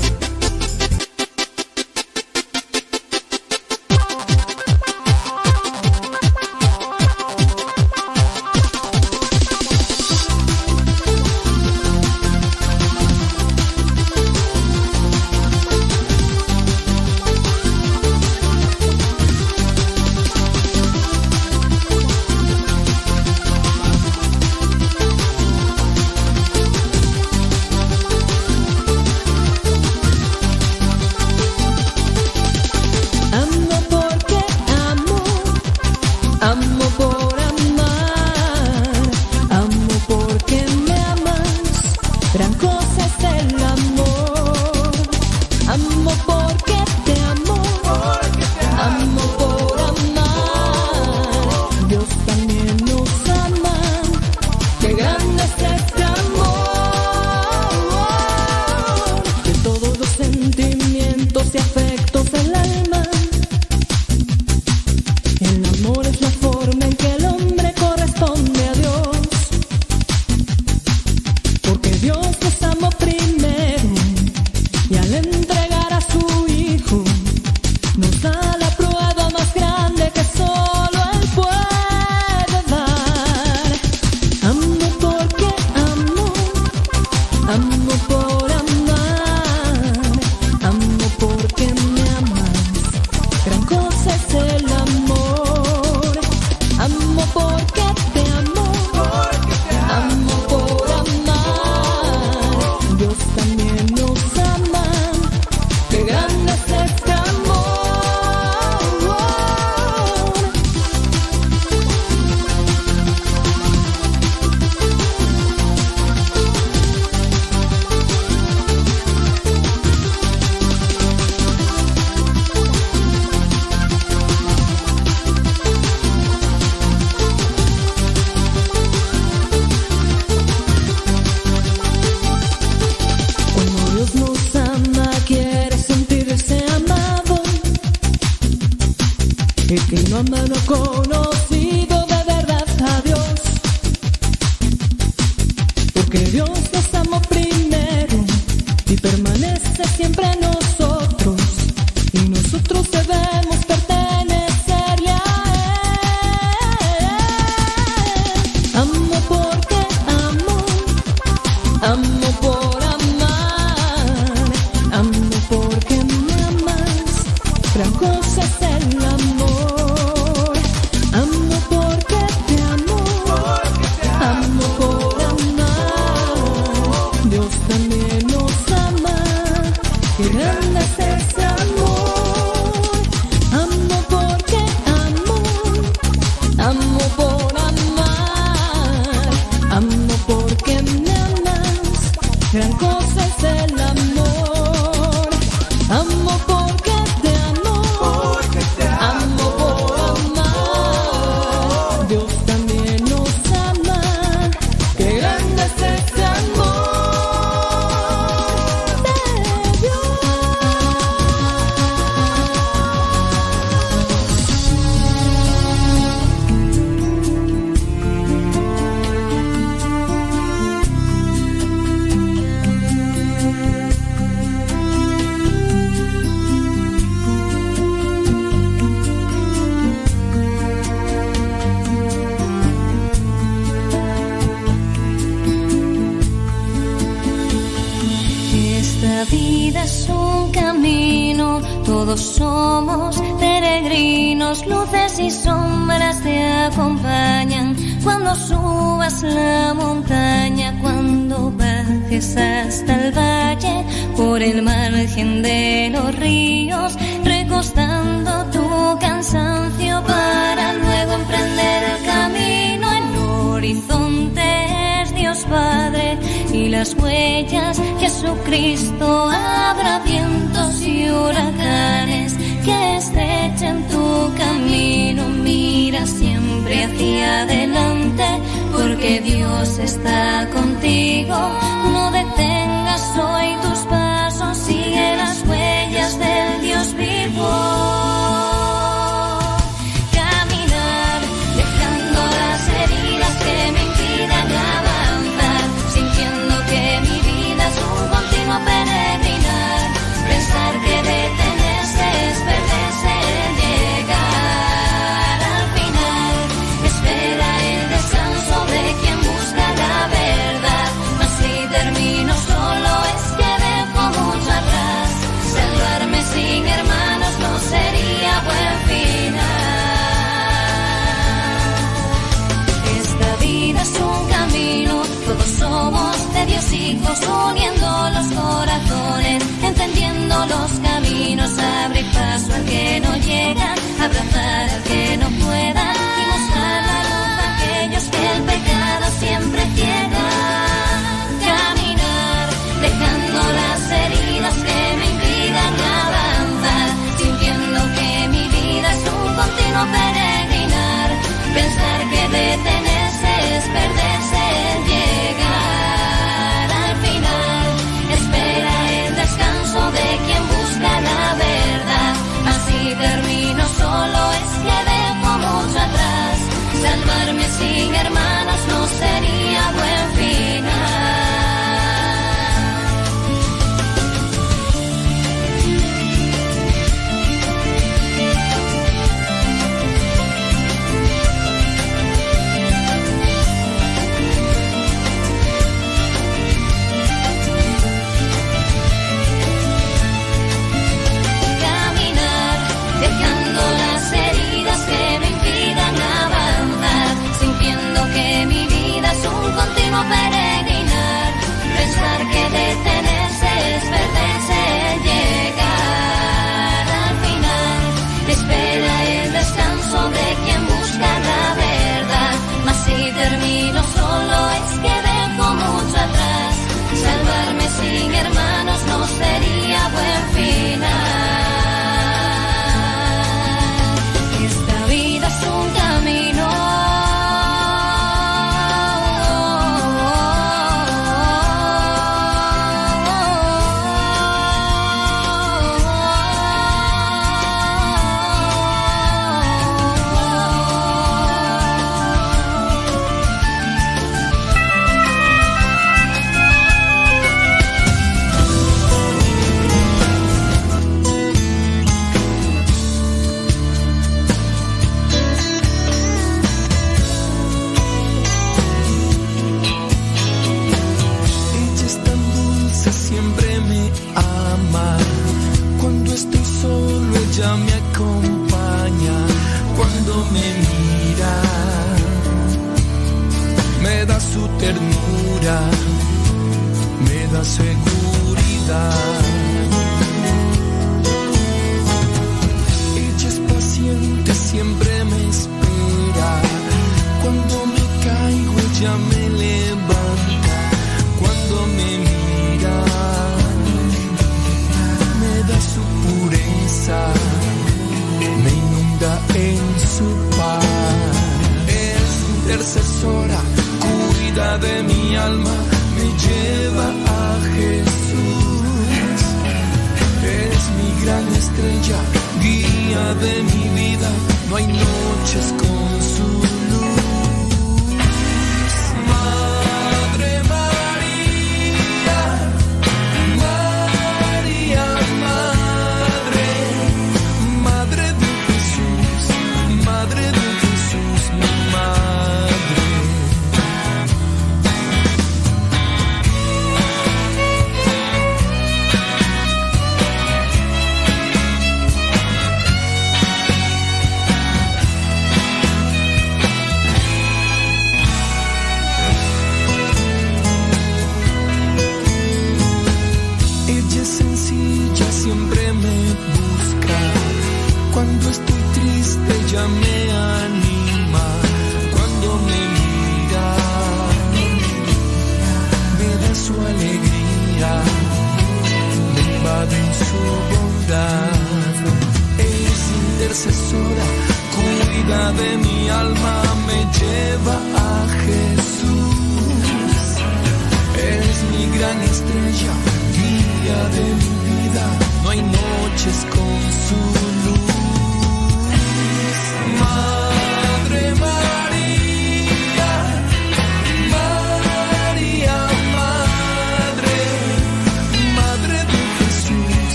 Gran cosa es el amor.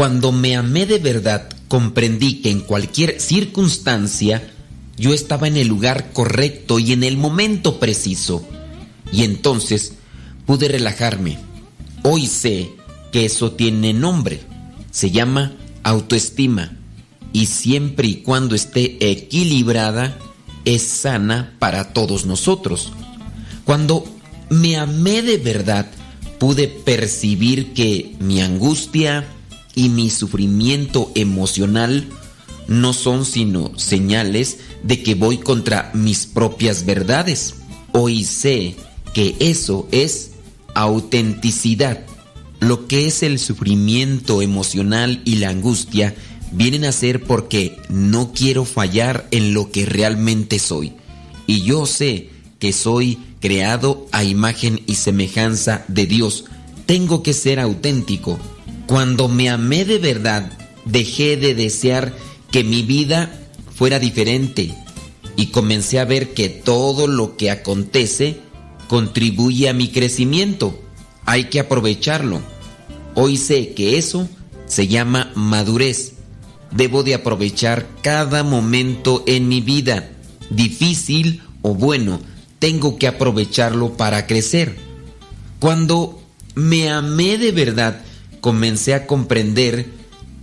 Cuando me amé de verdad, comprendí que en cualquier circunstancia yo estaba en el lugar correcto y en el momento preciso. Y entonces pude relajarme. Hoy sé que eso tiene nombre. Se llama autoestima. Y siempre y cuando esté equilibrada, es sana para todos nosotros. Cuando me amé de verdad, pude percibir que mi angustia y mi sufrimiento emocional no son sino señales de que voy contra mis propias verdades. Hoy sé que eso es autenticidad. Lo que es el sufrimiento emocional y la angustia vienen a ser porque no quiero fallar en lo que realmente soy. Y yo sé que soy creado a imagen y semejanza de Dios. Tengo que ser auténtico. Cuando me amé de verdad, dejé de desear que mi vida fuera diferente y comencé a ver que todo lo que acontece contribuye a mi crecimiento. Hay que aprovecharlo. Hoy sé que eso se llama madurez. Debo de aprovechar cada momento en mi vida, difícil o bueno, tengo que aprovecharlo para crecer. Cuando me amé de verdad, comencé a comprender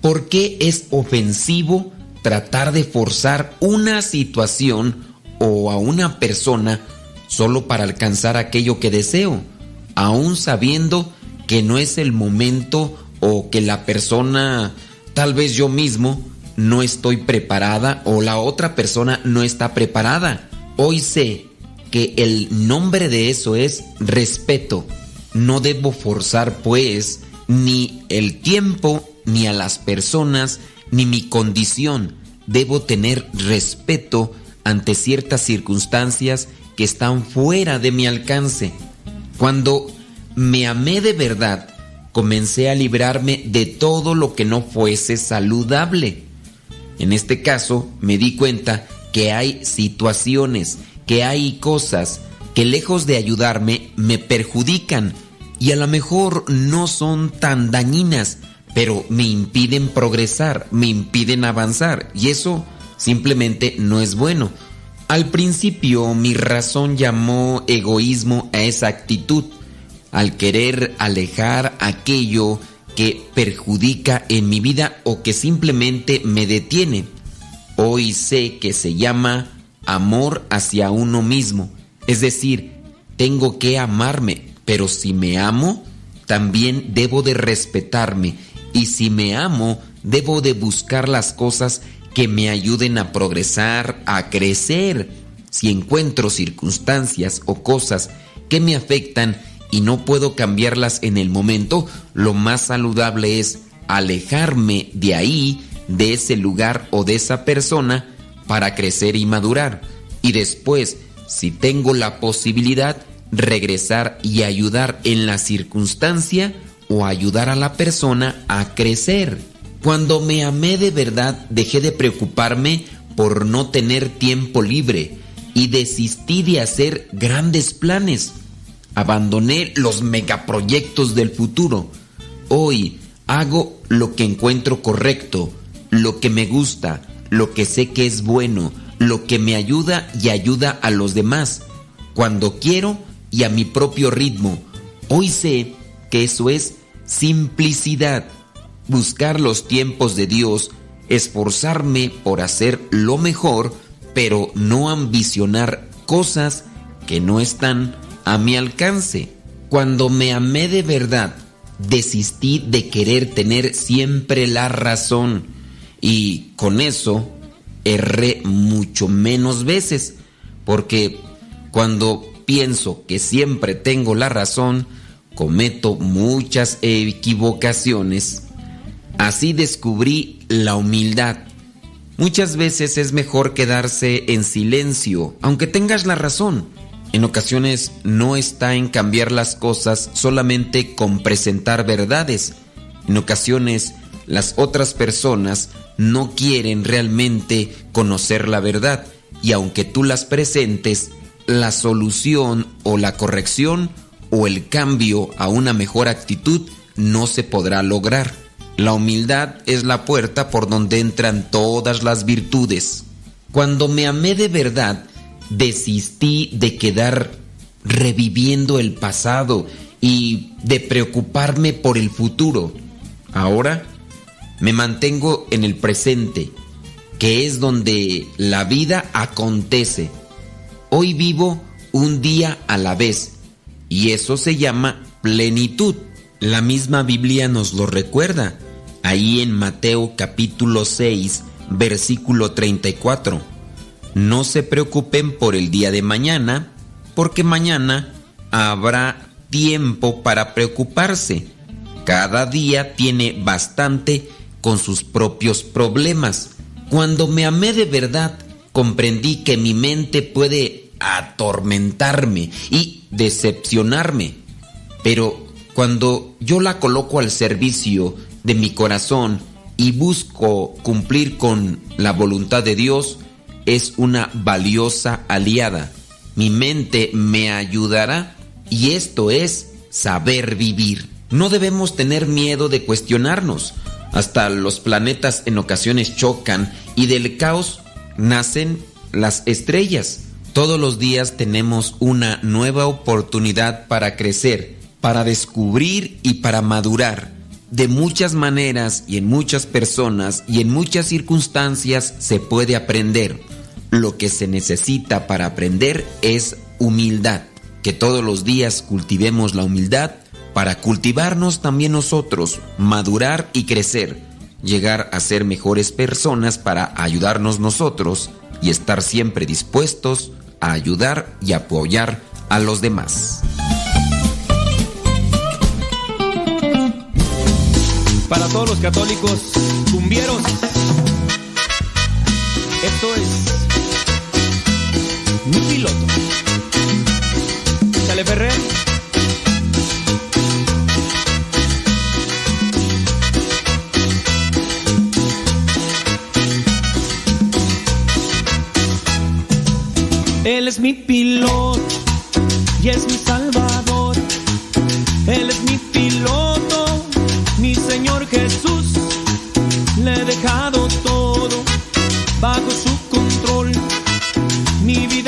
por qué es ofensivo tratar de forzar una situación o a una persona solo para alcanzar aquello que deseo, aún sabiendo que no es el momento o que la persona, tal vez yo mismo, no estoy preparada o la otra persona no está preparada. Hoy sé que el nombre de eso es respeto. No debo forzar pues ni el tiempo, ni a las personas, ni mi condición. Debo tener respeto ante ciertas circunstancias que están fuera de mi alcance. Cuando me amé de verdad, comencé a librarme de todo lo que no fuese saludable. En este caso, me di cuenta que hay situaciones, que hay cosas que lejos de ayudarme me perjudican y a lo mejor no son tan dañinas, pero me impiden progresar, me impiden avanzar y eso simplemente no es bueno. Al principio mi razón llamó egoísmo a esa actitud, al querer alejar aquello que perjudica en mi vida o que simplemente me detiene. Hoy sé que se llama amor hacia uno mismo, es decir, tengo que amarme, pero si me amo, también debo de respetarme y si me amo, debo de buscar las cosas que me ayuden a progresar, a crecer. Si encuentro circunstancias o cosas que me afectan y no puedo cambiarlas en el momento, lo más saludable es alejarme de ahí, de ese lugar o de esa persona para crecer y madurar. Y después, si tengo la posibilidad, regresar y ayudar en la circunstancia o ayudar a la persona a crecer. Cuando me amé de verdad, dejé de preocuparme por no tener tiempo libre y desistí de hacer grandes planes. Abandoné los megaproyectos del futuro. Hoy hago lo que encuentro correcto, lo que me gusta, lo que sé que es bueno, lo que me ayuda y ayuda a los demás, cuando quiero y a mi propio ritmo. Hoy sé que eso es simplicidad buscar los tiempos de Dios, esforzarme por hacer lo mejor, pero no ambicionar cosas que no están a mi alcance. Cuando me amé de verdad, desistí de querer tener siempre la razón y con eso erré mucho menos veces, porque cuando pienso que siempre tengo la razón, cometo muchas equivocaciones Así descubrí la humildad. Muchas veces es mejor quedarse en silencio, aunque tengas la razón. En ocasiones no está en cambiar las cosas solamente con presentar verdades. En ocasiones las otras personas no quieren realmente conocer la verdad y aunque tú las presentes, la solución o la corrección o el cambio a una mejor actitud no se podrá lograr. La humildad es la puerta por donde entran todas las virtudes. Cuando me amé de verdad, desistí de quedar reviviendo el pasado y de preocuparme por el futuro. Ahora me mantengo en el presente, que es donde la vida acontece. Hoy vivo un día a la vez y eso se llama plenitud. La misma Biblia nos lo recuerda ahí en Mateo capítulo 6, versículo 34. No se preocupen por el día de mañana, porque mañana habrá tiempo para preocuparse. Cada día tiene bastante con sus propios problemas. Cuando me amé de verdad, comprendí que mi mente puede atormentarme y decepcionarme. Pero cuando yo la coloco al servicio de mi corazón y busco cumplir con la voluntad de Dios, es una valiosa aliada. Mi mente me ayudará y esto es saber vivir. No debemos tener miedo de cuestionarnos. Hasta los planetas en ocasiones chocan y del caos nacen las estrellas. Todos los días tenemos una nueva oportunidad para crecer, para descubrir y para madurar de muchas maneras y en muchas personas y en muchas circunstancias se puede aprender. Lo que se necesita para aprender es humildad. Que todos los días cultivemos la humildad para cultivarnos también nosotros, madurar y crecer, llegar a ser mejores personas para ayudarnos nosotros y estar siempre dispuestos a ayudar y apoyar a los demás. Para todos los católicos cumbieros, esto es mi piloto. Chale Ferrer. Él es mi piloto y es mi salvador. Él es mi piloto, mi Señor Jesús. Le he dejado todo bajo su control. Mi vida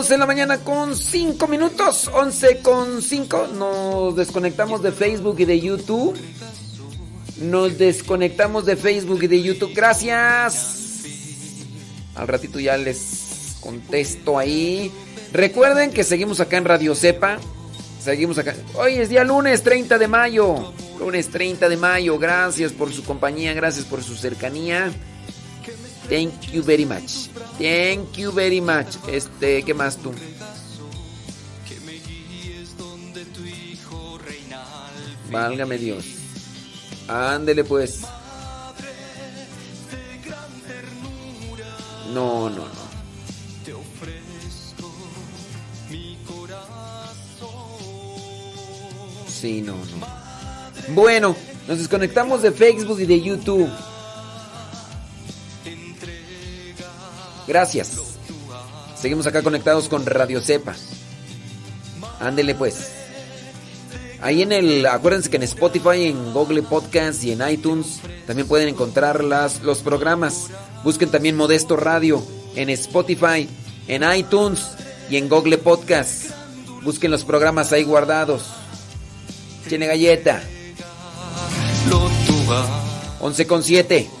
2 de la mañana con 5 minutos, 11 con 5. Nos desconectamos de Facebook y de YouTube. Nos desconectamos de Facebook y de YouTube. Gracias. Al ratito ya les contesto ahí. Recuerden que seguimos acá en Radio Cepa. Seguimos acá. Hoy es día lunes 30 de mayo. Lunes 30 de mayo. Gracias por su compañía. Gracias por su cercanía. Thank you very much. Thank you very much. Este, ¿qué más tú? Válgame Dios. Ándele pues. No, no, no. Sí, no, no. Bueno, nos desconectamos de Facebook y de YouTube. Gracias. Seguimos acá conectados con Radio Cepa. Ándele pues. Ahí en el, acuérdense que en Spotify, en Google Podcast y en iTunes también pueden encontrar las, los programas. Busquen también Modesto Radio en Spotify, en iTunes y en Google Podcast. Busquen los programas ahí guardados. Tiene galleta. 11 con 7.